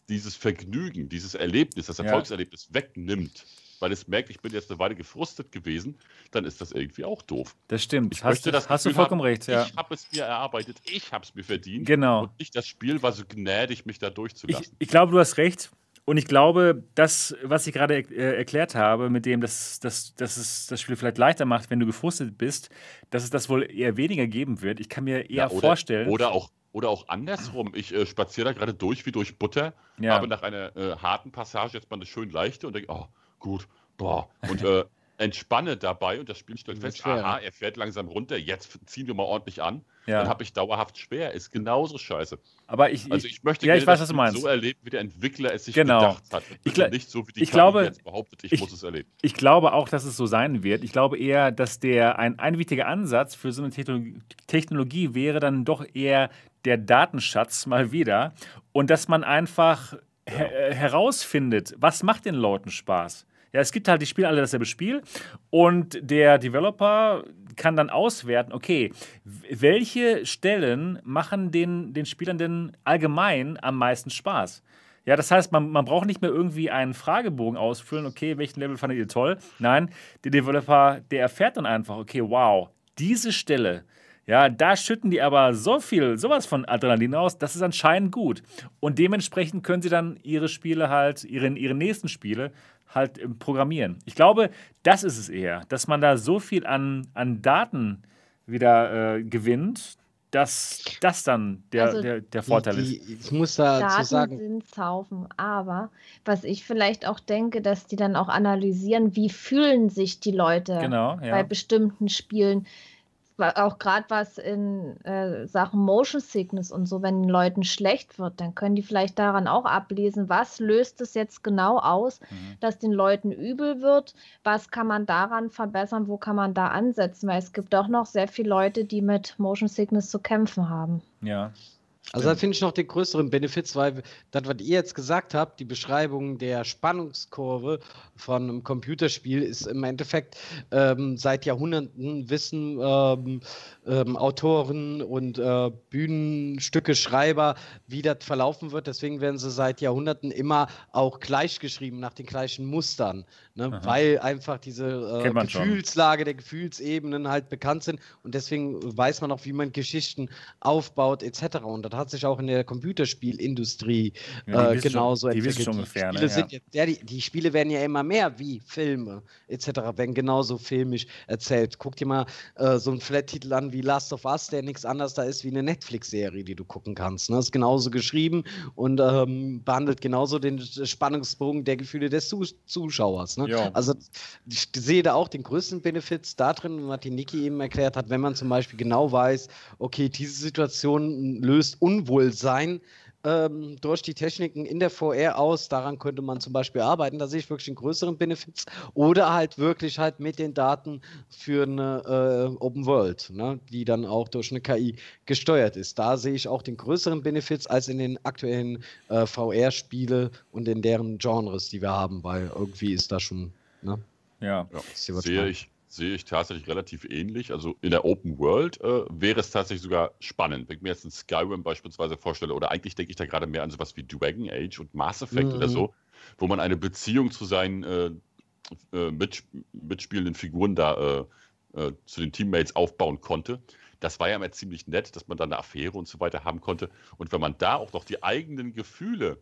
dieses Vergnügen, dieses Erlebnis, das Erfolgserlebnis ja. wegnimmt, weil es merkt, ich bin jetzt eine Weile gefrustet gewesen, dann ist das irgendwie auch doof. Das stimmt. Ich hast möchte das hast du vollkommen haben, recht. Ja. Ich habe es mir erarbeitet, ich habe es mir verdient. Genau. Und nicht das Spiel war so gnädig, mich da durchzulassen. Ich, ich glaube, du hast recht. Und ich glaube, das, was ich gerade äh, erklärt habe, mit dem, dass, dass, dass es das Spiel vielleicht leichter macht, wenn du gefrustet bist, dass es das wohl eher weniger geben wird. Ich kann mir eher ja, oder, vorstellen. Oder auch, oder auch andersrum. Ich äh, spaziere da gerade durch wie durch Butter, ja. habe nach einer äh, harten Passage jetzt mal eine schön leichte und denke, oh, gut, boah. Und äh, entspanne dabei und das Spiel stellt fest, schwer. aha, er fährt langsam runter, jetzt ziehen wir mal ordentlich an. Ja. Dann habe ich dauerhaft schwer. Ist genauso scheiße. Aber ich, also ich möchte ja, ich weiß, meinst. so erleben, wie der Entwickler es sich genau. gedacht hat. Ich nicht so, wie die ich glaube, jetzt behauptet, ich, ich, muss es erleben. Ich glaube auch, dass es so sein wird. Ich glaube eher, dass der ein, ein wichtiger Ansatz für so eine Technologie wäre dann doch eher der Datenschatz mal wieder und dass man einfach ja. her herausfindet, was macht den Leuten Spaß. Ja, es gibt halt, die spielen alle dasselbe Spiel und der Developer kann dann auswerten, okay, welche Stellen machen den, den Spielern denn allgemein am meisten Spaß? Ja, das heißt, man, man braucht nicht mehr irgendwie einen Fragebogen ausfüllen, okay, welchen Level fandet ihr toll? Nein, der Developer, der erfährt dann einfach, okay, wow, diese Stelle, ja, da schütten die aber so viel, sowas von Adrenalin aus, das ist anscheinend gut. Und dementsprechend können sie dann ihre Spiele halt, ihre, ihre nächsten Spiele halt im Programmieren. Ich glaube, das ist es eher, dass man da so viel an, an Daten wieder äh, gewinnt, dass das dann der, also der, der Vorteil die, ist. Ich muss da Daten sagen. sind Zaufen, aber was ich vielleicht auch denke, dass die dann auch analysieren, wie fühlen sich die Leute genau, ja. bei bestimmten Spielen auch gerade was in äh, Sachen Motion Sickness und so, wenn den Leuten schlecht wird, dann können die vielleicht daran auch ablesen, was löst es jetzt genau aus, mhm. dass den Leuten übel wird, was kann man daran verbessern, wo kann man da ansetzen, weil es gibt auch noch sehr viele Leute, die mit Motion Sickness zu kämpfen haben. Ja. Also da finde ich noch den größeren Benefits, weil das, was ihr jetzt gesagt habt, die Beschreibung der Spannungskurve von einem Computerspiel ist im Endeffekt ähm, seit Jahrhunderten wissen ähm, ähm, Autoren und äh, Bühnenstücke, Schreiber, wie das verlaufen wird. Deswegen werden sie seit Jahrhunderten immer auch gleich geschrieben, nach den gleichen Mustern, ne? weil einfach diese äh, Gefühlslage der Gefühlsebenen halt bekannt sind und deswegen weiß man auch, wie man Geschichten aufbaut etc. Und das hat sich auch in der Computerspielindustrie ja, äh, genauso schon, entwickelt. Die, ungefähr, Spiele ne? ja. ja die, die, Spiele werden ja immer mehr wie Filme etc. werden genauso filmisch erzählt. Guck dir mal äh, so einen Flat-Titel an wie Last of Us, der nichts anderes da ist wie eine Netflix-Serie, die du gucken kannst. Ne? Ist genauso geschrieben und ähm, behandelt genauso den Spannungsbogen der Gefühle des Zus Zuschauers. Ne? Also ich sehe da auch den größten Benefits da drin, was die Niki eben erklärt hat, wenn man zum Beispiel genau weiß, okay, diese Situation löst Unwohlsein ähm, durch die Techniken in der VR aus. Daran könnte man zum Beispiel arbeiten. Da sehe ich wirklich einen größeren Benefits. Oder halt wirklich halt mit den Daten für eine äh, Open World, ne, die dann auch durch eine KI gesteuert ist. Da sehe ich auch den größeren Benefits als in den aktuellen äh, VR-Spiele und in deren Genres, die wir haben, weil irgendwie ist da schon. Ne? Ja, ja. sehe ich, sehe ich tatsächlich relativ ähnlich. Also in der Open World äh, wäre es tatsächlich sogar spannend. Wenn ich mir jetzt ein Skyrim beispielsweise vorstelle, oder eigentlich denke ich da gerade mehr an sowas wie Dragon Age und Mass Effect mhm. oder so, wo man eine Beziehung zu seinen äh, äh, mit, mitspielenden Figuren da äh, äh, zu den Teammates aufbauen konnte. Das war ja immer ziemlich nett, dass man da eine Affäre und so weiter haben konnte. Und wenn man da auch noch die eigenen Gefühle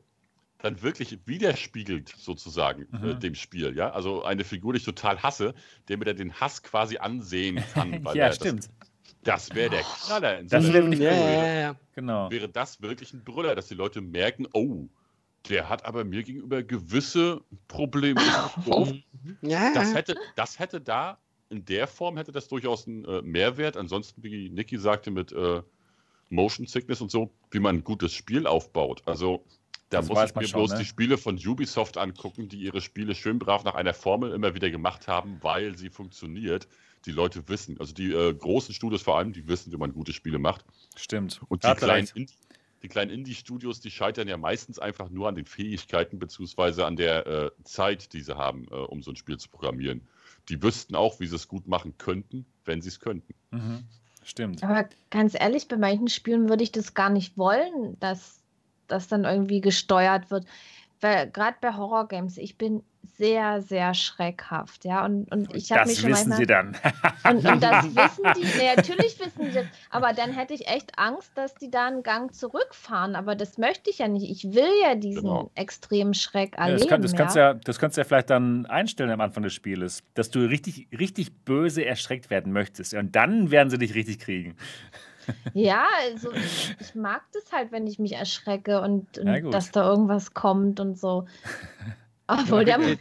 dann wirklich widerspiegelt, sozusagen, äh, mhm. äh, dem Spiel. Ja? Also eine Figur, die ich total hasse, der mir dann den Hass quasi ansehen kann. ja, stimmt. Das, das wäre der Knaller. In das wäre ja, ja, ja. Genau. Wäre das wirklich ein Brüller, dass die Leute merken, oh, der hat aber mir gegenüber gewisse Probleme. ja. das, hätte, das hätte da, in der Form hätte das durchaus einen äh, Mehrwert. Ansonsten, wie Niki sagte, mit äh, Motion Sickness und so, wie man ein gutes Spiel aufbaut. Also da das muss ich mir schon, bloß ne? die Spiele von Ubisoft angucken, die ihre Spiele schön brav nach einer Formel immer wieder gemacht haben, weil sie funktioniert. Die Leute wissen, also die äh, großen Studios vor allem, die wissen, wie man gute Spiele macht. Stimmt. Und die kleinen, Indie, die kleinen Indie-Studios, die scheitern ja meistens einfach nur an den Fähigkeiten beziehungsweise an der äh, Zeit, die sie haben, äh, um so ein Spiel zu programmieren. Die wüssten auch, wie sie es gut machen könnten, wenn sie es könnten. Mhm. Stimmt. Aber ganz ehrlich, bei manchen Spielen würde ich das gar nicht wollen, dass das dann irgendwie gesteuert wird. Weil gerade bei Horrorgames, ich bin sehr, sehr schreckhaft, ja. Und, und ich habe mich schon wissen manchmal, sie dann. und, und das wissen die, nee, natürlich wissen sie das, aber dann hätte ich echt Angst, dass die da einen Gang zurückfahren. Aber das möchte ich ja nicht. Ich will ja diesen genau. extremen Schreck erleben. Ja, das, kann, das, ja. Kannst ja, das kannst du ja vielleicht dann einstellen am Anfang des Spieles, dass du richtig, richtig böse erschreckt werden möchtest. Und dann werden sie dich richtig kriegen. Ja, also ich mag das halt, wenn ich mich erschrecke und, und dass da irgendwas kommt und so. Obwohl ja, der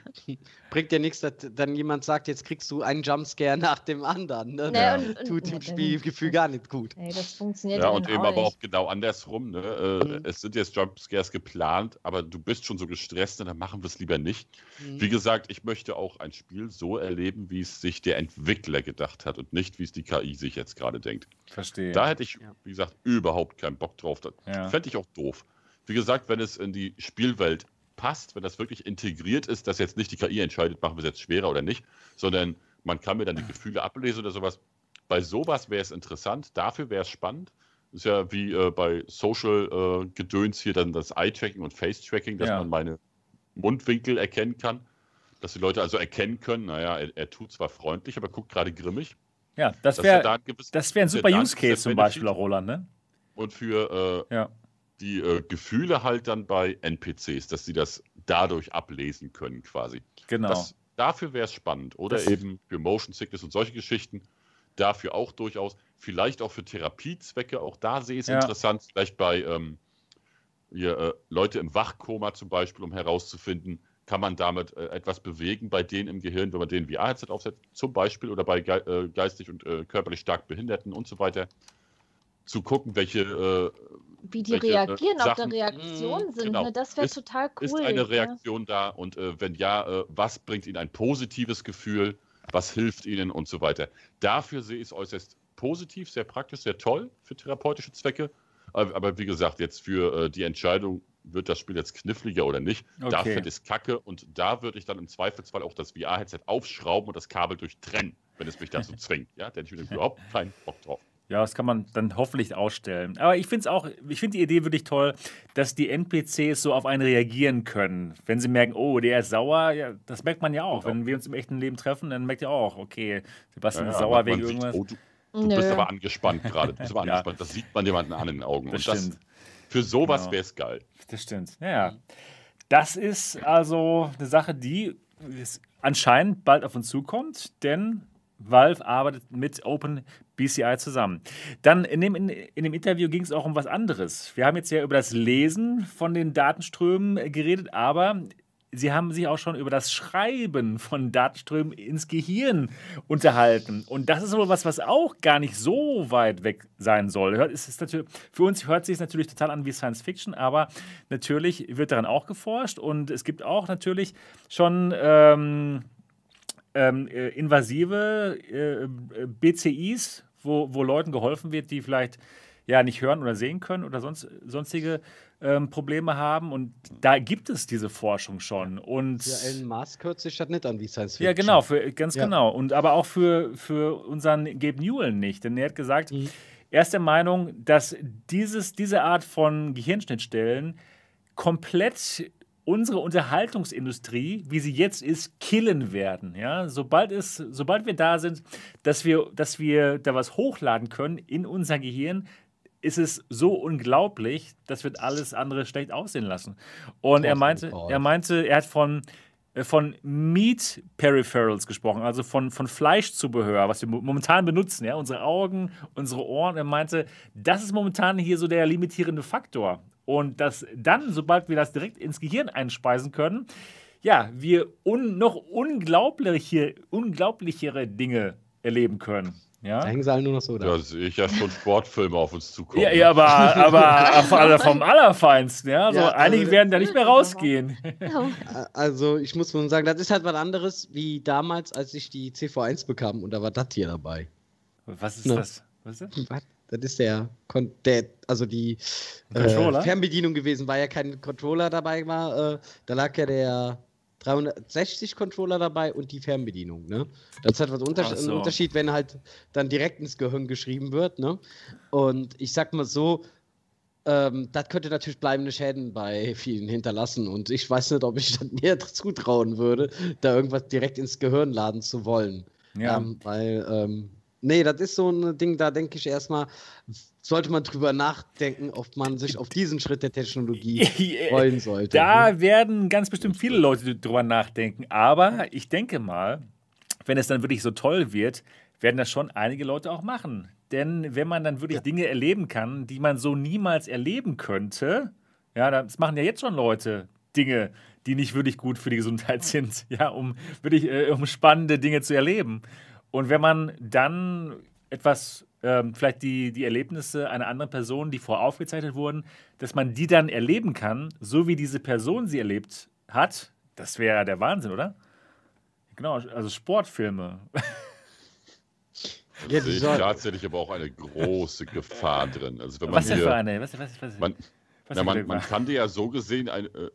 bringt ja nichts, dass dann jemand sagt, jetzt kriegst du einen Jumpscare nach dem anderen. Ne? Ja. Und, und, Tut dem Spielgefühl gar nicht gut. Ey, das funktioniert ja, und eben aber auch genau andersrum. Ne? Äh, mhm. Es sind jetzt Jumpscares geplant, aber du bist schon so gestresst, dann machen wir es lieber nicht. Mhm. Wie gesagt, ich möchte auch ein Spiel so erleben, wie es sich der Entwickler gedacht hat und nicht, wie es die KI sich jetzt gerade denkt. Verstehe. Da hätte ich, wie gesagt, überhaupt keinen Bock drauf. Das ja. fände ich auch doof. Wie gesagt, wenn es in die Spielwelt passt, wenn das wirklich integriert ist, dass jetzt nicht die KI entscheidet, machen wir es jetzt schwerer oder nicht, sondern man kann mir dann die Gefühle ablesen oder sowas. Bei sowas wäre es interessant, dafür wäre es spannend. Das ist ja wie äh, bei Social-Gedöns äh, hier dann das Eye-Tracking und Face-Tracking, dass ja. man meine Mundwinkel erkennen kann. Dass die Leute also erkennen können, naja, er, er tut zwar freundlich, aber guckt gerade grimmig. Ja, das wäre da das wär ein super Use Case zum Beispiel Roland, ne? Und für äh, ja die äh, Gefühle halt dann bei NPCs, dass sie das dadurch ablesen können quasi. Genau. Das, dafür wäre es spannend. Oder das eben für Motion Sickness und solche Geschichten. Dafür auch durchaus. Vielleicht auch für Therapiezwecke. Auch da sehe ich es ja. interessant. Vielleicht bei ähm, hier, äh, Leute im Wachkoma zum Beispiel, um herauszufinden, kann man damit äh, etwas bewegen bei denen im Gehirn, wenn man denen VR-Headset aufsetzt, zum Beispiel, oder bei ge äh, geistig und äh, körperlich stark Behinderten und so weiter zu gucken, welche. Äh, Wie die welche, äh, reagieren, äh, Sachen, ob da Reaktionen mhm, sind. Genau. Ne? Das wäre total cool. Ist eine Reaktion ja. da und äh, wenn ja, äh, was bringt ihnen ein positives Gefühl? Was hilft ihnen und so weiter? Dafür sehe ich es äußerst positiv, sehr praktisch, sehr toll für therapeutische Zwecke. Aber, aber wie gesagt, jetzt für äh, die Entscheidung, wird das Spiel jetzt kniffliger oder nicht, da Okay. finde ich es kacke und da würde ich dann im Zweifelsfall auch das VR-Headset aufschrauben und das Kabel durchtrennen, wenn es mich dazu zwingt. Ja, da hätte ich wieder überhaupt keinen Bock drauf. Ja, das kann man dann hoffentlich ausstellen. Aber ich finde es auch, ich finde die Idee wirklich toll, dass die NPCs so auf einen reagieren können. Wenn sie merken, oh, der ist sauer, ja, das merkt man ja auch. Genau. Wenn wir uns im echten Leben treffen, dann merkt ihr auch, okay, Sebastian Ja, ist sauer wegen sieht, irgendwas. Oh, du, du Nö. bist aber angespannt gerade. Du bist aber Ja. angespannt. Das sieht man jemanden an in den Augen. Das und das, stimmt. für sowas Genau. wäre es geil. Das stimmt. Ja, das ist also eine Sache, die anscheinend bald auf uns zukommt, denn Valve arbeitet mit OpenBCI zusammen. Dann in dem, in, in dem Interview ging es auch um was anderes. Wir haben jetzt ja über das Lesen von den Datenströmen geredet, aber Sie haben sich auch schon über das Schreiben von Datenströmen ins Gehirn unterhalten. Und das ist wohl was, was auch gar nicht so weit weg sein soll. Es ist natürlich, für uns hört sich es natürlich total an wie Science Fiction, aber natürlich wird daran auch geforscht und es gibt auch natürlich schon ähm, ähm, äh, invasive äh, äh, BCIs, wo, wo Leuten geholfen wird, die vielleicht ja nicht hören oder sehen können oder sonst, sonstige ähm, Probleme haben. Und da gibt es diese Forschung schon. Und Ja, Elon Musk hört sich das nicht an wie Science Fiction. ja, genau, für, ganz Ja. genau. Und aber auch für, für unseren Gabe Newell nicht. Denn er hat gesagt, Mhm. er ist der Meinung, dass dieses, diese Art von Gehirnschnittstellen komplett unsere Unterhaltungsindustrie, wie sie jetzt ist, killen werden. Ja? Sobald, es, sobald wir da sind, dass wir, dass wir da was hochladen können in unser Gehirn, ist es so unglaublich, das wird alles andere schlecht aussehen lassen. Und er Thorsten meinte, er meinte, er hat von, äh, von Meat Peripherals gesprochen, also von, von Fleischzubehör, was wir mo- momentan benutzen, ja, unsere Augen, unsere Ohren. Er meinte, das ist momentan hier so der limitierende Faktor. Und dass dann, sobald wir das direkt ins Gehirn einspeisen können, ja, wir un noch unglaubliche, unglaublichere Dinge erleben können. Da Ja, hängen sie alle nur noch so da. Da sehe ich ja schon Sportfilme auf uns zukommen. ja, ja aber, aber vom Allerfeinsten. Ja? So, Ja, einige also- werden da nicht mehr rausgehen. Also, ich muss nur sagen, das ist halt was anderes wie damals, als ich die CV1 bekam und da war das hier dabei. Was ist Ne. das? Was ist das? Das ist der, Kon der also die? Äh, Fernbedienung gewesen, weil ja kein Controller dabei war. Äh, da lag ja der 360 Controller dabei und die Fernbedienung. Ne? Das ist halt was Unters Ach so. ein Unterschied, wenn halt dann direkt ins Gehirn geschrieben wird. Ne? Und ich sag mal so, ähm, das könnte natürlich bleibende Schäden bei vielen hinterlassen. Und ich weiß nicht, ob ich das mir zutrauen würde, da irgendwas direkt ins Gehirn laden zu wollen. Ja. Ähm, weil, ähm, nee, das ist so ein Ding, da denke ich erstmal, sollte man drüber nachdenken, ob man sich auf diesen Schritt der Technologie freuen sollte. Da werden ganz bestimmt viele Leute drüber nachdenken. Aber ich denke mal, wenn es dann wirklich so toll wird, werden das schon einige Leute auch machen. Denn wenn man dann wirklich Ja. Dinge erleben kann, die man so niemals erleben könnte, ja, das machen ja jetzt schon Leute Dinge, die nicht wirklich gut für die Gesundheit sind, ja, um wirklich äh, um spannende Dinge zu erleben. Und wenn man dann etwas, ähm, vielleicht die, die Erlebnisse einer anderen Person, die vorher aufgezeichnet wurden, dass man die dann erleben kann, so wie diese Person sie erlebt hat, das wäre der Wahnsinn, oder? Genau, also Sportfilme. Ja, Da sehe ich tatsächlich aber auch eine große Gefahr drin. Also wenn man Was denn hier, für eine? Was, was, was, Man, na, man, man kann dir ja so gesehen ein, äh,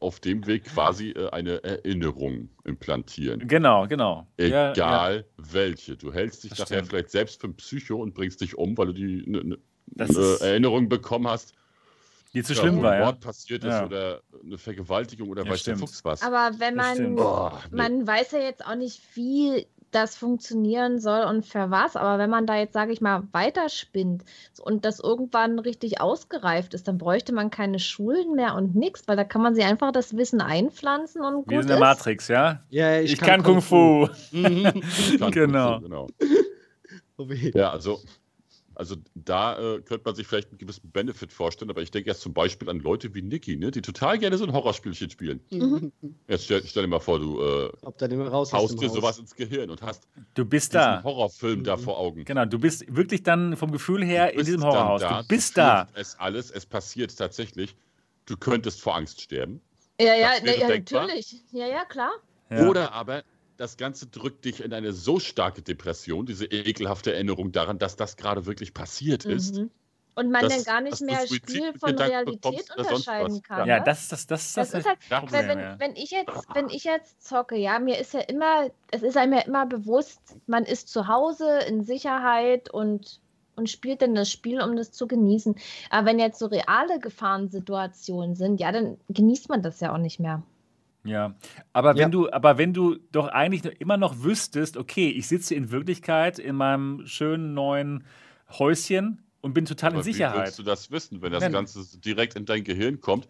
auf dem Weg quasi äh, eine Erinnerung implantieren. Genau, genau. Ja, Egal ja. welche. Du hältst dich Das nachher stimmt. vielleicht selbst für ein Psycho und bringst dich um, weil du die ne, ne, eine Erinnerung bekommen hast, Die zu ja, schlimm war, ein ja. Mord passiert ist Ja. oder eine Vergewaltigung oder Ja, weiß der stimmt. Fuchs was. Aber wenn man. Boah, nee. man weiß ja jetzt auch nicht, wie das funktionieren soll und für was, aber wenn man da jetzt, sage ich mal, weiterspinnt und das irgendwann richtig ausgereift ist, dann bräuchte man keine Schulen mehr und nichts, weil da kann man sich einfach das Wissen einpflanzen und gut Wir sind in der ist. Matrix, ja? ja, Ich, kann, Kung Fu. Mhm. Kann- genau. genau. Oh weh. Ja, also, also da äh, könnte man sich vielleicht einen gewissen Benefit vorstellen, aber ich denke jetzt zum Beispiel an Leute wie Niki, ne, die total gerne so ein Horrorspielchen spielen. Mhm. Jetzt stell, stell dir mal vor, du äh, Ob da nicht mehr raus haust im dir Haus. sowas ins Gehirn und hast Du bist diesen da. Horrorfilm da Mhm. vor Augen. Genau, du bist wirklich dann vom Gefühl her Du in diesem dann Horrorhaus. da, du bist da. fühlst Es alles, es passiert tatsächlich. Du könntest vor Angst sterben. Ja, ja, ja natürlich. Ja, ja, klar. Ja. Oder aber das Ganze drückt dich in eine so starke Depression, diese ekelhafte Erinnerung daran, dass das gerade wirklich passiert ist. Mhm. Und man dass- dann gar nicht mehr Spiel von Gedanken Realität unterscheiden kann. Ja, ne? das ist das, das, Das das, ist halt, das weil wenn, wenn ich jetzt, wenn ich jetzt zocke, ja, mir ist ja immer, es ist einem ja immer bewusst, man ist zu Hause in Sicherheit und, und spielt dann das Spiel, um das zu genießen. Aber wenn jetzt so reale Gefahrensituationen sind, ja, dann genießt man das ja auch nicht mehr. Ja, aber wenn Ja. du, aber wenn du doch eigentlich noch- immer noch wüsstest, okay, ich sitze in Wirklichkeit in meinem schönen neuen Häuschen und bin total Aber in Wie Sicherheit. willst du das wissen, wenn das Nein. Ganze direkt in dein Gehirn kommt?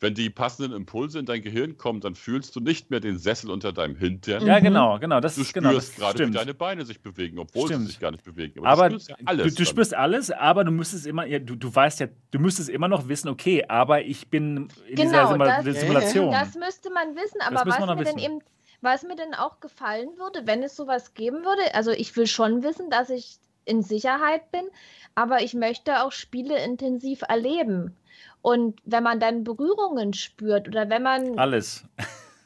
Wenn die passenden Impulse in dein Gehirn kommen, dann fühlst du nicht mehr den Sessel unter deinem Hintern. Ja, Mhm. genau, genau. Das Du ist spürst genau, das gerade, wie deine Beine sich bewegen, obwohl Stimmt. sie sich gar nicht bewegen. Aber du spürst ja du, alles. du dann. spürst alles, aber du müsstest immer, ja, du, du weißt ja, du müsstest immer noch wissen, okay, aber ich bin in dieser Genau, Simula das- Simulation. Das müsste man wissen, aber was mir noch denn wissen. eben, was mir denn auch gefallen würde, wenn es sowas geben würde, also ich will schon wissen, dass ich in Sicherheit bin, aber ich möchte auch Spiele intensiv erleben. Und wenn man dann Berührungen spürt oder wenn man, alles.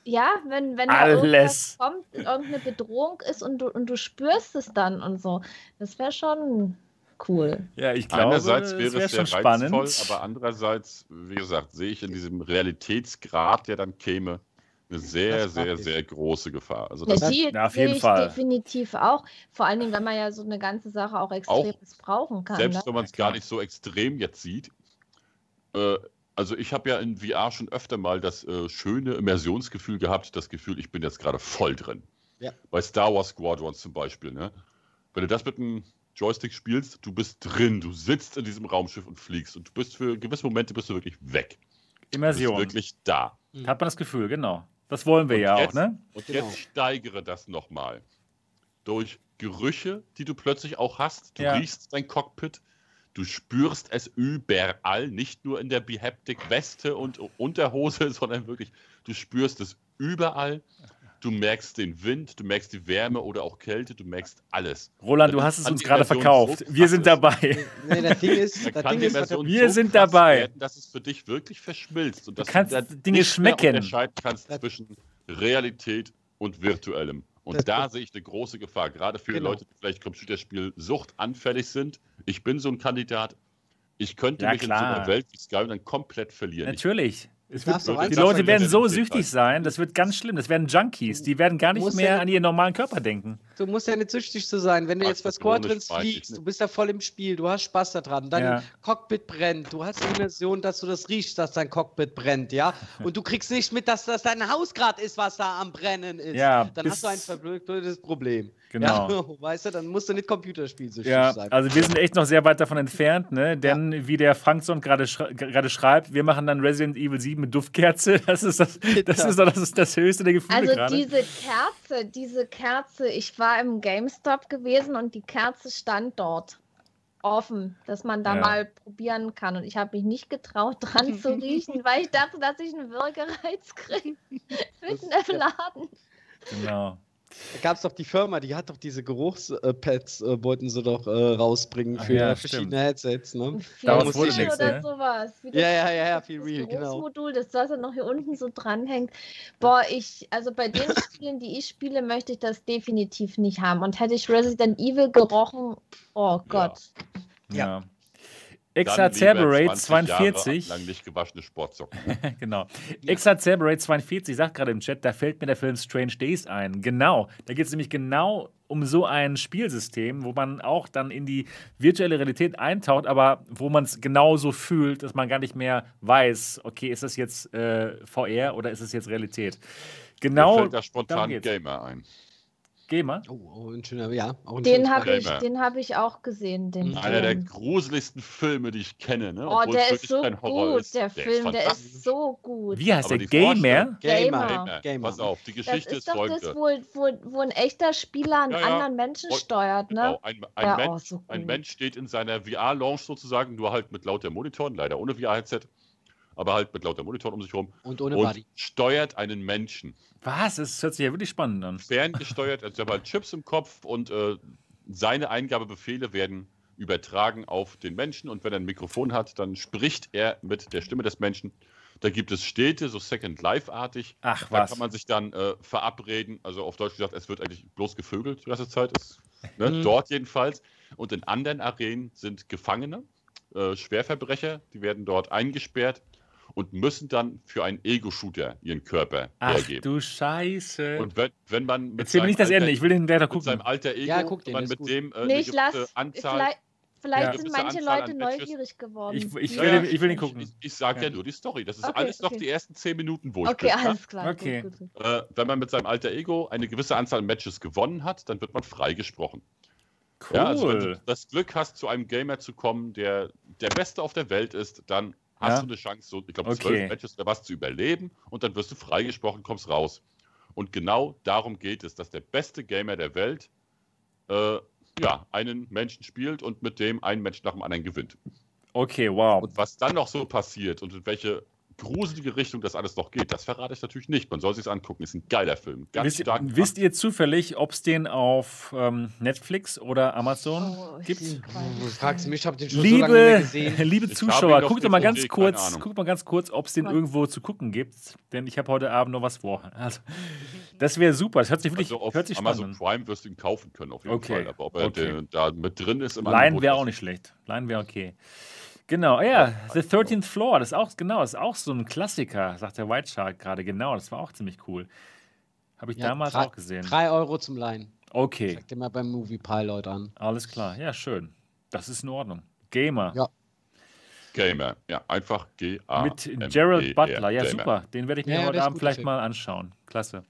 ja, wenn, wenn da Alles. irgendwas kommt, irgendeine Bedrohung ist und du, und du spürst es dann und so, das wäre schon cool. Ja, ich glaube, Einerseits wäre wäre es sehr spannend. reizvoll, aber andererseits, wie gesagt, sehe ich in diesem Realitätsgrad, der dann käme, eine sehr, sehr, ich. sehr große Gefahr. Also das Ja, auf sehe jeden ich Fall. definitiv auch. Vor allen Dingen, wenn man ja so eine ganze Sache auch extrem missbrauchen kann. selbst ne? wenn man es gar nicht so extrem jetzt sieht. Äh, also ich habe ja in VR schon öfter mal das äh, schöne Immersionsgefühl gehabt, das Gefühl, ich bin jetzt gerade voll drin. Ja. Bei Star Wars Squadrons zum Beispiel. Ne? Wenn du das mit einem Joystick spielst, du bist drin, du sitzt in diesem Raumschiff und fliegst und du bist für gewisse Momente bist du wirklich weg. Du bist Immersion. wirklich da. Hat man das Gefühl, genau. Das wollen wir Und ja auch, jetzt- ne? Und Genau. jetzt steigere das nochmal. Durch Gerüche, die du plötzlich auch hast. Du Ja. riechst dein Cockpit. Du spürst es überall, nicht nur in der Behaptic Weste und Unterhose, sondern wirklich, du spürst es überall. Du merkst den Wind, du merkst die Wärme oder auch Kälte, du merkst alles. Roland, du hast es uns gerade verkauft. so Wir sind dabei. Nee, das Ding ist, Dann das kann Ding die ist, was Immersion Wir so sind dabei. Werden, dass es für dich wirklich verschmilzt. Und dass kannst dann Dinge schmecken. unterscheiden kannst zwischen Realität und virtuellem. Und da sehe ich eine große Gefahr, gerade für Genau. Leute, die vielleicht Computerspiel-Sucht anfällig sind. Ich bin so ein Kandidat. Ich könnte Ja, mich in so klar. einer Welt wie Skyrim dann komplett verlieren. Ich Natürlich. Es wird, die Leute sagen, werden so süchtig sein, das wird ganz schlimm. Das werden Junkies. Die werden gar nicht mehr ja- an ihren normalen Körper denken. du musst ja nicht süchtig zu sein. Wenn du Ach, jetzt meinte ich fliegst, du bist ja voll im Spiel, du hast Spaß daran, dein Ja. Cockpit brennt, du hast die Immersion, dass du das riechst, dass dein Cockpit brennt, ja? Und du kriegst nicht mit, dass das dein Haus gerade ist, was da am Brennen ist. Ja, Dann hast du ein verblödes Problem. Genau. Ja, weißt du, dann musst du nicht Computerspielsüchtig Ja, sein. also wir sind echt noch sehr weit davon entfernt, ne? Denn wie der Frankson gerade schrei gerade schreibt, wir machen dann Resident Evil 7 mit Duftkerze. Das ist das, das, ist doch das, ist das höchste der Gefühle Also gerade. diese Kerze, diese Kerze, ich war im GameStop gewesen und die Kerze stand dort offen, dass man da Ja. mal probieren kann. Und ich habe mich nicht getraut, dran zu riechen, weil ich dachte, dass ich einen Würgereiz kriege. Mitten im Laden. Genau. Da gab es doch die Firma, die hat doch diese Geruchspads, äh, wollten sie doch äh, rausbringen für ja, verschiedene Headsets, ne? Daraus wurde nichts, oder ne? sowas. Wie das- Ja, ja, ja, ja, das Feel Real, genau. Geruchsmodul, das was noch hier unten so dranhängt. Boah, ich, also bei den Spielen, die ich spiele, möchte ich das definitiv nicht haben. Und hätte ich Resident Evil gerochen, oh Gott. Ja. Dann Exacerbate lieber 20 Jahre 42. lang nicht gewaschene Sportsocken. genau. Exacerbate 42 sagt gerade im Chat, da fällt mir der Film Strange Days ein. Genau. Da geht es nämlich genau um so ein Spielsystem, wo man auch dann in die virtuelle Realität eintaucht, aber wo man es genauso fühlt, dass man gar nicht mehr weiß, okay, ist das jetzt äh, VR oder ist es jetzt Realität? Genau. fällt da darum spontan geht's. Gamer ein. Mal. Oh, oh, ein schöner, ja. Auch ein Den habe ich, Gamer. den hab ich auch gesehen. Den Einer der gruseligsten Filme, die ich kenne. Ne? Oh, der ist so gut, ist. der Film, der fantastisch. ist so gut. Wie heißt Aber der? Gamer? Gamer. Gamer. Gamer. Gamer. Pass auf, die Das Geschichte ist ist, doch das, wo, wo, wo ein echter Spieler einen Ja, ja. anderen Menschen Oh, steuert, ne? Genau, ein, ein, Ja, Mensch, oh, so ein. Mensch steht in seiner VR-Lounge sozusagen, nur halt mit lauter Monitoren, leider ohne VR-Headset, aber halt mit lauter Monitoren um sich rum Und ohne und Buddy. steuert einen Menschen. Was? Das hört sich ja wirklich spannend an. Ferngesteuert, also er hat halt Chips im Kopf und äh, seine Eingabebefehle werden übertragen auf den Menschen und wenn er ein Mikrofon hat, dann spricht er mit der Stimme des Menschen. Da gibt es Städte, so Second Life-artig. Ach Da was. kann man sich dann äh, verabreden. Also auf Deutsch gesagt, es wird eigentlich bloß gevögelt die ganze Zeit. Ist, ne? Mhm. Dort jedenfalls. Und in anderen Arenen sind Gefangene, äh, Schwerverbrecher, die werden dort eingesperrt und müssen dann für einen Ego-Shooter ihren Körper Ach hergeben. du Scheiße. Und wenn, wenn man mit Erzähl mir nicht das Ende, ich will den weiter mit gucken. seinem alter Ego, Ja, guck den, man ist mit gut. dem äh, Nee, ich lass. Anzahl. Vielleicht, vielleicht Ja. sind manche Anzahl Leute neugierig geworden. Ich, ich, Ja, will, ja, den, ich will den gucken. Ich, ich sage ja. Ja. nur die Story. Das ist Okay, alles noch okay. die ersten zehn Minuten, wo ich okay, bin. ne? alles klar. Okay. Gut, gut, gut. Äh, wenn man mit seinem alter Ego eine gewisse Anzahl Matches gewonnen hat, dann wird man freigesprochen. Cool. Ja, also wenn du das Glück hast, zu einem Gamer zu kommen, der der Beste auf der Welt ist, dann hast Ja. du eine Chance, so, ich glaube, Okay. zwölf Matches oder was zu überleben und dann wirst du freigesprochen, kommst raus. Und genau darum geht es, dass der beste Gamer der Welt äh, ja, einen Menschen spielt und mit dem ein Mensch nach dem anderen gewinnt. okay, wow. Und was dann noch so passiert und in welche gruselige Richtung das alles noch geht, das verrate ich natürlich nicht. Man soll sich angucken. Ist ein geiler Film. Ganz Wisst, stark. wisst ihr zufällig, ob es den auf ähm, Netflix oder Amazon Oh, gibt? Du fragst mich, ich habe den schon so lange Liebe, gesehen. liebe Zuschauer, guckt doch mal ganz kurz, guckt mal ganz kurz, ob es den irgendwo zu gucken gibt, denn ich habe heute Abend noch was vor. Also, das wäre super. Das hört sich wirklich Also auf hört sich Amazon spannend Prime wirst du ihn kaufen können, auf jeden Okay, Fall. Aber ob er okay. da mit drin ist im. Line wäre auch ich nicht schlecht. Line wäre okay. Genau, ja, The 13th Floor, das ist auch, genau, das ist auch so ein Klassiker, sagt der White Shark gerade. Genau, das war auch ziemlich cool. Habe ich Ja, damals drei- auch gesehen. Drei Euro zum Leihen. Okay, Sagt immer beim Movie Pilot an. alles klar. Ja, schön. Das ist in Ordnung. Gamer. Ja. Gamer. Ja, einfach G-A. Mit M E Gerald R, Butler. Ja, Gamer. super. Den werde ich mir heute Abend vielleicht mal anschauen. Klasse.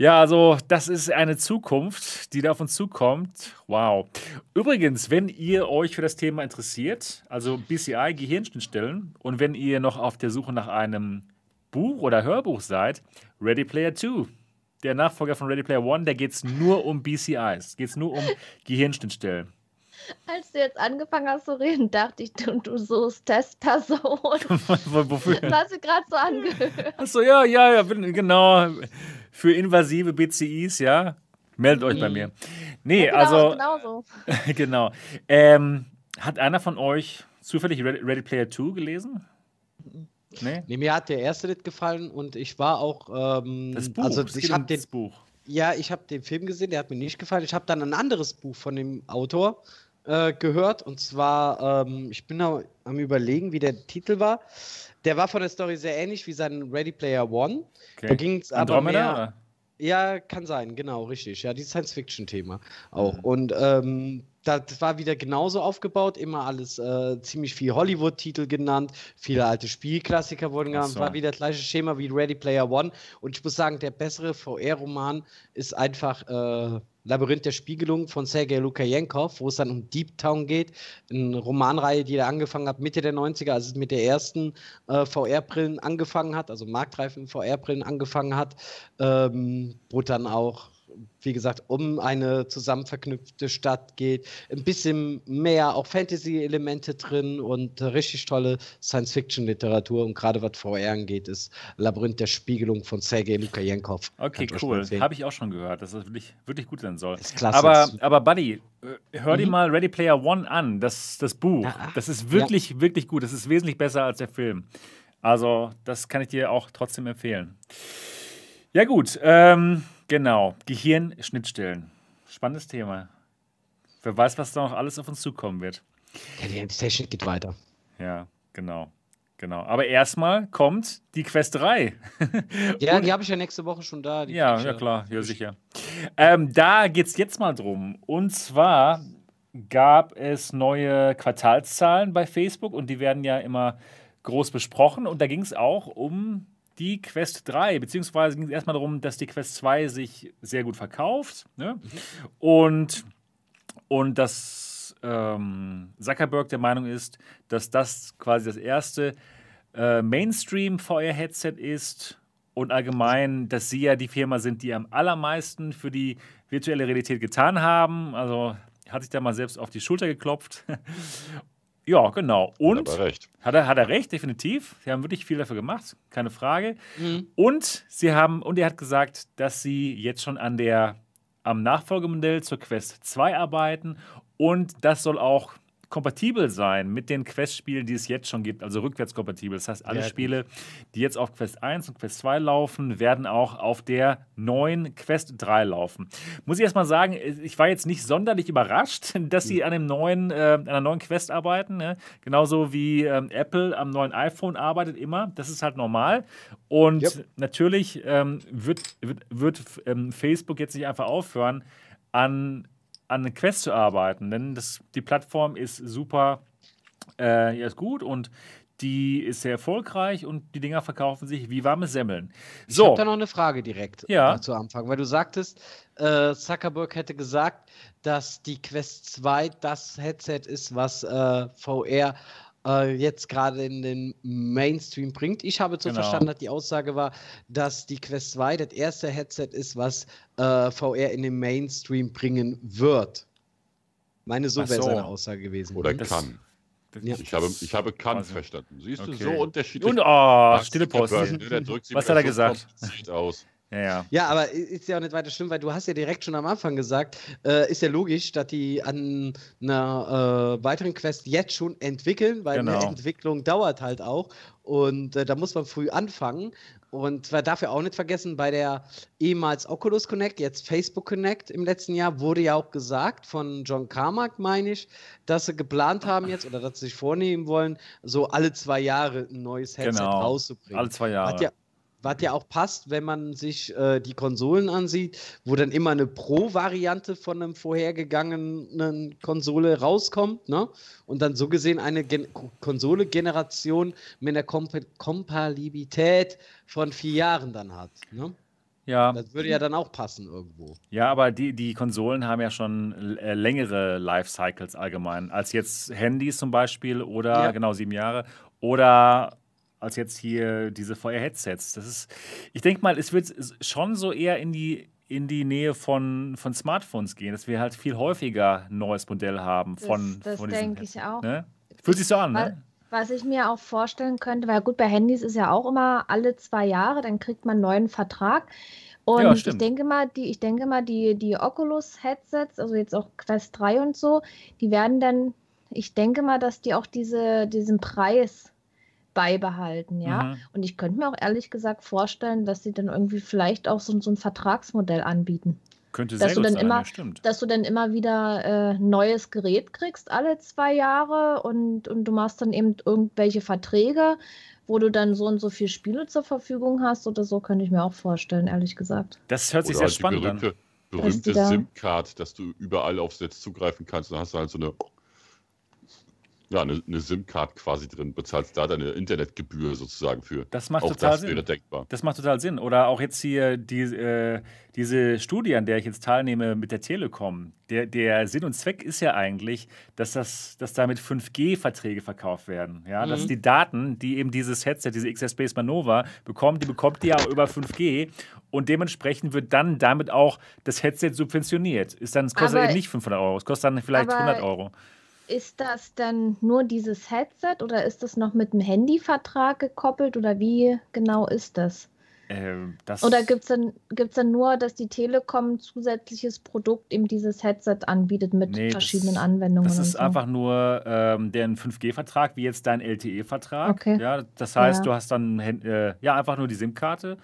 Ja, also das ist eine Zukunft, die da auf uns zukommt. Wow. Übrigens, wenn ihr euch für das Thema interessiert, also BCI Gehirnschnittstellen, und wenn ihr noch auf der Suche nach einem Buch oder Hörbuch seid, Ready Player 2. Der Nachfolger von Ready Player One, da geht es nur um BCIs, geht es nur um Gehirnschnittstellen. Als du jetzt angefangen hast zu reden, dachte ich, du, du suchst Testperson. Wofür? Das hast du gerade so angehört. Achso, ja, ja, ja, genau. Für invasive BCIs, ja. Meldet euch bei Mhm. mir. Nee, Ja, genau, also, Genau so. genau. Ähm, hat einer von euch zufällig Ready, Ready Player 2 gelesen? Nee? Nee, mir hat der erste nicht gefallen und ich war auch. Ähm, Das Buch. Also ich habe den, das Buch. ja, ich habe den Film gesehen, der hat mir nicht gefallen. Ich habe dann ein anderes Buch von dem Autor äh, gehört und zwar, ähm, ich bin da am überlegen, wie der Titel war. Der war von der Story sehr ähnlich wie sein Ready Player One. Da Okay. ging es aber Andromeda? mehr. Ja, kann sein, genau, richtig. Ja, die Science-Fiction-Thema auch. Mhm. Und ähm, das war wieder genauso aufgebaut, immer alles äh, ziemlich viel Hollywood-Titel genannt, viele alte Spielklassiker wurden genannt, so. war wieder das gleiche Schema wie Ready Player One. Und ich muss sagen, der bessere VR-Roman ist einfach äh, Labyrinth der Spiegelung von Sergei Lukaschenkov, wo es dann um Deep Town geht, eine Romanreihe, die er angefangen hat Mitte der 90er, als es mit der ersten äh, VR-Brillen angefangen hat, also marktreifen VR-Brillen angefangen hat, ähm, wo dann auch, wie gesagt, um eine zusammen verknüpfte Stadt geht. Ein bisschen mehr auch Fantasy-Elemente drin und äh, richtig tolle Science-Fiction-Literatur. Und gerade was VR angeht, ist Labyrinth der Spiegelung von Sergei Lukaschenkov. Okay, Kann cool. Habe ich auch schon gehört, dass das wirklich, wirklich gut sein soll. Ist klasse. Aber, aber Buddy, äh, hör dir Mhm. mal Ready Player One an, das, das Buch. Ja. Das ist wirklich, wirklich gut. Das ist wesentlich besser als der Film. Also, das kann ich dir auch trotzdem empfehlen. Ja, gut. Ähm, genau. Gehirnschnittstellen. Spannendes Thema. Wer weiß, was da noch alles auf uns zukommen wird. ja, die Technik geht weiter. Ja, genau. Genau. Aber erstmal kommt die Quest 3. Ja, die habe ich ja nächste Woche schon da. Ja, ja klar, ja sicher. Ähm, da geht es jetzt mal drum. Und zwar gab es neue Quartalszahlen bei Facebook und die werden ja immer groß besprochen. Und da ging es auch um die Quest 3, beziehungsweise ging es erstmal darum, dass die Quest 2 sich sehr gut verkauft. Ne? Und, und dass ähm, Zuckerberg der Meinung ist, dass das quasi das erste äh, Mainstream-VR-Headset ist und allgemein, dass sie ja die Firma sind, die am allermeisten für die virtuelle Realität getan haben. Also hat sich da mal selbst auf die Schulter geklopft. Ja, genau. Und Aber recht. hat er, hat er recht, definitiv. Sie haben wirklich viel dafür gemacht, keine Frage. Mhm. Und sie haben, und er hat gesagt, dass sie jetzt schon an der, am Nachfolgemodell zur Quest 2 arbeiten und das soll auch kompatibel sein mit den Quest-Spielen, die es jetzt schon gibt, also rückwärtskompatibel. Das heißt, alle Ja. Spiele, die jetzt auf Quest 1 und Quest 2 laufen, werden auch auf der neuen Quest 3 laufen. Muss ich erstmal sagen, ich war jetzt nicht sonderlich überrascht, dass sie an, dem neuen, äh, an einer neuen Quest arbeiten. Ne? Genauso wie ähm, Apple am neuen iPhone arbeitet immer. Das ist halt normal. Und Yep. natürlich ähm, wird, wird, wird ähm, Facebook jetzt nicht einfach aufhören, an, an eine Quest zu arbeiten. Denn das, die Plattform ist super, äh, ja, ist gut und die ist sehr erfolgreich und die Dinger verkaufen sich wie warme Semmeln. Ich So, habe da noch eine Frage direkt Ja. äh, zu Anfang, weil du sagtest, äh, Zuckerberg hätte gesagt, dass die Quest 2 das Headset ist, was äh, VR äh, jetzt gerade in den Mainstream bringt. Ich habe so Genau. verstanden, dass die Aussage war, dass die Quest 2 das erste Headset ist, was äh, VR in den Mainstream bringen wird. Meine, so Ach wäre so. seine Aussage gewesen. Oder Das- kann. Ja. Ich habe, ich habe kann Also- verstanden. Siehst du, Okay. so unterschiedlich. und oh, stille Post. ne, Was hat er so gesagt? kompliziert Aus. Ja, ja. Ja, aber ist ja auch nicht weiter schlimm, weil du hast ja direkt schon am Anfang gesagt, äh, ist ja logisch, dass die an einer äh, weiteren Quest jetzt schon entwickeln, weil eine Genau. Entwicklung dauert halt auch und äh, da muss man früh anfangen. Und man darf ja auch nicht vergessen, bei der ehemals Oculus Connect, jetzt Facebook Connect im letzten Jahr, wurde ja auch gesagt von John Carmack, meine ich, dass sie geplant haben jetzt oder dass sie sich vornehmen wollen, so alle zwei Jahre ein neues Headset Genau. rauszubringen. Alle zwei Jahre. Hat ja, was ja auch passt, wenn man sich äh, die Konsolen ansieht, wo dann immer eine Pro-Variante von einem vorhergegangenen Konsole rauskommt, ne? Und dann so gesehen eine Gen Konsole-Generation mit einer Komp Kompatibilität von vier Jahren dann hat. Ne? ja. Das würde ja dann auch passen irgendwo. Ja, aber die, die Konsolen haben ja schon äh, längere Lifecycles allgemein, als jetzt Handys zum Beispiel oder Ja. genau sieben Jahre oder als jetzt hier diese VR-Headsets. Das ist, ich denke mal, es wird schon so eher in die in die Nähe von, von Smartphones gehen, dass wir halt viel häufiger ein neues Modell haben Das- von, das diesen denke ich auch. Ne? Fühlt sich so an, ne? Was ich mir auch vorstellen könnte, weil gut, bei Handys ist ja auch immer alle zwei Jahre, dann kriegt man einen neuen Vertrag. Und Ja, ich denke mal, die, ich denke mal, die, die Oculus-Headsets, also jetzt auch Quest 3 und so, die werden dann, ich denke mal, dass die auch diese, diesen Preis beibehalten, ja. Mhm. Und ich könnte mir auch ehrlich gesagt vorstellen, dass sie dann irgendwie vielleicht auch so, so ein Vertragsmodell anbieten. Könnte dass sehr du gut dann sein, immer- ja, stimmt. dass du dann immer wieder äh, ein neues Gerät kriegst, alle zwei Jahre und, und du machst dann eben irgendwelche Verträge, wo du dann so und so viele Spiele zur Verfügung hast oder so, könnte ich mir auch vorstellen, ehrlich gesagt. Das hört sich Oder sehr halt spannend an. berühmte, Dass berühmte SIM-Card, dass du überall aufs Netz zugreifen kannst. Dann hast du halt so eine, ja, eine, eine SIM-Card quasi drin, bezahlst da deine Internetgebühr sozusagen für. Das macht Auch total das Sinn. wäre denkbar. Das macht total Sinn. Oder auch jetzt hier die, äh, diese Studie, an der ich jetzt teilnehme mit der Telekom. Der, der Sinn und Zweck ist ja eigentlich, dass, das, dass damit 5G-Verträge verkauft werden. Ja? Dass Mhm. die Daten, die eben dieses Headset, diese XR Space Manova bekommt, die bekommt die ja auch über 5G. Und dementsprechend wird dann damit auch das Headset subventioniert. Ist dann, es kostet Aber- eben nicht 500 Euro, es kostet dann vielleicht Aber- 100 Euro. Ist das dann nur dieses Headset oder ist das noch mit einem Handyvertrag gekoppelt oder wie genau ist das? Ähm, das Oder gibt es dann, gibt's dann nur, dass die Telekom ein zusätzliches Produkt eben dieses Headset anbietet mit Nee, das- verschiedenen Anwendungen? Das ist so? einfach nur ähm, deren 5G-Vertrag, wie jetzt dein LTE-Vertrag. Okay. Ja, das heißt, Ja. du hast dann äh, ja, einfach nur die SIM-Karte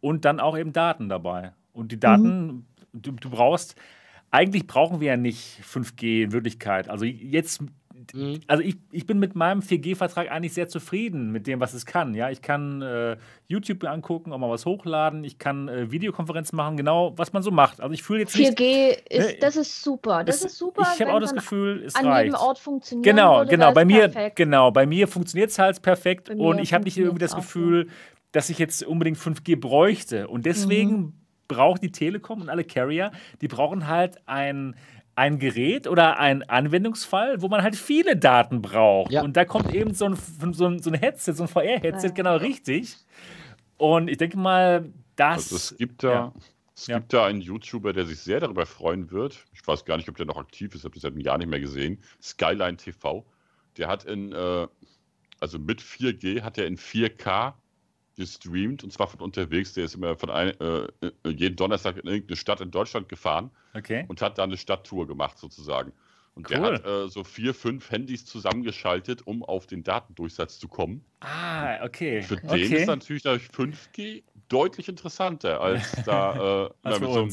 und dann auch eben Daten dabei. Und die Daten, Mhm. du, du brauchst, eigentlich brauchen wir ja nicht 5G in Wirklichkeit. Also jetzt, Mhm. also ich, ich bin mit meinem 4G-Vertrag eigentlich sehr zufrieden mit dem, was es kann. Ja, ich kann äh, YouTube mir angucken, auch mal was hochladen, ich kann äh, Videokonferenzen machen, genau was man so macht. Also ich fühle jetzt nicht. 4G ist, Ne, das ist super. Das es- ist super. Ich habe auch das Gefühl, es an reicht. jedem Ort funktionieren Genau, würde, genau. Bei es mir, perfekt. genau, bei mir funktioniert es halt perfekt und ich habe nicht irgendwie das Gefühl, dass ich jetzt unbedingt 5G bräuchte. Und deswegen Mhm. Braucht die Telekom und alle Carrier, die brauchen halt ein ein Gerät oder ein Anwendungsfall, wo man halt viele Daten braucht. Ja. Und da kommt eben so ein, so ein, so ein Headset, so ein VR-Headset Ja. genau richtig. Und ich denke mal, das. Also es gibt da, ja. es Ja. gibt da einen YouTuber, der sich sehr darüber freuen wird. Ich weiß gar nicht, ob der noch aktiv ist, ich habe das seit einem Jahr nicht mehr gesehen. Skyline TV. Der hat in, äh, also mit 4G hat er in 4K gestreamt und zwar von unterwegs. Der ist immer von ein, äh, äh, jeden Donnerstag in irgendeine Stadt in Deutschland gefahren okay. und hat da eine Stadttour gemacht sozusagen. Und cool. der hat äh, so vier, fünf Handys zusammengeschaltet, um auf den Datendurchsatz zu kommen. Ah, okay. Für den okay. ist natürlich 5G deutlich interessanter als da äh, als mit, so einem,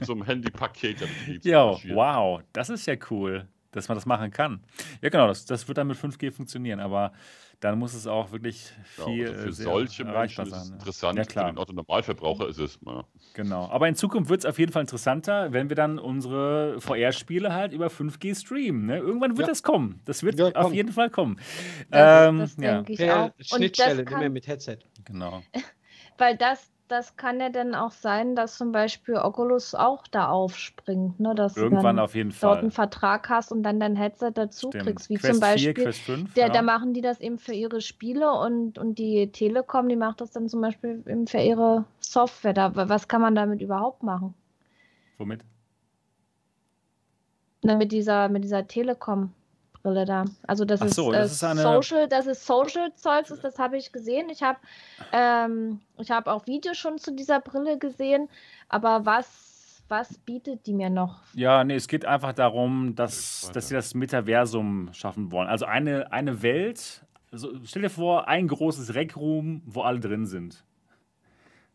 so einem Handypaket. Ja, wow, das ist ja cool, dass man das machen kann. Ja, genau, das, das wird dann mit 5G funktionieren, aber dann muss es auch wirklich viel. Ja, also für solche Menschen ist es interessant, ja, klar. für den Otto Normalverbraucher ist es. Ja. Genau. Aber in Zukunft wird es auf jeden Fall interessanter, wenn wir dann unsere VR-Spiele halt über 5G streamen. Ne? Irgendwann wird das kommen. Das wird auf jeden Fall kommen. Ähm, das denke ich auch. Schnittstelle, kann, mit Headset. Genau. Weil das das kann ja dann auch sein, dass zum Beispiel Oculus auch da aufspringt, ne? Dass Irgendwann du auf jeden Fall. dort einen Vertrag hast und dann dein Headset dazu Stimmt. kriegst. Wie Quest zum Beispiel. 4, Quest 5, der, ja. Da machen die das eben für ihre Spiele und, und die Telekom, die macht das dann zum Beispiel eben für ihre Software. Da, was kann man damit überhaupt machen? Womit? Na, mit dieser, mit dieser Telekom. Brille da. Also das, so, ist, das äh, ist eine... Social, das ist Social Zeugs, das habe ich gesehen. Ich habe ähm, ich auch Videos schon zu dieser Brille gesehen, aber was, was bietet die mir noch? Ja, nee, es geht einfach darum, dass, dass sie das Metaversum schaffen wollen. Also eine, eine Welt, also stell dir vor, ein großes Rec-Room, wo alle drin sind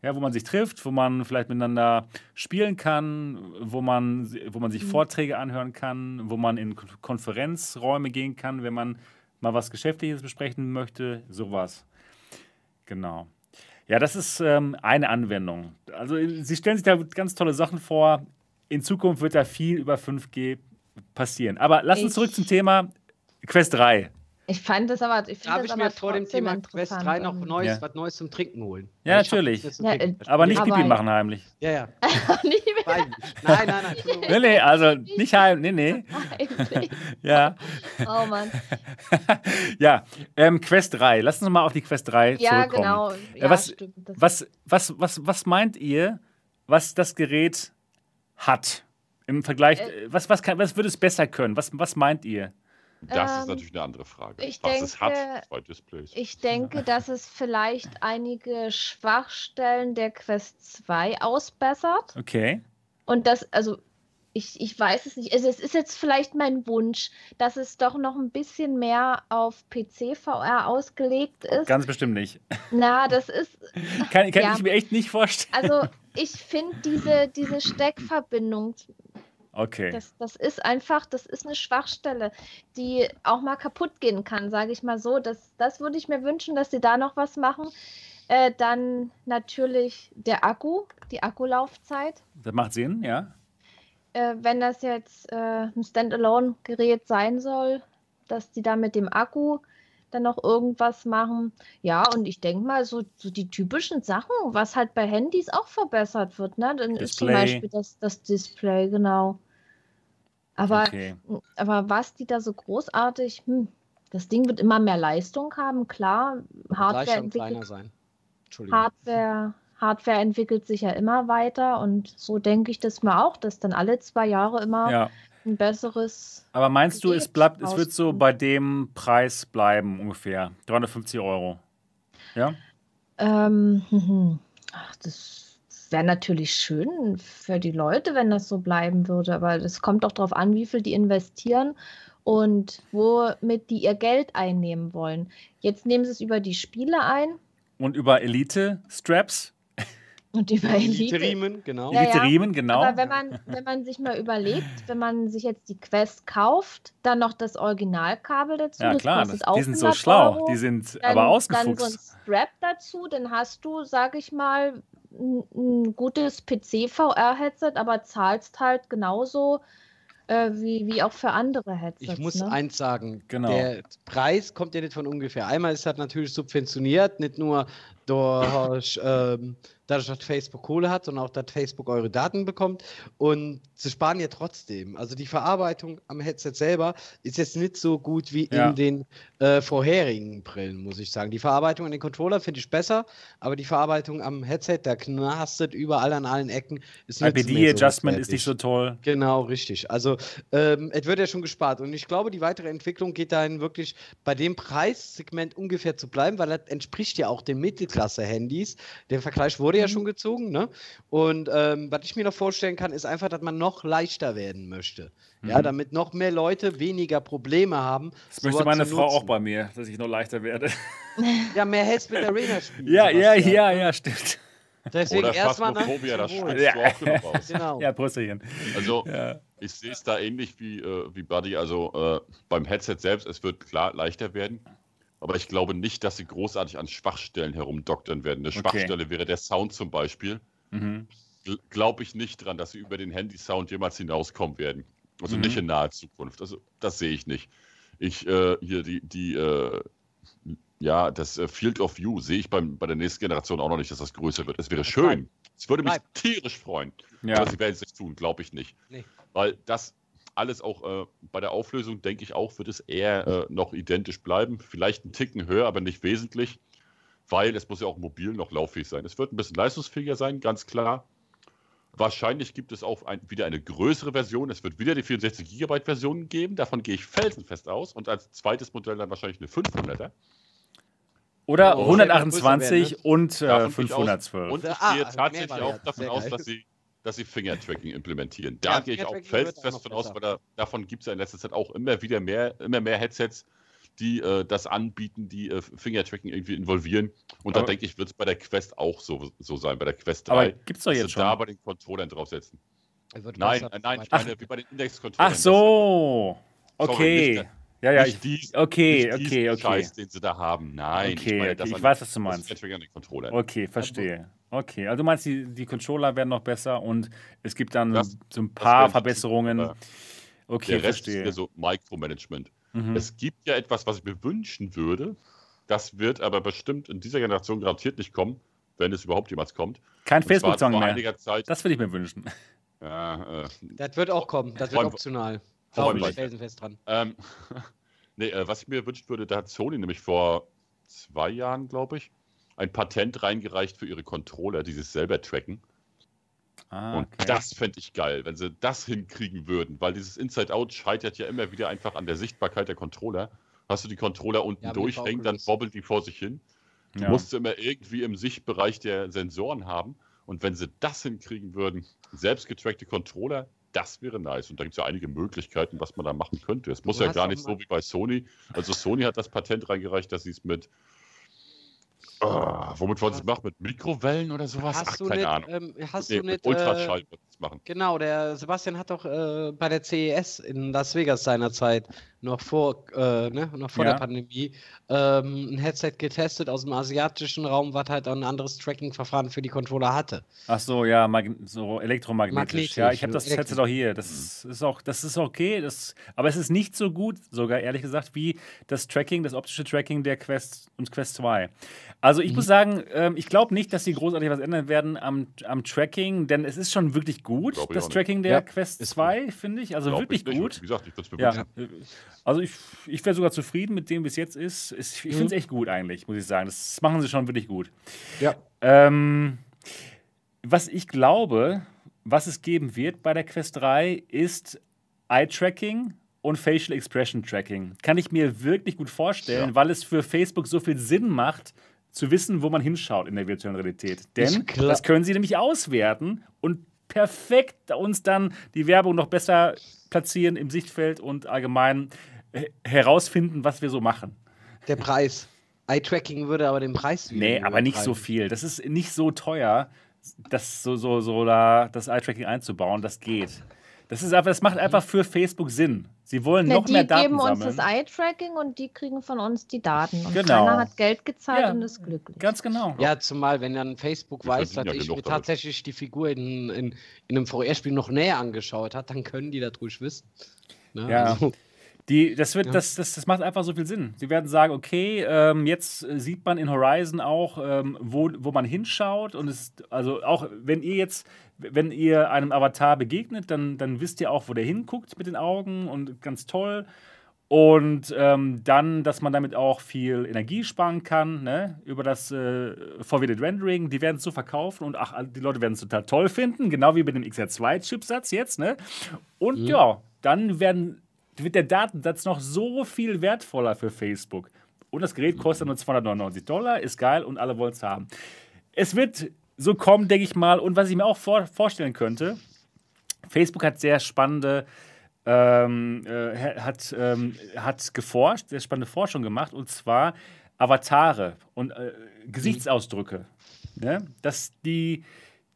ja, wo man sich trifft, wo man vielleicht miteinander spielen kann, wo man, wo man sich mhm. Vorträge anhören kann, wo man in Konferenzräume gehen kann, wenn man mal was Geschäftliches besprechen möchte, sowas. Genau. Ja, das ist ähm, eine Anwendung. Also Sie stellen sich da ganz tolle Sachen vor. In Zukunft wird da viel über 5G passieren. Aber lass uns zurück zum Thema Quest 3. Ich fand das aber. Ich Darf ich mir vor dem Thema Quest 3 noch Neues, ja. was Neues zum Trinken holen? Ja, natürlich. Ja, äh, aber nicht Pipi machen heimlich. Ja, ja. nein, nein, nein. nee, nee, also nicht heim. Nee, nee. ja. Oh Mann. ja, ähm, Quest 3. Lass uns mal auf die Quest 3 ja, zurückkommen. Genau. Äh, ja, was, stimmt. Was, was, was, was meint ihr, was das Gerät hat? Im Vergleich, äh, was, was, kann, was würde es besser können? Was, was meint ihr? Das ähm, ist natürlich eine andere Frage. Ich was denke, es hat, zwei Displays. Ich denke, dass es vielleicht einige Schwachstellen der Quest 2 ausbessert. Okay. Und das, also ich, ich weiß es nicht. Also es ist jetzt vielleicht mein Wunsch, dass es doch noch ein bisschen mehr auf PC-VR ausgelegt ist. Ganz bestimmt nicht. Na, das ist. kann, kann ja. ich mir echt nicht vorstellen. Also ich finde diese, diese Steckverbindung Okay. Das, das ist einfach, das ist eine Schwachstelle, die auch mal kaputt gehen kann, sage ich mal so. Das, das würde ich mir wünschen, dass sie da noch was machen. Äh, dann natürlich der Akku, die Akkulaufzeit. Das macht Sinn, ja. Äh, wenn das jetzt äh, ein Standalone-Gerät sein soll, dass die da mit dem Akku dann noch irgendwas machen. Ja, und ich denke mal, so, so die typischen Sachen, was halt bei Handys auch verbessert wird, ne? Dann Display. ist zum Beispiel das, das Display, genau. Aber, okay. aber was die da so großartig, hm, das Ding wird immer mehr Leistung haben, klar. Hardware entwickelt, Hardware, Hardware entwickelt sich ja immer weiter und so denke ich das mal auch, dass dann alle zwei Jahre immer ja. ein besseres. Aber meinst du, es bleibt, es wird so bei dem Preis bleiben ungefähr 350 Euro? Ja. Ähm, ach, das wäre natürlich schön für die Leute, wenn das so bleiben würde, aber es kommt auch darauf an, wie viel die investieren und womit die ihr Geld einnehmen wollen. Jetzt nehmen sie es über die Spiele ein. Und über Elite-Straps. Und über Elite. Elite-Riemen, genau. Ja, Elite-Riemen, genau. Aber wenn man, wenn man sich mal überlegt, wenn man sich jetzt die Quest kauft, dann noch das Originalkabel dazu. Ja, klar, das, die sind so schlau. Euro, die sind dann, aber ausgefuchst. Dann so ein Strap dazu, dann hast du, sag ich mal, ein gutes PC-VR-Headset, aber zahlst halt genauso äh, wie, wie auch für andere Headsets. Ich muss ne? eins sagen, genau. der Preis kommt ja nicht von ungefähr. Einmal ist das natürlich subventioniert, nicht nur durch ähm, dadurch, dass Facebook Kohle hat, sondern auch, dass Facebook eure Daten bekommt. Und sie sparen ja trotzdem. Also die Verarbeitung am Headset selber ist jetzt nicht so gut wie ja. in den äh, vorherigen Brillen, muss ich sagen. Die Verarbeitung an den Controller finde ich besser, aber die Verarbeitung am Headset, da knastet überall an allen Ecken. IPD-Adjustment so ist nicht so toll. Genau, richtig. Also ähm, es wird ja schon gespart. Und ich glaube, die weitere Entwicklung geht dahin wirklich bei dem Preissegment ungefähr zu bleiben, weil das entspricht ja auch dem Mittelklasse Mittelklasse-Handys. Der Vergleich wurde ja Mhm. schon gezogen, ne? Und ähm, was ich mir noch vorstellen kann, ist einfach, dass man noch leichter werden möchte. Ja, Mhm. damit noch mehr Leute weniger Probleme haben. Das möchte meine zu Frau nutzen. auch bei mir, dass ich noch leichter werde. Ja, mehr Headspace Arena spielen. Ja, ja, Sebastian. ja, ja, stimmt. Deswegen Oder erstmal. Phasmophobia, das spitzt du auch genug aus. Genau. Ja, Prösterchen. Also, Ja. ich sehe es da ähnlich wie, äh, wie Buddy. Also, äh, beim Headset selbst, es wird klar leichter werden. Aber ich glaube nicht, dass sie großartig an Schwachstellen herumdoktern werden. Eine Okay. Schwachstelle wäre der Sound zum Beispiel. Mhm. Glaube ich nicht dran, dass sie über den Handy-Sound jemals hinauskommen werden. Also Mhm. nicht in naher Zukunft. Also, das sehe ich nicht. Ich, äh, hier, die, die, äh, ja, das äh, Field of View sehe ich beim, bei der nächsten Generation auch noch nicht, dass das größer wird. Es wäre schön. Es würde mich tierisch freuen. Ja. Aber sie werden es nicht tun, glaube ich nicht. Nee. Weil das alles auch äh, bei der Auflösung, denke ich auch, wird es eher äh, noch identisch bleiben. Vielleicht einen Ticken höher, aber nicht wesentlich. Weil es muss ja auch mobil noch lauffähig sein. Es wird ein bisschen leistungsfähiger sein, ganz klar. Wahrscheinlich gibt es auch ein, wieder eine größere Version. Es wird wieder die 64 GB Version geben. Davon gehe ich felsenfest aus. Und als zweites Modell dann wahrscheinlich eine 500er. Oder Oh, 128 größer und äh, Davon gehe ich aus. 512. Und ich Ah, gehe mehr tatsächlich auch davon aus, dass sie, dass sie Finger-Tracking implementieren. Da Ja, gehe ich auch felsenfest noch von aus, weil da, davon gibt es ja in letzter Zeit auch immer wieder mehr, immer mehr Headsets, die äh, das anbieten, die äh, Finger-Tracking irgendwie involvieren. Und da Aber- denke ich, wird es bei der Quest auch so, so sein, bei der Quest 3. Aber gibt's doch jetzt sie da schon. bei den Controllern draufsetzen. Wird Nein, äh, nein, ich meine, wie bei den Index-Controllern. Ach so. Sorry, Okay. nicht der- Ja, ja, nicht ich, dies- okay, nicht okay, diesen okay. Scheiß, den sie da haben. Nein, Okay, meine okay, das ich weiß, was du das meinst. Finger-Tracking an den Controllern. Okay, verstehe. Okay, also du meinst, die, die Controller werden noch besser und es gibt dann Das- so ein das paar Verbesserungen. aber Okay, Der Rest ist verstehe. wieder so Micromanagement. Mhm. Es gibt ja etwas, was ich mir wünschen würde. Das wird aber bestimmt in dieser Generation garantiert nicht kommen, wenn es überhaupt jemals kommt. Kein Facebook-Song mehr. Zeit. Das würde ich mir wünschen. Ja, äh, Das wird auch kommen. Das wird optional. Glaube ich felsenfest dran. ähm, nee, äh, was ich mir wünschen würde, da hat Sony nämlich vor zwei Jahren, glaube ich, ein Patent reingereicht für ihre Controller, die sich selber tracken. Ah, Und okay. das fände ich geil, wenn sie das hinkriegen würden, weil dieses Inside-Out scheitert ja immer wieder einfach an der Sichtbarkeit der Controller. Hast du die Controller unten Ja, durchhängen, dann bobbeln die vor sich hin. Du ja. musst sie immer irgendwie im Sichtbereich der Sensoren haben. Und wenn sie das hinkriegen würden, selbst getrackte Controller, das wäre nice. Und da gibt es ja einige Möglichkeiten, was man da machen könnte. Es muss Du ja gar nicht so wie bei Sony. Also Sony hat das Patent reingereicht, dass sie es mit Ah, womit wollen sie es machen? Mit Mikrowellen oder sowas? Hast Ach, du keine nicht, Ahnung. ähm, hast Nee, du mit äh, Ultraschall es machen. Genau, der Sebastian hat doch äh, bei der CES in Las Vegas seinerzeit noch vor, äh, ne, noch vor Ja. der Pandemie ähm, ein Headset getestet aus dem asiatischen Raum, was halt auch ein anderes Tracking-Verfahren für die Controller hatte. Ach so, ja, mag so elektromagnetisch. Magnetisch, ja, ich habe das. Headset auch hier. Das ist auch, das ist okay. Das, aber es ist nicht so gut, sogar ehrlich gesagt, wie das Tracking, das optische Tracking der Quest und Quest 2. Also ich muss sagen, ähm, ich glaube nicht, dass sie großartig was ändern werden am, am Tracking, denn es ist schon wirklich gut, das. Tracking der Ja, Quest ist 2, finde ich. Also Glaub wirklich ich gut. Wie gesagt, ich würde es Ja, also ich, ich wäre sogar zufrieden mit dem, wie es jetzt ist. Ich finde es echt gut eigentlich, muss ich sagen. Das machen sie schon wirklich gut. Ja. Ähm, was ich glaube, was es geben wird bei der Quest 3, ist Eye-Tracking und Facial Expression Tracking. Kann ich mir wirklich gut vorstellen, Ja. weil es für Facebook so viel Sinn macht, zu wissen, wo man hinschaut in der virtuellen Realität. Denn das können sie nämlich auswerten und perfekt uns dann die Werbung noch besser platzieren im Sichtfeld und allgemein äh, herausfinden, was wir so machen. Der Preis. Eye-Tracking würde aber den Preis Nee, aber nicht so viel. Das ist nicht so teuer, das so, so, so da, das Eye-Tracking einzubauen. Das geht. Das, ist einfach, das macht einfach für Facebook Sinn. Sie wollen Na, noch die mehr Daten geben uns sammeln. das Eye-Tracking und die kriegen von uns die Daten. Und Genau. keiner hat Geld gezahlt Ja. und ist glücklich. Ganz genau. Ja, zumal, wenn dann Facebook Wir weiß, dass ja ich mir damit. tatsächlich die Figur in, in, in einem VR-Spiel noch näher angeschaut hat, dann können die das ruhig wissen. Ne? Ja. Also, Die, das, wird, Ja. das, das, das macht einfach so viel Sinn. Sie werden sagen, okay, ähm, jetzt äh, sieht man in Horizon auch, ähm, wo, wo man hinschaut. Und es, also auch wenn ihr jetzt, wenn ihr einem Avatar begegnet, dann, dann wisst ihr auch, wo der hinguckt mit den Augen und ganz toll. Und ähm, dann, dass man damit auch viel Energie sparen kann, ne? über das äh, Forwarded Rendering. Die werden es so verkaufen und ach, die Leute werden es total toll finden, genau wie mit dem XR2-Chipsatz jetzt. Ne? Und ja, dann werden, wird der Datensatz noch so viel wertvoller für Facebook. und das Gerät kostet nur 299 Dollar, ist geil und alle wollen es haben. Es wird so kommen, denke ich mal. Und was ich mir auch vor, vorstellen könnte, Facebook hat sehr spannende ähm, äh, hat, ähm, hat geforscht, sehr spannende Forschung gemacht, und zwar Avatare und äh, Gesichtsausdrücke. Ne? Dass die,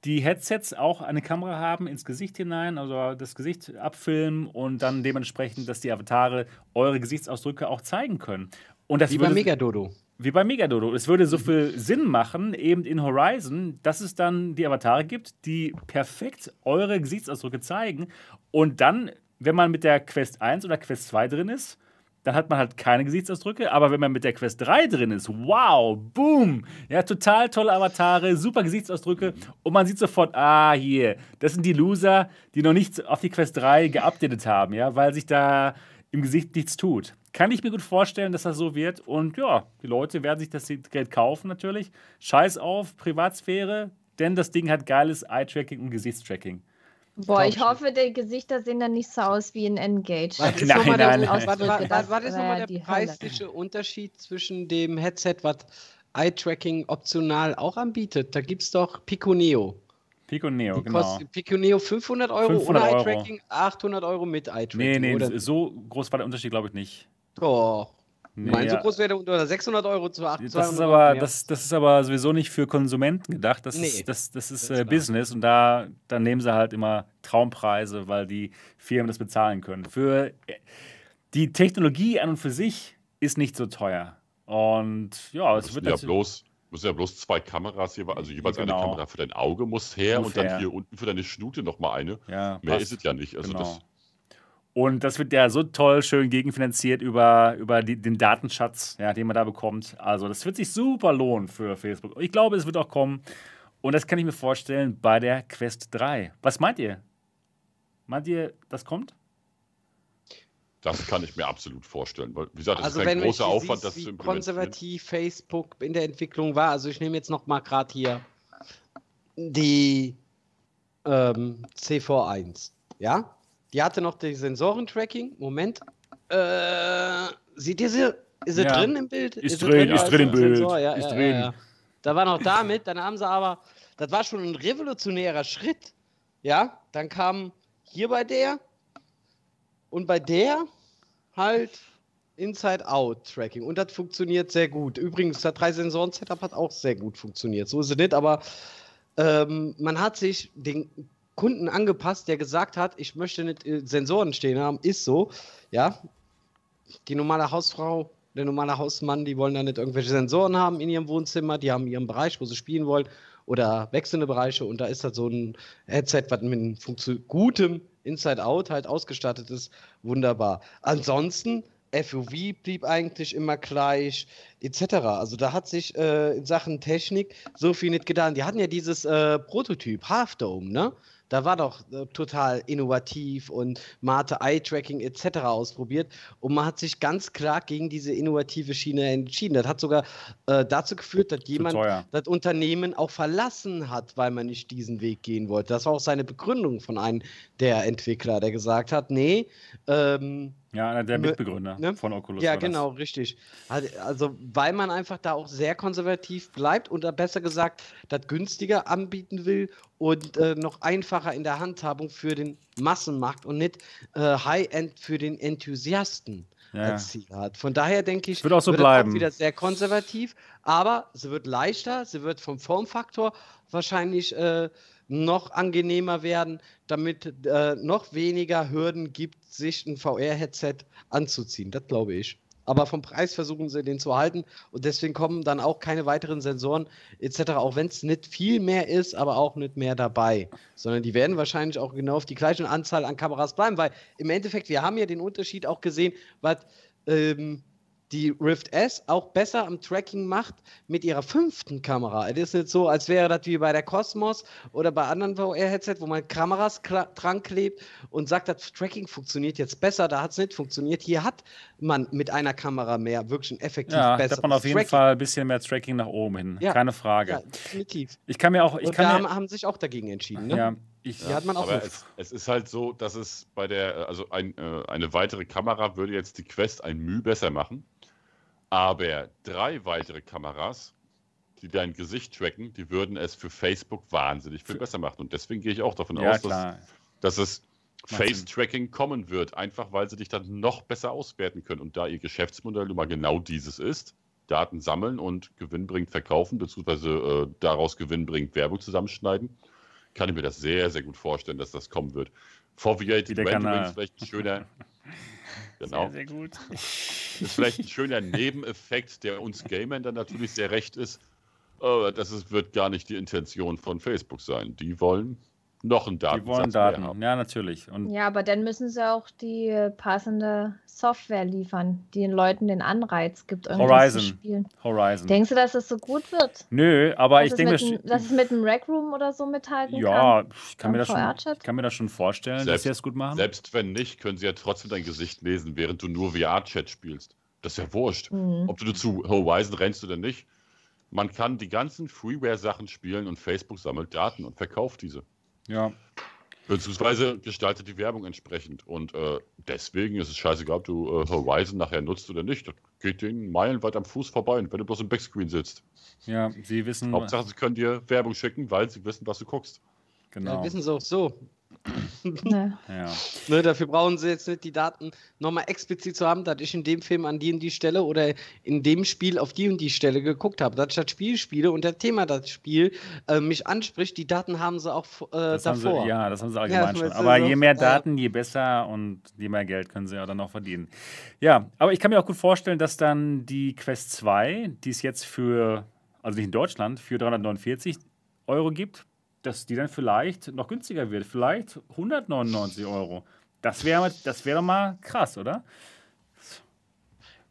die Headsets auch eine Kamera haben ins Gesicht hinein, also das Gesicht abfilmen und dann dementsprechend, dass die Avatare eure Gesichtsausdrücke auch zeigen können. Und das Wie würde, bei Megadodo. wie bei Megadodo. Es würde so viel Sinn machen, eben in Horizon, dass es dann die Avatare gibt, die perfekt eure Gesichtsausdrücke zeigen. Und dann, wenn man mit der Quest 1 oder Quest 2 drin ist, dann hat man halt keine Gesichtsausdrücke. Aber wenn man mit der Quest 3 drin ist, wow, boom, ja, total tolle Avatare, super Gesichtsausdrücke. Und man sieht sofort, ah, hier, das sind die Loser, die noch nicht auf die Quest 3 geupdatet haben, ja, weil sich da im Gesicht nichts tut. Kann ich mir gut vorstellen, dass das so wird. Und ja, die Leute werden sich das Geld kaufen natürlich. Scheiß auf Privatsphäre, denn das Ding hat geiles Eye-Tracking und Gesichtstracking. Boah, ich hoffe, die Gesichter sehen dann nicht so aus wie in Engage. Was ist Nein, nochmal der, nein, nein. was, was, was, was ist noch wär mal der die Hölle. preisliche Unterschied zwischen dem Headset, was Eye-Tracking optional auch anbietet? Da gibt es doch Pico Neo. Pico Neo, Die genau. kostet Pico Neo 500 Euro 500 ohne. Eye-Tracking, 800 Euro mit Eye-Tracking. Nee, nee, oder? so groß war der Unterschied, glaube ich, nicht. Oh, Nee, mein so ja. groß wäre der unter 600 Euro zu 800 Das ist, Euro aber, mehr. das, das ist aber sowieso nicht für Konsumenten gedacht. Das Nee, ist, das, das ist ist äh, klar. Business und da, da nehmen sie halt immer Traumpreise, weil die Firmen das bezahlen können. Für äh, die Technologie an und für sich ist nicht so teuer. Und ja, es Es wird müssen ja bloß, müssen ja bloß zwei Kameras hier, also jeweils Genau. eine Kamera für dein Auge muss her Muss und dann hier unten für deine Schnute nochmal eine. ja, Mehr passt. ist es ja nicht. Also Genau. das, Und das wird ja so toll schön gegenfinanziert über, über die, den Datenschatz, ja, den man da bekommt. Also das wird sich super lohnen für Facebook. Ich glaube, es wird auch kommen. Und das kann ich mir vorstellen bei der Quest 3. Was meint ihr? Meint ihr, das kommt? das kann ich mir absolut vorstellen. Weil, wie gesagt, das also ist kein wenn großer Aufwand, siehst, das zu wie konservativ Facebook in der Entwicklung war, also ich nehme jetzt noch mal gerade hier die ähm, CV1, ja? Die hatte noch die Sensorentracking. Moment. Äh, seht ihr sie? Ist sie Ja. drin im Bild? Ist sie drin, ist als drin im Bild. Sensor? Ja, Ist ja, drin. Ja. Da war noch damit, dann haben sie aber, das war schon ein revolutionärer Schritt. Ja, dann kam hier bei der und bei der halt Inside-Out-Tracking. Und das funktioniert sehr gut. Übrigens, das Drei-Sensoren-Setup hat auch sehr gut funktioniert. So ist es nicht, aber ähm, man hat sich den Kunden angepasst, der gesagt hat, ich möchte nicht Sensoren stehen haben. Ist so, ja. Die normale Hausfrau, der normale Hausmann, die wollen da nicht irgendwelche Sensoren haben in ihrem Wohnzimmer. Die haben ihren Bereich, wo sie spielen wollen oder wechselnde Bereiche. Und da ist halt so ein Headset, was mit gutem Inside-Out halt ausgestattet ist. Wunderbar. Ansonsten FOV blieb eigentlich immer gleich, etc. Also da hat sich äh, in Sachen Technik so viel nicht getan. Die hatten ja dieses äh, Prototyp, Half Dome, ne? Da war doch äh, total innovativ und man hatte Eye-Tracking etc. ausprobiert und man hat sich ganz klar gegen diese innovative Schiene entschieden. Das hat sogar äh, dazu geführt, dass jemand das Unternehmen auch verlassen hat, weil man nicht diesen Weg gehen wollte. Das war auch seine Begründung von einem der Entwickler, der gesagt hat, nee, ähm, Ja, einer der Mitbegründer ne? von Oculus. ja, genau, richtig. Also, weil man einfach da auch sehr konservativ bleibt und da besser gesagt das günstiger anbieten will und äh, noch einfacher in der Handhabung für den Massenmarkt und nicht äh, High-End für den Enthusiasten Ja, als Ziel hat. Von daher denke ich, Wird auch so wird bleiben. wieder sehr konservativ, aber sie wird leichter, sie wird vom Formfaktor wahrscheinlich äh, noch angenehmer werden, damit äh, noch weniger Hürden gibt, sich ein VR-Headset anzuziehen. Das glaube ich. Aber vom Preis versuchen sie den zu halten und deswegen kommen dann auch keine weiteren Sensoren etc., auch wenn es nicht viel mehr ist, aber auch nicht mehr dabei, sondern die werden wahrscheinlich auch genau auf die gleiche Anzahl an Kameras bleiben, weil im Endeffekt, wir haben ja den Unterschied auch gesehen, was ähm, die Rift S auch besser am Tracking macht mit ihrer fünften Kamera. Es ist nicht so, als wäre das wie bei der Cosmos oder bei anderen VR-Headset, wo man Kameras dran klebt und sagt, das Tracking funktioniert jetzt besser. Da hat es nicht funktioniert. Hier hat man mit einer Kamera mehr wirklich ein effektiv Ja, da besseres hat man auf jeden Tracking. Fall ein bisschen mehr Tracking nach oben hin. Ja. Keine Frage. Ja, definitiv. Ich kann mir auch, ich und kann haben, mir, haben sich auch dagegen entschieden. Ne? ja, ich, Die hat man auch Aber es, es ist halt so, dass es bei der, also ein, äh, eine weitere Kamera würde jetzt die Quest ein Mühe besser machen. Aber drei weitere Kameras, die dein Gesicht tracken, die würden es für Facebook wahnsinnig viel besser machen. Und deswegen gehe ich auch davon Ja, aus, dass, dass es. Face-Tracking kommen wird, einfach weil sie dich dann noch besser auswerten können. Und da ihr Geschäftsmodell nun mal genau dieses ist, Daten sammeln und gewinnbringend verkaufen, beziehungsweise äh, daraus gewinnbringend Werbung zusammenschneiden, kann ich mir das sehr, sehr gut vorstellen, dass das kommen wird. Foveated Rendering Kanal. ist vielleicht ein schöner, genau, Sehr, sehr gut. ist vielleicht ein schöner Nebeneffekt, der uns Gamern dann natürlich sehr recht ist. Aber das ist, wird gar nicht die Intention von Facebook sein. Die wollen noch einen Die Datensatz wollen Daten. Ja, natürlich. Und Ja, aber dann müssen sie auch die äh, passende Software liefern, die den Leuten den Anreiz gibt, irgendwas Horizon. zu spielen. Horizon. Denkst du, dass es so gut wird? Nö, aber dass, ich denke dem- dass es mit dem Rec Room oder so mithalten kann? Ja, ich kann, mir das schon, VR-Chat? ich kann mir das schon vorstellen, dass Selbst- sie das gut machen. Selbst wenn nicht, können sie ja trotzdem dein Gesicht lesen, während du nur VR-Chat spielst. Das ist ja wurscht. Mhm. Ob du zu Horizon rennst oder nicht. Man kann die ganzen Freeware-Sachen spielen und Facebook sammelt Daten und verkauft diese. Ja, Beziehungsweise gestaltet die Werbung entsprechend. Und äh, deswegen ist es scheißegal, ob du äh, Horizon nachher nutzt oder nicht. Das geht denen meilenweit am Fuß vorbei, wenn du bloß im Backscreen sitzt. ja, sie wissen. Hauptsache, sie können dir Werbung schicken, weil sie wissen, was du guckst. Genau. Ja, wissen sie auch so. Ne. Ja. Ne, dafür brauchen sie jetzt nicht die Daten nochmal explizit zu haben, dass ich in dem Film an die und die Stelle oder in dem Spiel auf die und die Stelle geguckt habe. Dass ich das Spiel spiele und das Thema das Spiel äh, mich anspricht, die Daten haben sie auch äh, davor. sie, ja, das haben sie allgemein Ja, schon. Aber je mehr. Daten, je besser und je mehr Geld können sie ja dann noch verdienen. Ja, aber ich kann mir auch gut vorstellen, dass dann die Quest 2, die es jetzt für, also nicht in Deutschland, für 349 Euro gibt, dass die dann vielleicht noch günstiger wird. Vielleicht 199 Euro. Das wäre das wär doch mal krass, oder?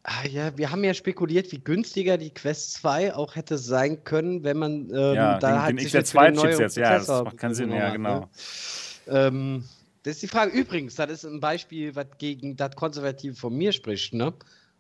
Ah, ja, wir haben ja spekuliert, wie günstiger die Quest 2 auch hätte sein können, wenn man ähm, Ja, da den- halt den sich jetzt XR2-Chips neueren jetzt, ja, das macht keinen Sinn, ja, genommen hat, Ne? Ähm, das ist die Frage. Übrigens, das ist ein Beispiel, was gegen das Konservative von mir spricht, ne?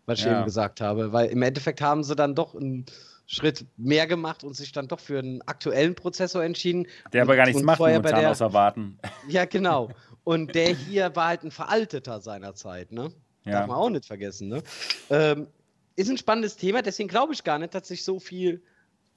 Was ich Ja. eben gesagt habe. Weil im Endeffekt haben sie dann doch einen Schritt mehr gemacht und sich dann doch für einen aktuellen Prozessor entschieden. Der aber gar nichts macht momentan, der- außer warten. Ja, genau. Und der hier war halt ein veralteter seinerzeit, ne? Ja. Darf man auch nicht vergessen, ne? Ähm, ist ein spannendes Thema, deswegen glaube ich gar nicht, dass sich so viel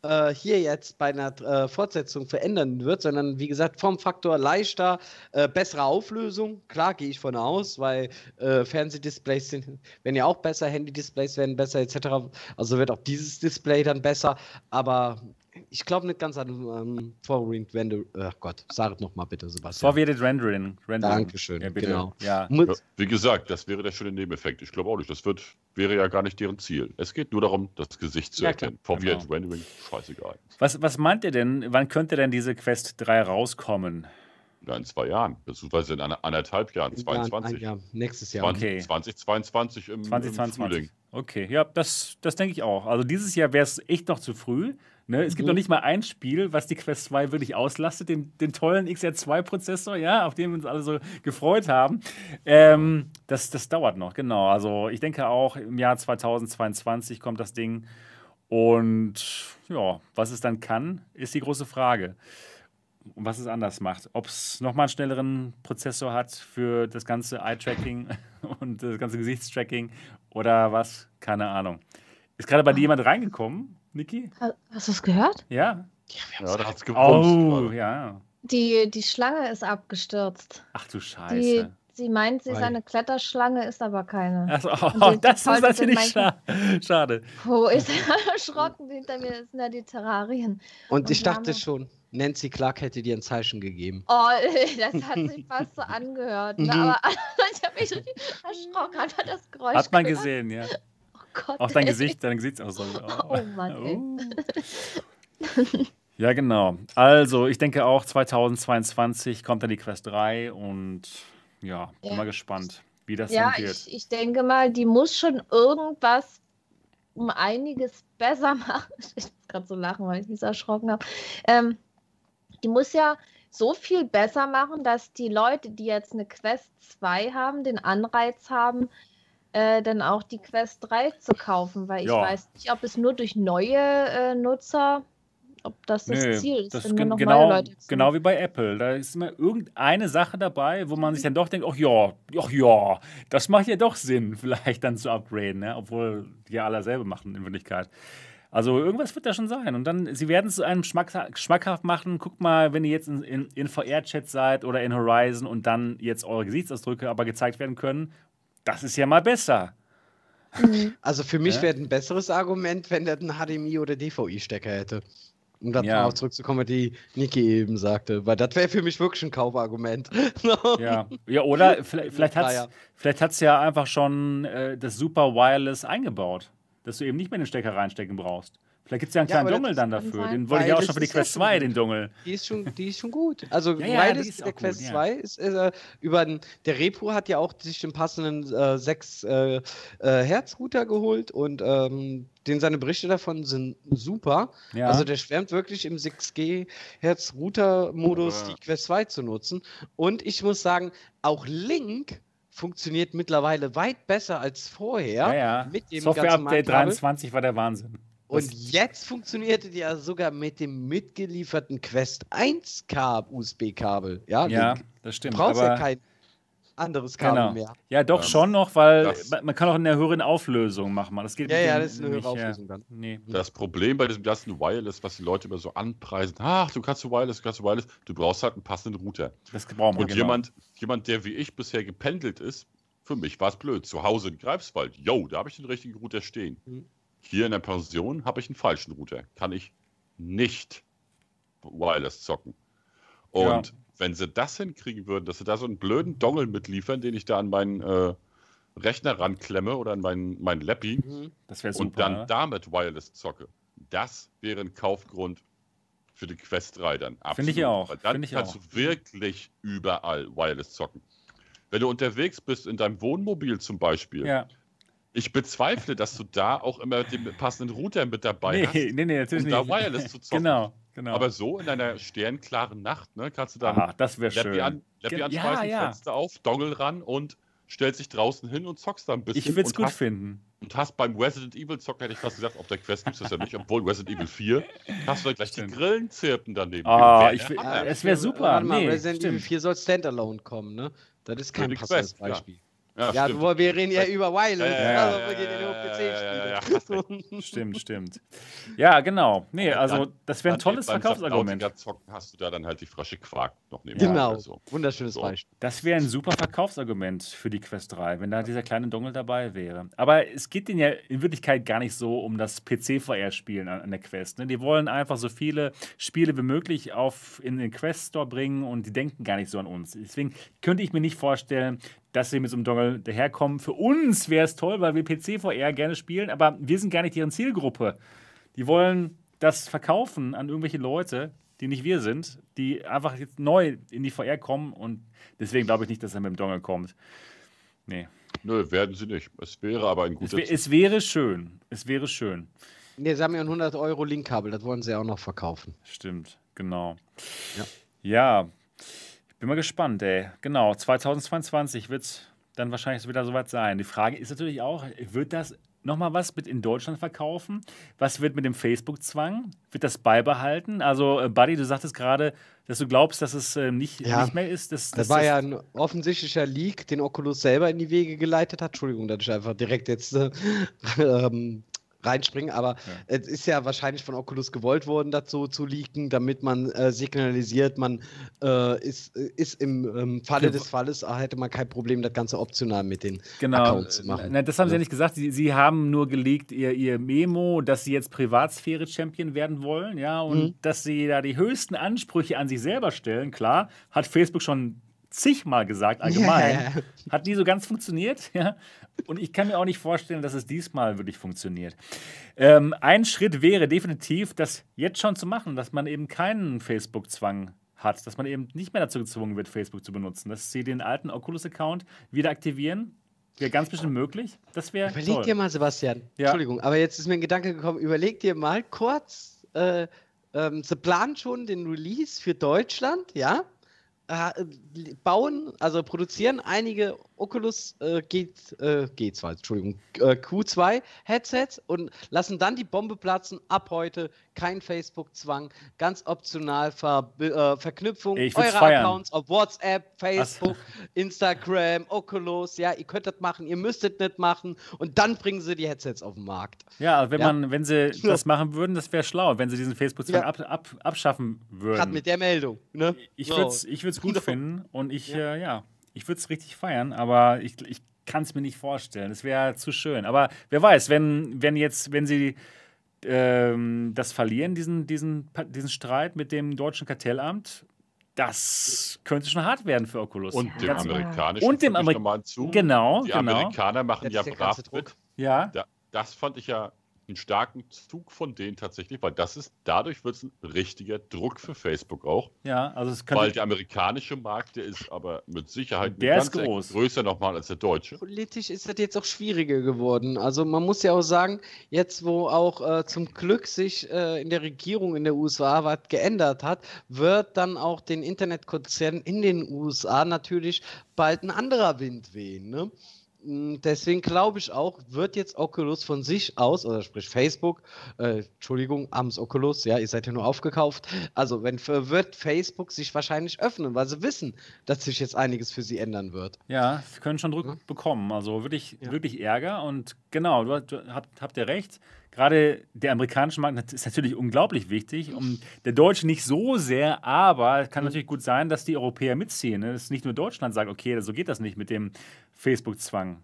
äh, hier jetzt bei einer äh, Fortsetzung verändern wird, sondern wie gesagt, vom Faktor leichter, äh, bessere Auflösung. Klar gehe ich von aus, weil äh, Fernsehdisplays sind, werden ja auch besser, Handy-Displays werden besser, etc. Also wird auch dieses Display dann besser, aber ich glaube nicht ganz an ähm, Forward Render. Ach Gott, sag es nochmal bitte, Sebastian. Forwarded Rendering. Rendering. Dankeschön, Ja, bitte. genau. Ja. Ja, wie gesagt, das wäre der schöne Nebeneffekt. Ich glaube auch nicht. Das wird, wäre ja gar nicht deren Ziel. Es geht nur darum, das Gesicht zu Ja, erkennen. Foveated Genau. Rendering, scheißegal. Was, was meint ihr denn, wann könnte denn diese Quest 3 rauskommen? Ja, in zwei Jahren, beziehungsweise in einer, anderthalb Jahren, ein 22. Jahr, nächstes Jahr. 20, Okay. 2022 im, im 2022. Frühling. Okay, ja, das, das denke ich auch. Also dieses Jahr wäre es echt noch zu früh. Ne? Es gibt Mhm. noch nicht mal ein Spiel, was die Quest 2 wirklich auslastet, den, den tollen XR2-Prozessor, ja, auf den wir uns alle so gefreut haben. Ähm, das, das dauert noch, genau. Also ich denke auch, im Jahr 2022 kommt das Ding. Und ja, was es dann kann, ist die große Frage. Und was es anders macht. Ob es nochmal einen schnelleren Prozessor hat für das ganze Eye-Tracking und das ganze Gesichtstracking oder was, keine Ahnung. Ist gerade bei dir jemand reingekommen, Niki? Ha- Hast du es gehört? Ja? Ja, da hat es gebumst. Oh, gerade. ja. Die, die Schlange ist abgestürzt. Ach du Die, Scheiße. sie meint, sie ist Ei. eine Kletterschlange, ist aber keine. Ach so, Und oh, die- das die ist natürlich scha schade. Wo ist er erschrocken? Hinter mir sind ja die Terrarien. Und ich Und wir dachte haben- schon, Nancy Clark hätte dir ein Zeichen gegeben. Oh, das hat sich fast so angehört. Ne? Mhm. Aber ich habe mich richtig erschrocken. Hat man das Geräusch Hat man gehört? gesehen, ja. Oh Gott, Auch dein ey. Gesicht, dein Gesichtsausdruck. Oh Mann, ey. Oh. Ja, genau. Also, ich denke auch 2022 kommt dann die Quest 3 und ja, bin Ja. mal gespannt, wie das Ja, dann wird. ich, ich denke mal, die muss schon irgendwas um einiges besser machen. Ich muss gerade so lachen, weil ich mich so erschrocken habe. Ähm, die muss ja so viel besser machen, dass die Leute, die jetzt eine Quest 2 haben, den Anreiz haben, äh, dann auch die Quest 3 zu kaufen, weil ich Ja. weiß nicht, ob es nur durch neue äh, Nutzer ob das das Nö, Ziel ist, das wenn gen genau, Leute genau wie bei Apple. Da ist immer irgendeine Sache dabei, wo man sich dann doch denkt, ach ja, ach ja, das macht ja doch Sinn, vielleicht dann zu upgraden, ne? obwohl die ja alle selber machen in Wirklichkeit. Also irgendwas wird da schon sein. Und dann, sie werden es einem schmackha schmackhaft machen. Guckt mal, wenn ihr jetzt in, in, in VR-Chat seid oder in Horizon und dann jetzt eure Gesichtsausdrücke aber gezeigt werden können, das ist ja mal besser. Mhm. Also für mich Ja. wäre ein besseres Argument, wenn der einen HDMI oder DVI-Stecker hätte. Um darauf Ja. zurückzukommen, was die Niki eben sagte. Weil das wäre für mich wirklich ein Kaufargument. Ja, ja oder vielleicht, vielleicht hat es hat's ja einfach schon äh, das Super Wireless eingebaut, dass du eben nicht mehr den Stecker reinstecken brauchst. Vielleicht gibt es ja einen Ja, kleinen Dongle das dann dafür. sein. Den wollte ich Weil auch das schon für die ja Quest schon 2, gut. den Dongle. Die ist schon, die ist schon gut. Also Ja, ja, ist der auch gut, Quest ja. 2 ist äh, über den, der Repro hat ja auch sich den passenden äh, 6 äh, äh, Hertz Router geholt und ähm, den seine Berichte davon sind super. Ja. Also der schwärmt wirklich im 6G Hertz Router Modus Ja. die Quest 2 zu nutzen und ich muss sagen, auch Link funktioniert mittlerweile weit besser als vorher ja, ja. mit dem Software ganz normalen Update Kabel. 23 war der Wahnsinn. Und jetzt funktionierte die ja sogar mit dem mitgelieferten Quest 1 Kab USB-Kabel. Ja, Ja, das du stimmt. brauchst aber ja kein anderes Kabel genau. mehr. Ja, doch Ähm, schon noch, weil das- man kann auch in der höheren Auflösung machen. Das geht Ja, mit ja, dem das ist eine höhere nicht, Auflösung dann. Nee. Das Problem bei diesem ganzen Wireless, was die Leute immer so anpreisen, ach, du kannst du Wireless, du kannst du Wireless, du brauchst halt einen passenden Router. Das brauchen wir Und genau. jemand, jemand, der wie ich bisher gependelt ist, für mich war es blöd. Zu Hause in Greifswald, yo, da habe ich den richtigen Router stehen. Mhm. Hier in der Pension habe ich einen falschen Router. Kann ich nicht Wireless zocken. Und Ja. wenn sie das hinkriegen würden, dass sie da so einen blöden Dongle mitliefern, den ich da an meinen äh, Rechner ranklemme oder an meinen, meinen Lappy Mhm. Das wäre und super. dann ne? damit Wireless zocke, das wäre ein Kaufgrund für die Quest 3 dann. Finde ich auch, Weil dann ich kannst auch. du wirklich überall Wireless zocken. Wenn du unterwegs bist, in deinem Wohnmobil zum Beispiel, Ja. Ich bezweifle, dass du da auch immer den passenden Router mit dabei Nee, hast, nee, nee, natürlich um da nicht. Wireless zu zocken. Genau, genau. Aber so in einer sternklaren Nacht, ne, kannst du dann Aha, das wäre schön. an, Lappy Gen- anschmeißen, ja, ja. Fenster auf, Dongle ran und stellst dich draußen hin und zockst da ein bisschen. Ich würde es gut hast, finden. und hast beim Resident Evil zocken, hätte ich fast gesagt, auf der Quest gibt es das ja nicht, obwohl Resident Evil 4, hast du da gleich die Stimmt. Grillen zirpen daneben. Ah, Wäre ich will- äh, es wär super. Warte mal, Nee, Resident Evil stimmt. 4 soll Standalone kommen, ne? Das ist kein die passendes Quest, ja. Beispiel. Ja, Ja, du, wir reden ja über Wireless. Ja, ja, ja, also wir gehen ja auf ja, ja. Stimmt, stimmt. Ja, genau. Nee, Aber also das wäre ein Dann tolles beim Verkaufsargument. Subnautica zocken hast du da dann halt die frische Quark noch nehmen. Genau, so. wunderschönes So. Beispiel. Das wäre ein super Verkaufsargument für die Quest 3, wenn da dieser kleine Dongle dabei wäre. Aber es geht denen ja in Wirklichkeit gar nicht so um das PC-VR-Spielen an, an der Quest. Ne? Die wollen einfach so viele Spiele wie möglich auf, in den Quest Store bringen und die denken gar nicht so an uns. Deswegen könnte ich mir nicht vorstellen, dass sie mit so einem Dongle daherkommen. Für uns wäre es toll, weil wir PC-VR gerne spielen, aber wir sind gar nicht deren Zielgruppe. Die wollen das verkaufen an irgendwelche Leute, die nicht wir sind, die einfach jetzt neu in die VR kommen und deswegen glaube ich nicht, dass er mit dem Dongle kommt. Nee. Nö, werden sie nicht. Es wäre aber ein Es, guter wär, es wäre schön. Es wäre schön. Ne, sie haben ja ein 100 Euro Linkkabel, das wollen sie auch noch verkaufen. Stimmt, genau. Ja. Ja, bin mal gespannt, ey. Genau, 2022 wird es dann wahrscheinlich wieder soweit sein. Die Frage ist natürlich auch, wird das nochmal was mit in Deutschland verkaufen? Was wird mit dem Facebook-Zwang? Wird das beibehalten? Also, äh, Buddy, du sagtest gerade, dass du glaubst, dass es äh, nicht, Ja. nicht mehr ist. Dass, Das dass war ja ein offensichtlicher Leak, den Oculus selber in die Wege geleitet hat. Entschuldigung, dass ich einfach direkt jetzt äh, ähm, reinspringe, aber es ist ja wahrscheinlich von Oculus gewollt worden, so zu leaken, damit man äh, signalisiert, man äh, ist, ist im ähm, Falle des Falles, äh, hätte man kein Problem, das Ganze optional mit den Genau, Accounts zu machen. Na, das haben sie ja Ja. nicht gesagt. Sie, sie haben nur gelegt ihr, ihr Memo, dass sie jetzt Privatsphäre-Champion werden wollen, ja, und Mhm. dass sie da die höchsten Ansprüche an sich selber stellen. Klar, hat Facebook schon zigmal gesagt, allgemein. Hat nie so ganz funktioniert, ja. Und ich kann mir auch nicht vorstellen, dass es diesmal wirklich funktioniert. Ähm, ein Schritt wäre definitiv, das jetzt schon zu machen, dass man eben keinen Facebook-Zwang hat, dass man eben nicht mehr dazu gezwungen wird, Facebook zu benutzen, dass sie den alten Oculus-Account wieder aktivieren. Wäre ganz bestimmt möglich. Das wäre Überleg toll. dir mal, Sebastian. Ja. Entschuldigung, aber jetzt ist mir ein Gedanke gekommen. Überleg dir mal kurz, äh, ähm, sie planen schon den Release für Deutschland, ja? Äh, bauen, also produzieren einige Oculus äh, G, äh, G2, Entschuldigung, äh, Q2 Headsets und lassen dann die Bombe platzen. Ab heute kein Facebook-Zwang, ganz optional Ver äh, Verknüpfung eurer feiern. Accounts auf WhatsApp, Facebook, Instagram, Oculus. Ja, ihr könnt das machen, ihr müsstet nicht machen und dann bringen sie die Headsets auf den Markt. Ja, wenn Ja. man, wenn sie das machen würden, das wäre schlau, wenn sie diesen Facebook-Zwang Ja. ab, ab, abschaffen würden. Gerade mit der Meldung. Ne? Ich So. würde es gut So. finden und ich, Ja. Ich würde es richtig feiern, aber ich, ich kann es mir nicht vorstellen. Es wäre zu schön. Aber wer weiß, wenn, wenn jetzt, wenn sie ähm, das verlieren, diesen, diesen, diesen Streit mit dem deutschen Kartellamt, das könnte schon hart werden für Oculus. Und dem Ganz- amerikanischen. Und dem füge ich Ameri- noch mal hinzu. Genau, Die genau. Amerikaner machen Jetzt ja brav mit. Ja, Da, das fand ich ja einen starken Zug von denen tatsächlich, weil das ist, dadurch wird es ein richtiger Druck für Facebook auch. ja, also es Weil könnte. der amerikanische Markt, der ist aber mit Sicherheit Der ist groß. größer nochmal als der deutsche. Politisch ist das jetzt auch schwieriger geworden. Also man muss ja auch sagen, jetzt wo auch äh, zum Glück sich äh, in der Regierung in der USA was geändert hat, wird dann auch den Internetkonzernen in den USA natürlich bald ein anderer Wind wehen. Ne? Mm, Deswegen glaube ich auch, wird jetzt Oculus von sich aus, oder sprich Facebook, äh, Entschuldigung, abends Oculus, ja, ihr seid ja nur aufgekauft. Also, wenn wird Facebook sich wahrscheinlich öffnen, weil sie wissen, dass sich jetzt einiges für sie ändern wird. Ja, sie können schon Druck Ja. bekommen. Also wirklich, Ja. wirklich Ärger. Und genau, du, du habt, habt ihr recht. Gerade der amerikanische Markt ist natürlich unglaublich wichtig. Und der deutsche nicht so sehr, aber es kann natürlich gut sein, dass die Europäer mitziehen. Ne? Dass nicht nur Deutschland sagt, okay, so geht das nicht mit dem Facebook-Zwang.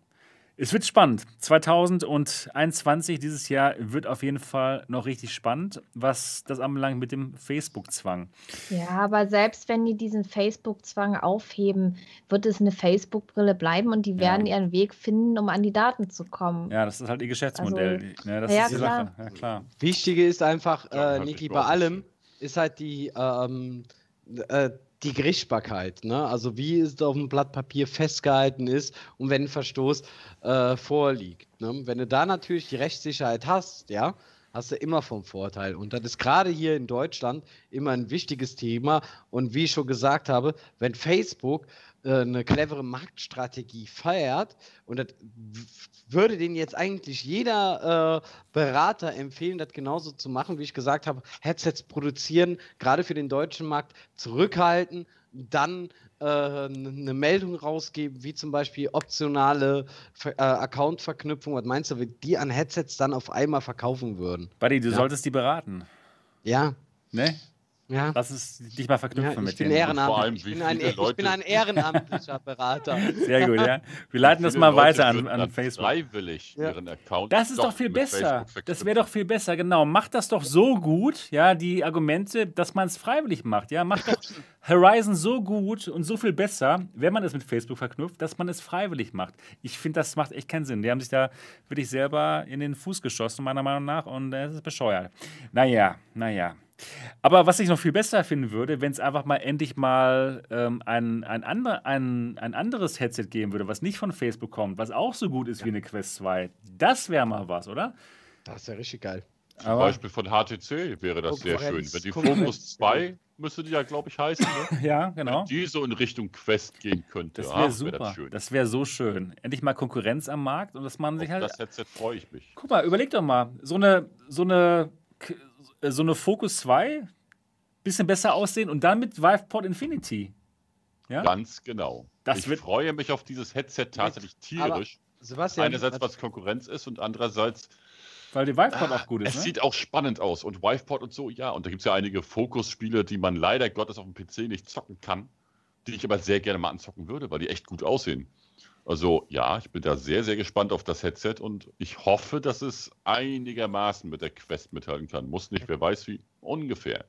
Es wird spannend. 2021, dieses Jahr, wird auf jeden Fall noch richtig spannend, was das anbelangt mit dem Facebook-Zwang. Ja, aber selbst wenn die diesen Facebook-Zwang aufheben, wird es eine Facebook-Brille bleiben und die Ja. werden ihren Weg finden, um an die Daten zu kommen. Ja, das ist halt ihr Geschäftsmodell. ne? das ja, ist die klar. Sache. Ja, klar. Wichtige ist einfach, Ja, äh, Niki, bei allem ist halt die, ähm, äh, die Gerichtsbarkeit, ne? Also wie es auf dem Blatt Papier festgehalten ist und wenn ein Verstoß äh, vorliegt. Ne? Wenn du da natürlich die Rechtssicherheit hast, ja, hast du immer vom Vorteil. Und das ist gerade hier in Deutschland immer ein wichtiges Thema. Und wie ich schon gesagt habe, wenn Facebook eine clevere Marktstrategie feiert, und das würde den jetzt eigentlich jeder äh, Berater empfehlen, das genauso zu machen, wie ich gesagt habe, Headsets produzieren, gerade für den deutschen Markt zurückhalten, dann äh, eine Meldung rausgeben, wie zum Beispiel optionale äh, Account-Verknüpfung. Was meinst du, wie die an Headsets dann auf einmal verkaufen würden? Buddy, du Ja. solltest die beraten. Ja, Ne? Ja. Lass es dich mal ja verknüpfen ich mit bin denen. Vor allem, ich, bin ein, viele ich bin Leute- ein ehrenamtlicher Berater. Sehr gut, ja. Wir leiten das mal Leute weiter an, an Facebook. Freiwillig Ja. ihren Account. Das ist doch viel besser. Das wäre doch viel besser, genau. Macht das doch so gut, ja, die Argumente, dass man es freiwillig macht. Ja, macht doch Horizon so gut und so viel besser, wenn man es mit Facebook verknüpft, dass man es freiwillig macht. Ich finde, das macht echt keinen Sinn. Die haben sich da wirklich selber in den Fuß geschossen, meiner Meinung nach, und es ist bescheuert. Naja, naja. Aber was ich noch viel besser finden würde, wenn es einfach mal endlich mal ähm, ein, ein, ander, ein, ein anderes Headset geben würde, was nicht von Facebook kommt, was auch so gut ist wie eine Quest 2. Das wäre mal was, oder? Das ist ja richtig geil. Zum Beispiel von HTC wäre das sehr schön. Wenn die Focus 2 müsste die ja, glaube ich, heißen, ne? Ja, genau. Wenn die so in Richtung Quest gehen könnte. Das ach, wäre wär super. Das schön. Das wäre so schön. Endlich mal Konkurrenz am Markt und dass man Auf sich halt. das Headset freue ich mich. Guck mal, überleg doch mal. So eine, so eine, so eine Focus 2, bisschen besser aussehen und dann mit Viveport Infinity. Ja? Ganz genau. Das ich wird- freue mich auf dieses Headset tatsächlich tierisch. Sebastian, Einerseits, was- Konkurrenz ist und andererseits, Weil die Viveport ah, auch gut es ist. Ne? sieht auch spannend aus. Und Wiveport und so, ja. Und da gibt es ja einige Fokus-Spiele, die man leider Gottes auf dem PC nicht zocken kann, die ich aber sehr gerne mal anzocken würde, weil die echt gut aussehen. Also ja, ich bin da sehr, sehr gespannt auf das Headset und ich hoffe, dass es einigermaßen mit der Quest mithalten kann. Muss nicht, wer weiß wie, ungefähr.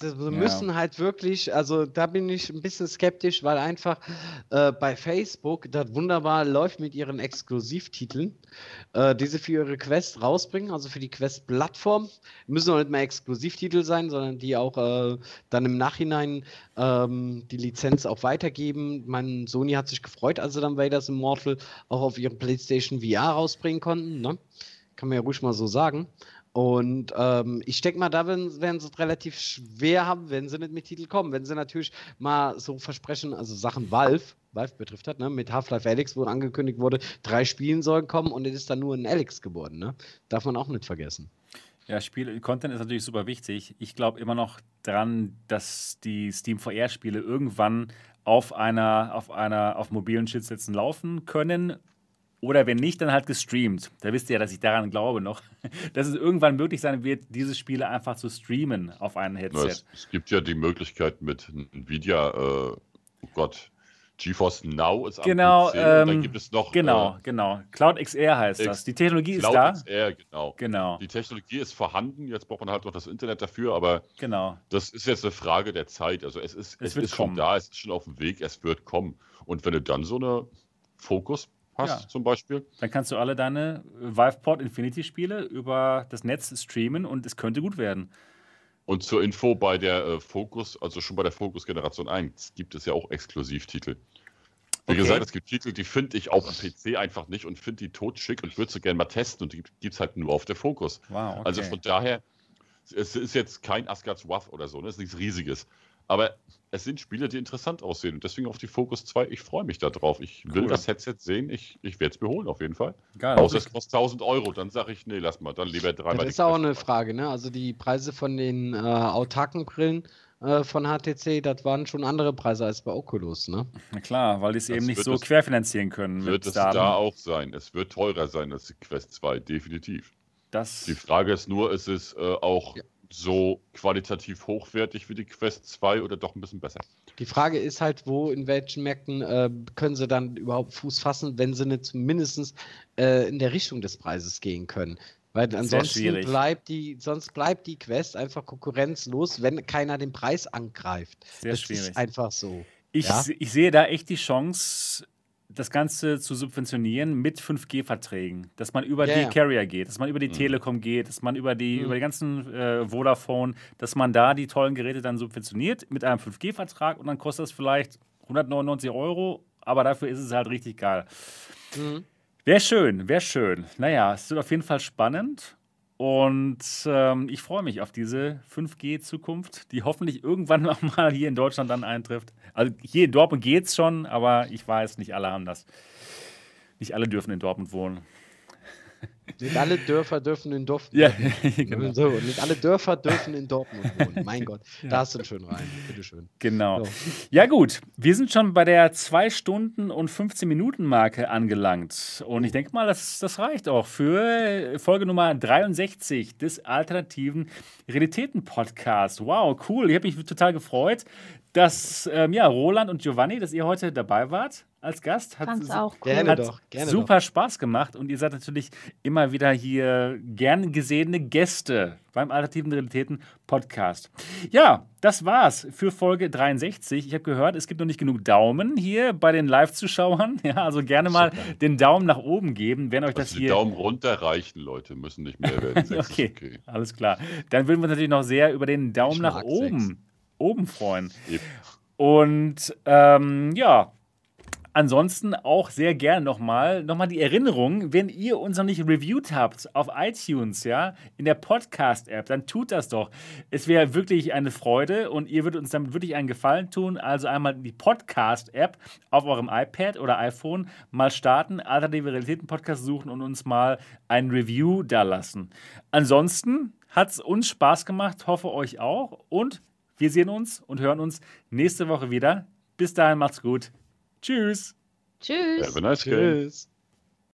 Wir müssen halt wirklich, also da bin ich ein bisschen skeptisch, weil einfach äh, bei Facebook das wunderbar läuft mit ihren Exklusivtiteln, äh, die sie für ihre Quest rausbringen, also für die Quest-Plattform. Müssen auch nicht mehr Exklusivtitel sein, sondern die auch äh, dann im Nachhinein ähm, die Lizenz auch weitergeben. Mein Sony hat sich gefreut, als sie dann Vader's Immortal auch auf ihrem PlayStation VR rausbringen konnten. Ne? Kann man ja ruhig mal so sagen. Und ähm, ich denke mal, da werden, werden sie es relativ schwer haben, wenn sie nicht mit Titel kommen. Wenn sie natürlich mal so versprechen, also Sachen Valve, Valve betrifft hat, ne? Mit Half-Life Alyx, wo angekündigt wurde, drei Spielen sollen kommen und es ist dann nur ein Alyx geworden, ne? Darf man auch nicht vergessen. Ja, Spiel, Content ist natürlich super wichtig. Ich glaube immer noch dran, dass die Steam VR-Spiele irgendwann auf einer, auf einer, auf mobilen Chipsätzen laufen können. Oder wenn nicht, dann halt gestreamt. Da wisst ihr ja, dass ich daran glaube noch, dass es irgendwann möglich sein wird, diese Spiele einfach zu streamen auf einem Headset. Es, es gibt ja die Möglichkeit mit Nvidia, äh, oh Gott, GeForce Now ist am Genau, PC und dann ähm, gibt es noch Genau, genau. Cloud XR heißt Ex- das. Die Technologie äh, ist Cloud da. XR, genau. Genau, Die Technologie ist vorhanden, jetzt braucht man halt noch das Internet dafür, aber genau. das ist jetzt eine Frage der Zeit. Also es ist, Es es wird ist schon da, es ist schon auf dem Weg, es wird kommen. Und wenn du dann so eine Fokus hast, Ja. zum Beispiel, Dann kannst du alle deine Viveport Infinity Spiele über das Netz streamen und es könnte gut werden. Und zur Info, bei der äh, Focus, also schon bei der Focus Generation 1, gibt es ja auch Exklusivtitel. Wie Okay. gesagt, es gibt Titel, die finde ich auf dem PC einfach nicht und finde die totschick und würde sie gerne mal testen und die gibt es halt nur auf der Focus. Wow, okay. Also von daher, es ist jetzt kein Asgard's Wrath oder so, ne? es ist nichts Riesiges. Aber es sind Spiele, die interessant aussehen und deswegen auf die Focus 2, ich freue mich darauf. Ich will Cool. das Headset sehen, ich, ich werde es mir holen auf jeden Fall. Geil. Außer es kostet 1000 Euro, dann sage ich, nee, lass mal, dann lieber dreimal. Das ist auch eine. Frage, ne? Also die Preise von den äh, autarken Brillen äh, von HTC, das waren schon andere Preise als bei Oculus, ne? Na klar, weil die es eben nicht so es- querfinanzieren können Wird es Daten. da auch sein. Es wird teurer sein als die Quest 2, definitiv. Das, Die Frage ist nur, ist es äh, auch Ja. So qualitativ hochwertig wie die Quest 2 oder doch ein bisschen besser? Die Frage ist halt, wo, in welchen Märkten äh, können sie dann überhaupt Fuß fassen, wenn sie nicht zumindest äh, in der Richtung des Preises gehen können. Weil ansonsten bleibt die, sonst bleibt die Quest einfach konkurrenzlos, wenn keiner den Preis angreift. Sehr das schwierig. ist einfach so. ich, ja? ich sehe da echt die Chance, das Ganze zu subventionieren mit 5G-Verträgen. Dass man über Ja, die ja. Carrier geht, dass man über die Mhm. Telekom geht, dass man über die, Mhm. über die ganzen äh, Vodafone, dass man da die tollen Geräte dann subventioniert mit einem 5G-Vertrag und dann kostet das vielleicht 199 Euro, aber dafür ist es halt richtig geil. Mhm. Wäre schön, wäre schön. Naja, es wird auf jeden Fall spannend. Und ähm, ich freue mich auf diese 5G-Zukunft, die hoffentlich irgendwann auch mal hier in Deutschland dann eintrifft. Also hier in Dortmund geht es schon, aber ich weiß, nicht alle haben das. Nicht alle dürfen in Dortmund wohnen. Nicht alle Dörfer dürfen in Dortmund Ja, wohnen. genau. So, nicht alle Dörfer dürfen in Dortmund wohnen. Mein Gott, da hast du einen schönen Reim. Bitteschön. Genau. So. Ja, gut. Wir sind schon bei der 2 Stunden und 15 Minuten Marke angelangt. Und ich denke mal, das, das reicht auch für Folge Nummer 63 des alternativen Realitäten-Podcasts. Wow, cool. Ich habe mich total gefreut, dass ähm, ja, Roland und Giovanni, dass ihr heute dabei wart als Gast. Hat Fand's auch cool. Gerne hat doch, gerne super Spaß gemacht und ihr seid natürlich immer wieder hier gern gesehene Gäste beim Alternativen Realitäten Podcast. Ja, das war's für Folge 63. Ich habe gehört, es gibt noch nicht genug Daumen hier bei den Live-Zuschauern. Ja, also gerne mal den Daumen nach oben geben, wenn euch das Also die hier. Daumen runter reichen, Leute, müssen nicht mehr werden. Okay, okay. alles klar. Dann würden wir uns natürlich noch sehr über den Daumen Ich nach oben, oben freuen. Eben. Und ähm, ja, ansonsten auch sehr gern nochmal noch mal die Erinnerung, wenn ihr uns noch nicht reviewed habt auf iTunes, ja, in der Podcast-App, dann tut das doch. Es wäre wirklich eine Freude und ihr würdet uns damit wirklich einen Gefallen tun. Also einmal die Podcast-App auf eurem iPad oder iPhone mal starten, Alternative Realitäten-Podcast suchen und uns mal ein Review da lassen. Ansonsten hat es uns Spaß gemacht, hoffe euch auch und wir sehen uns und hören uns nächste Woche wieder. Bis dahin macht's gut. Tschüss. Tschüss. Have a nice game. Tschüss.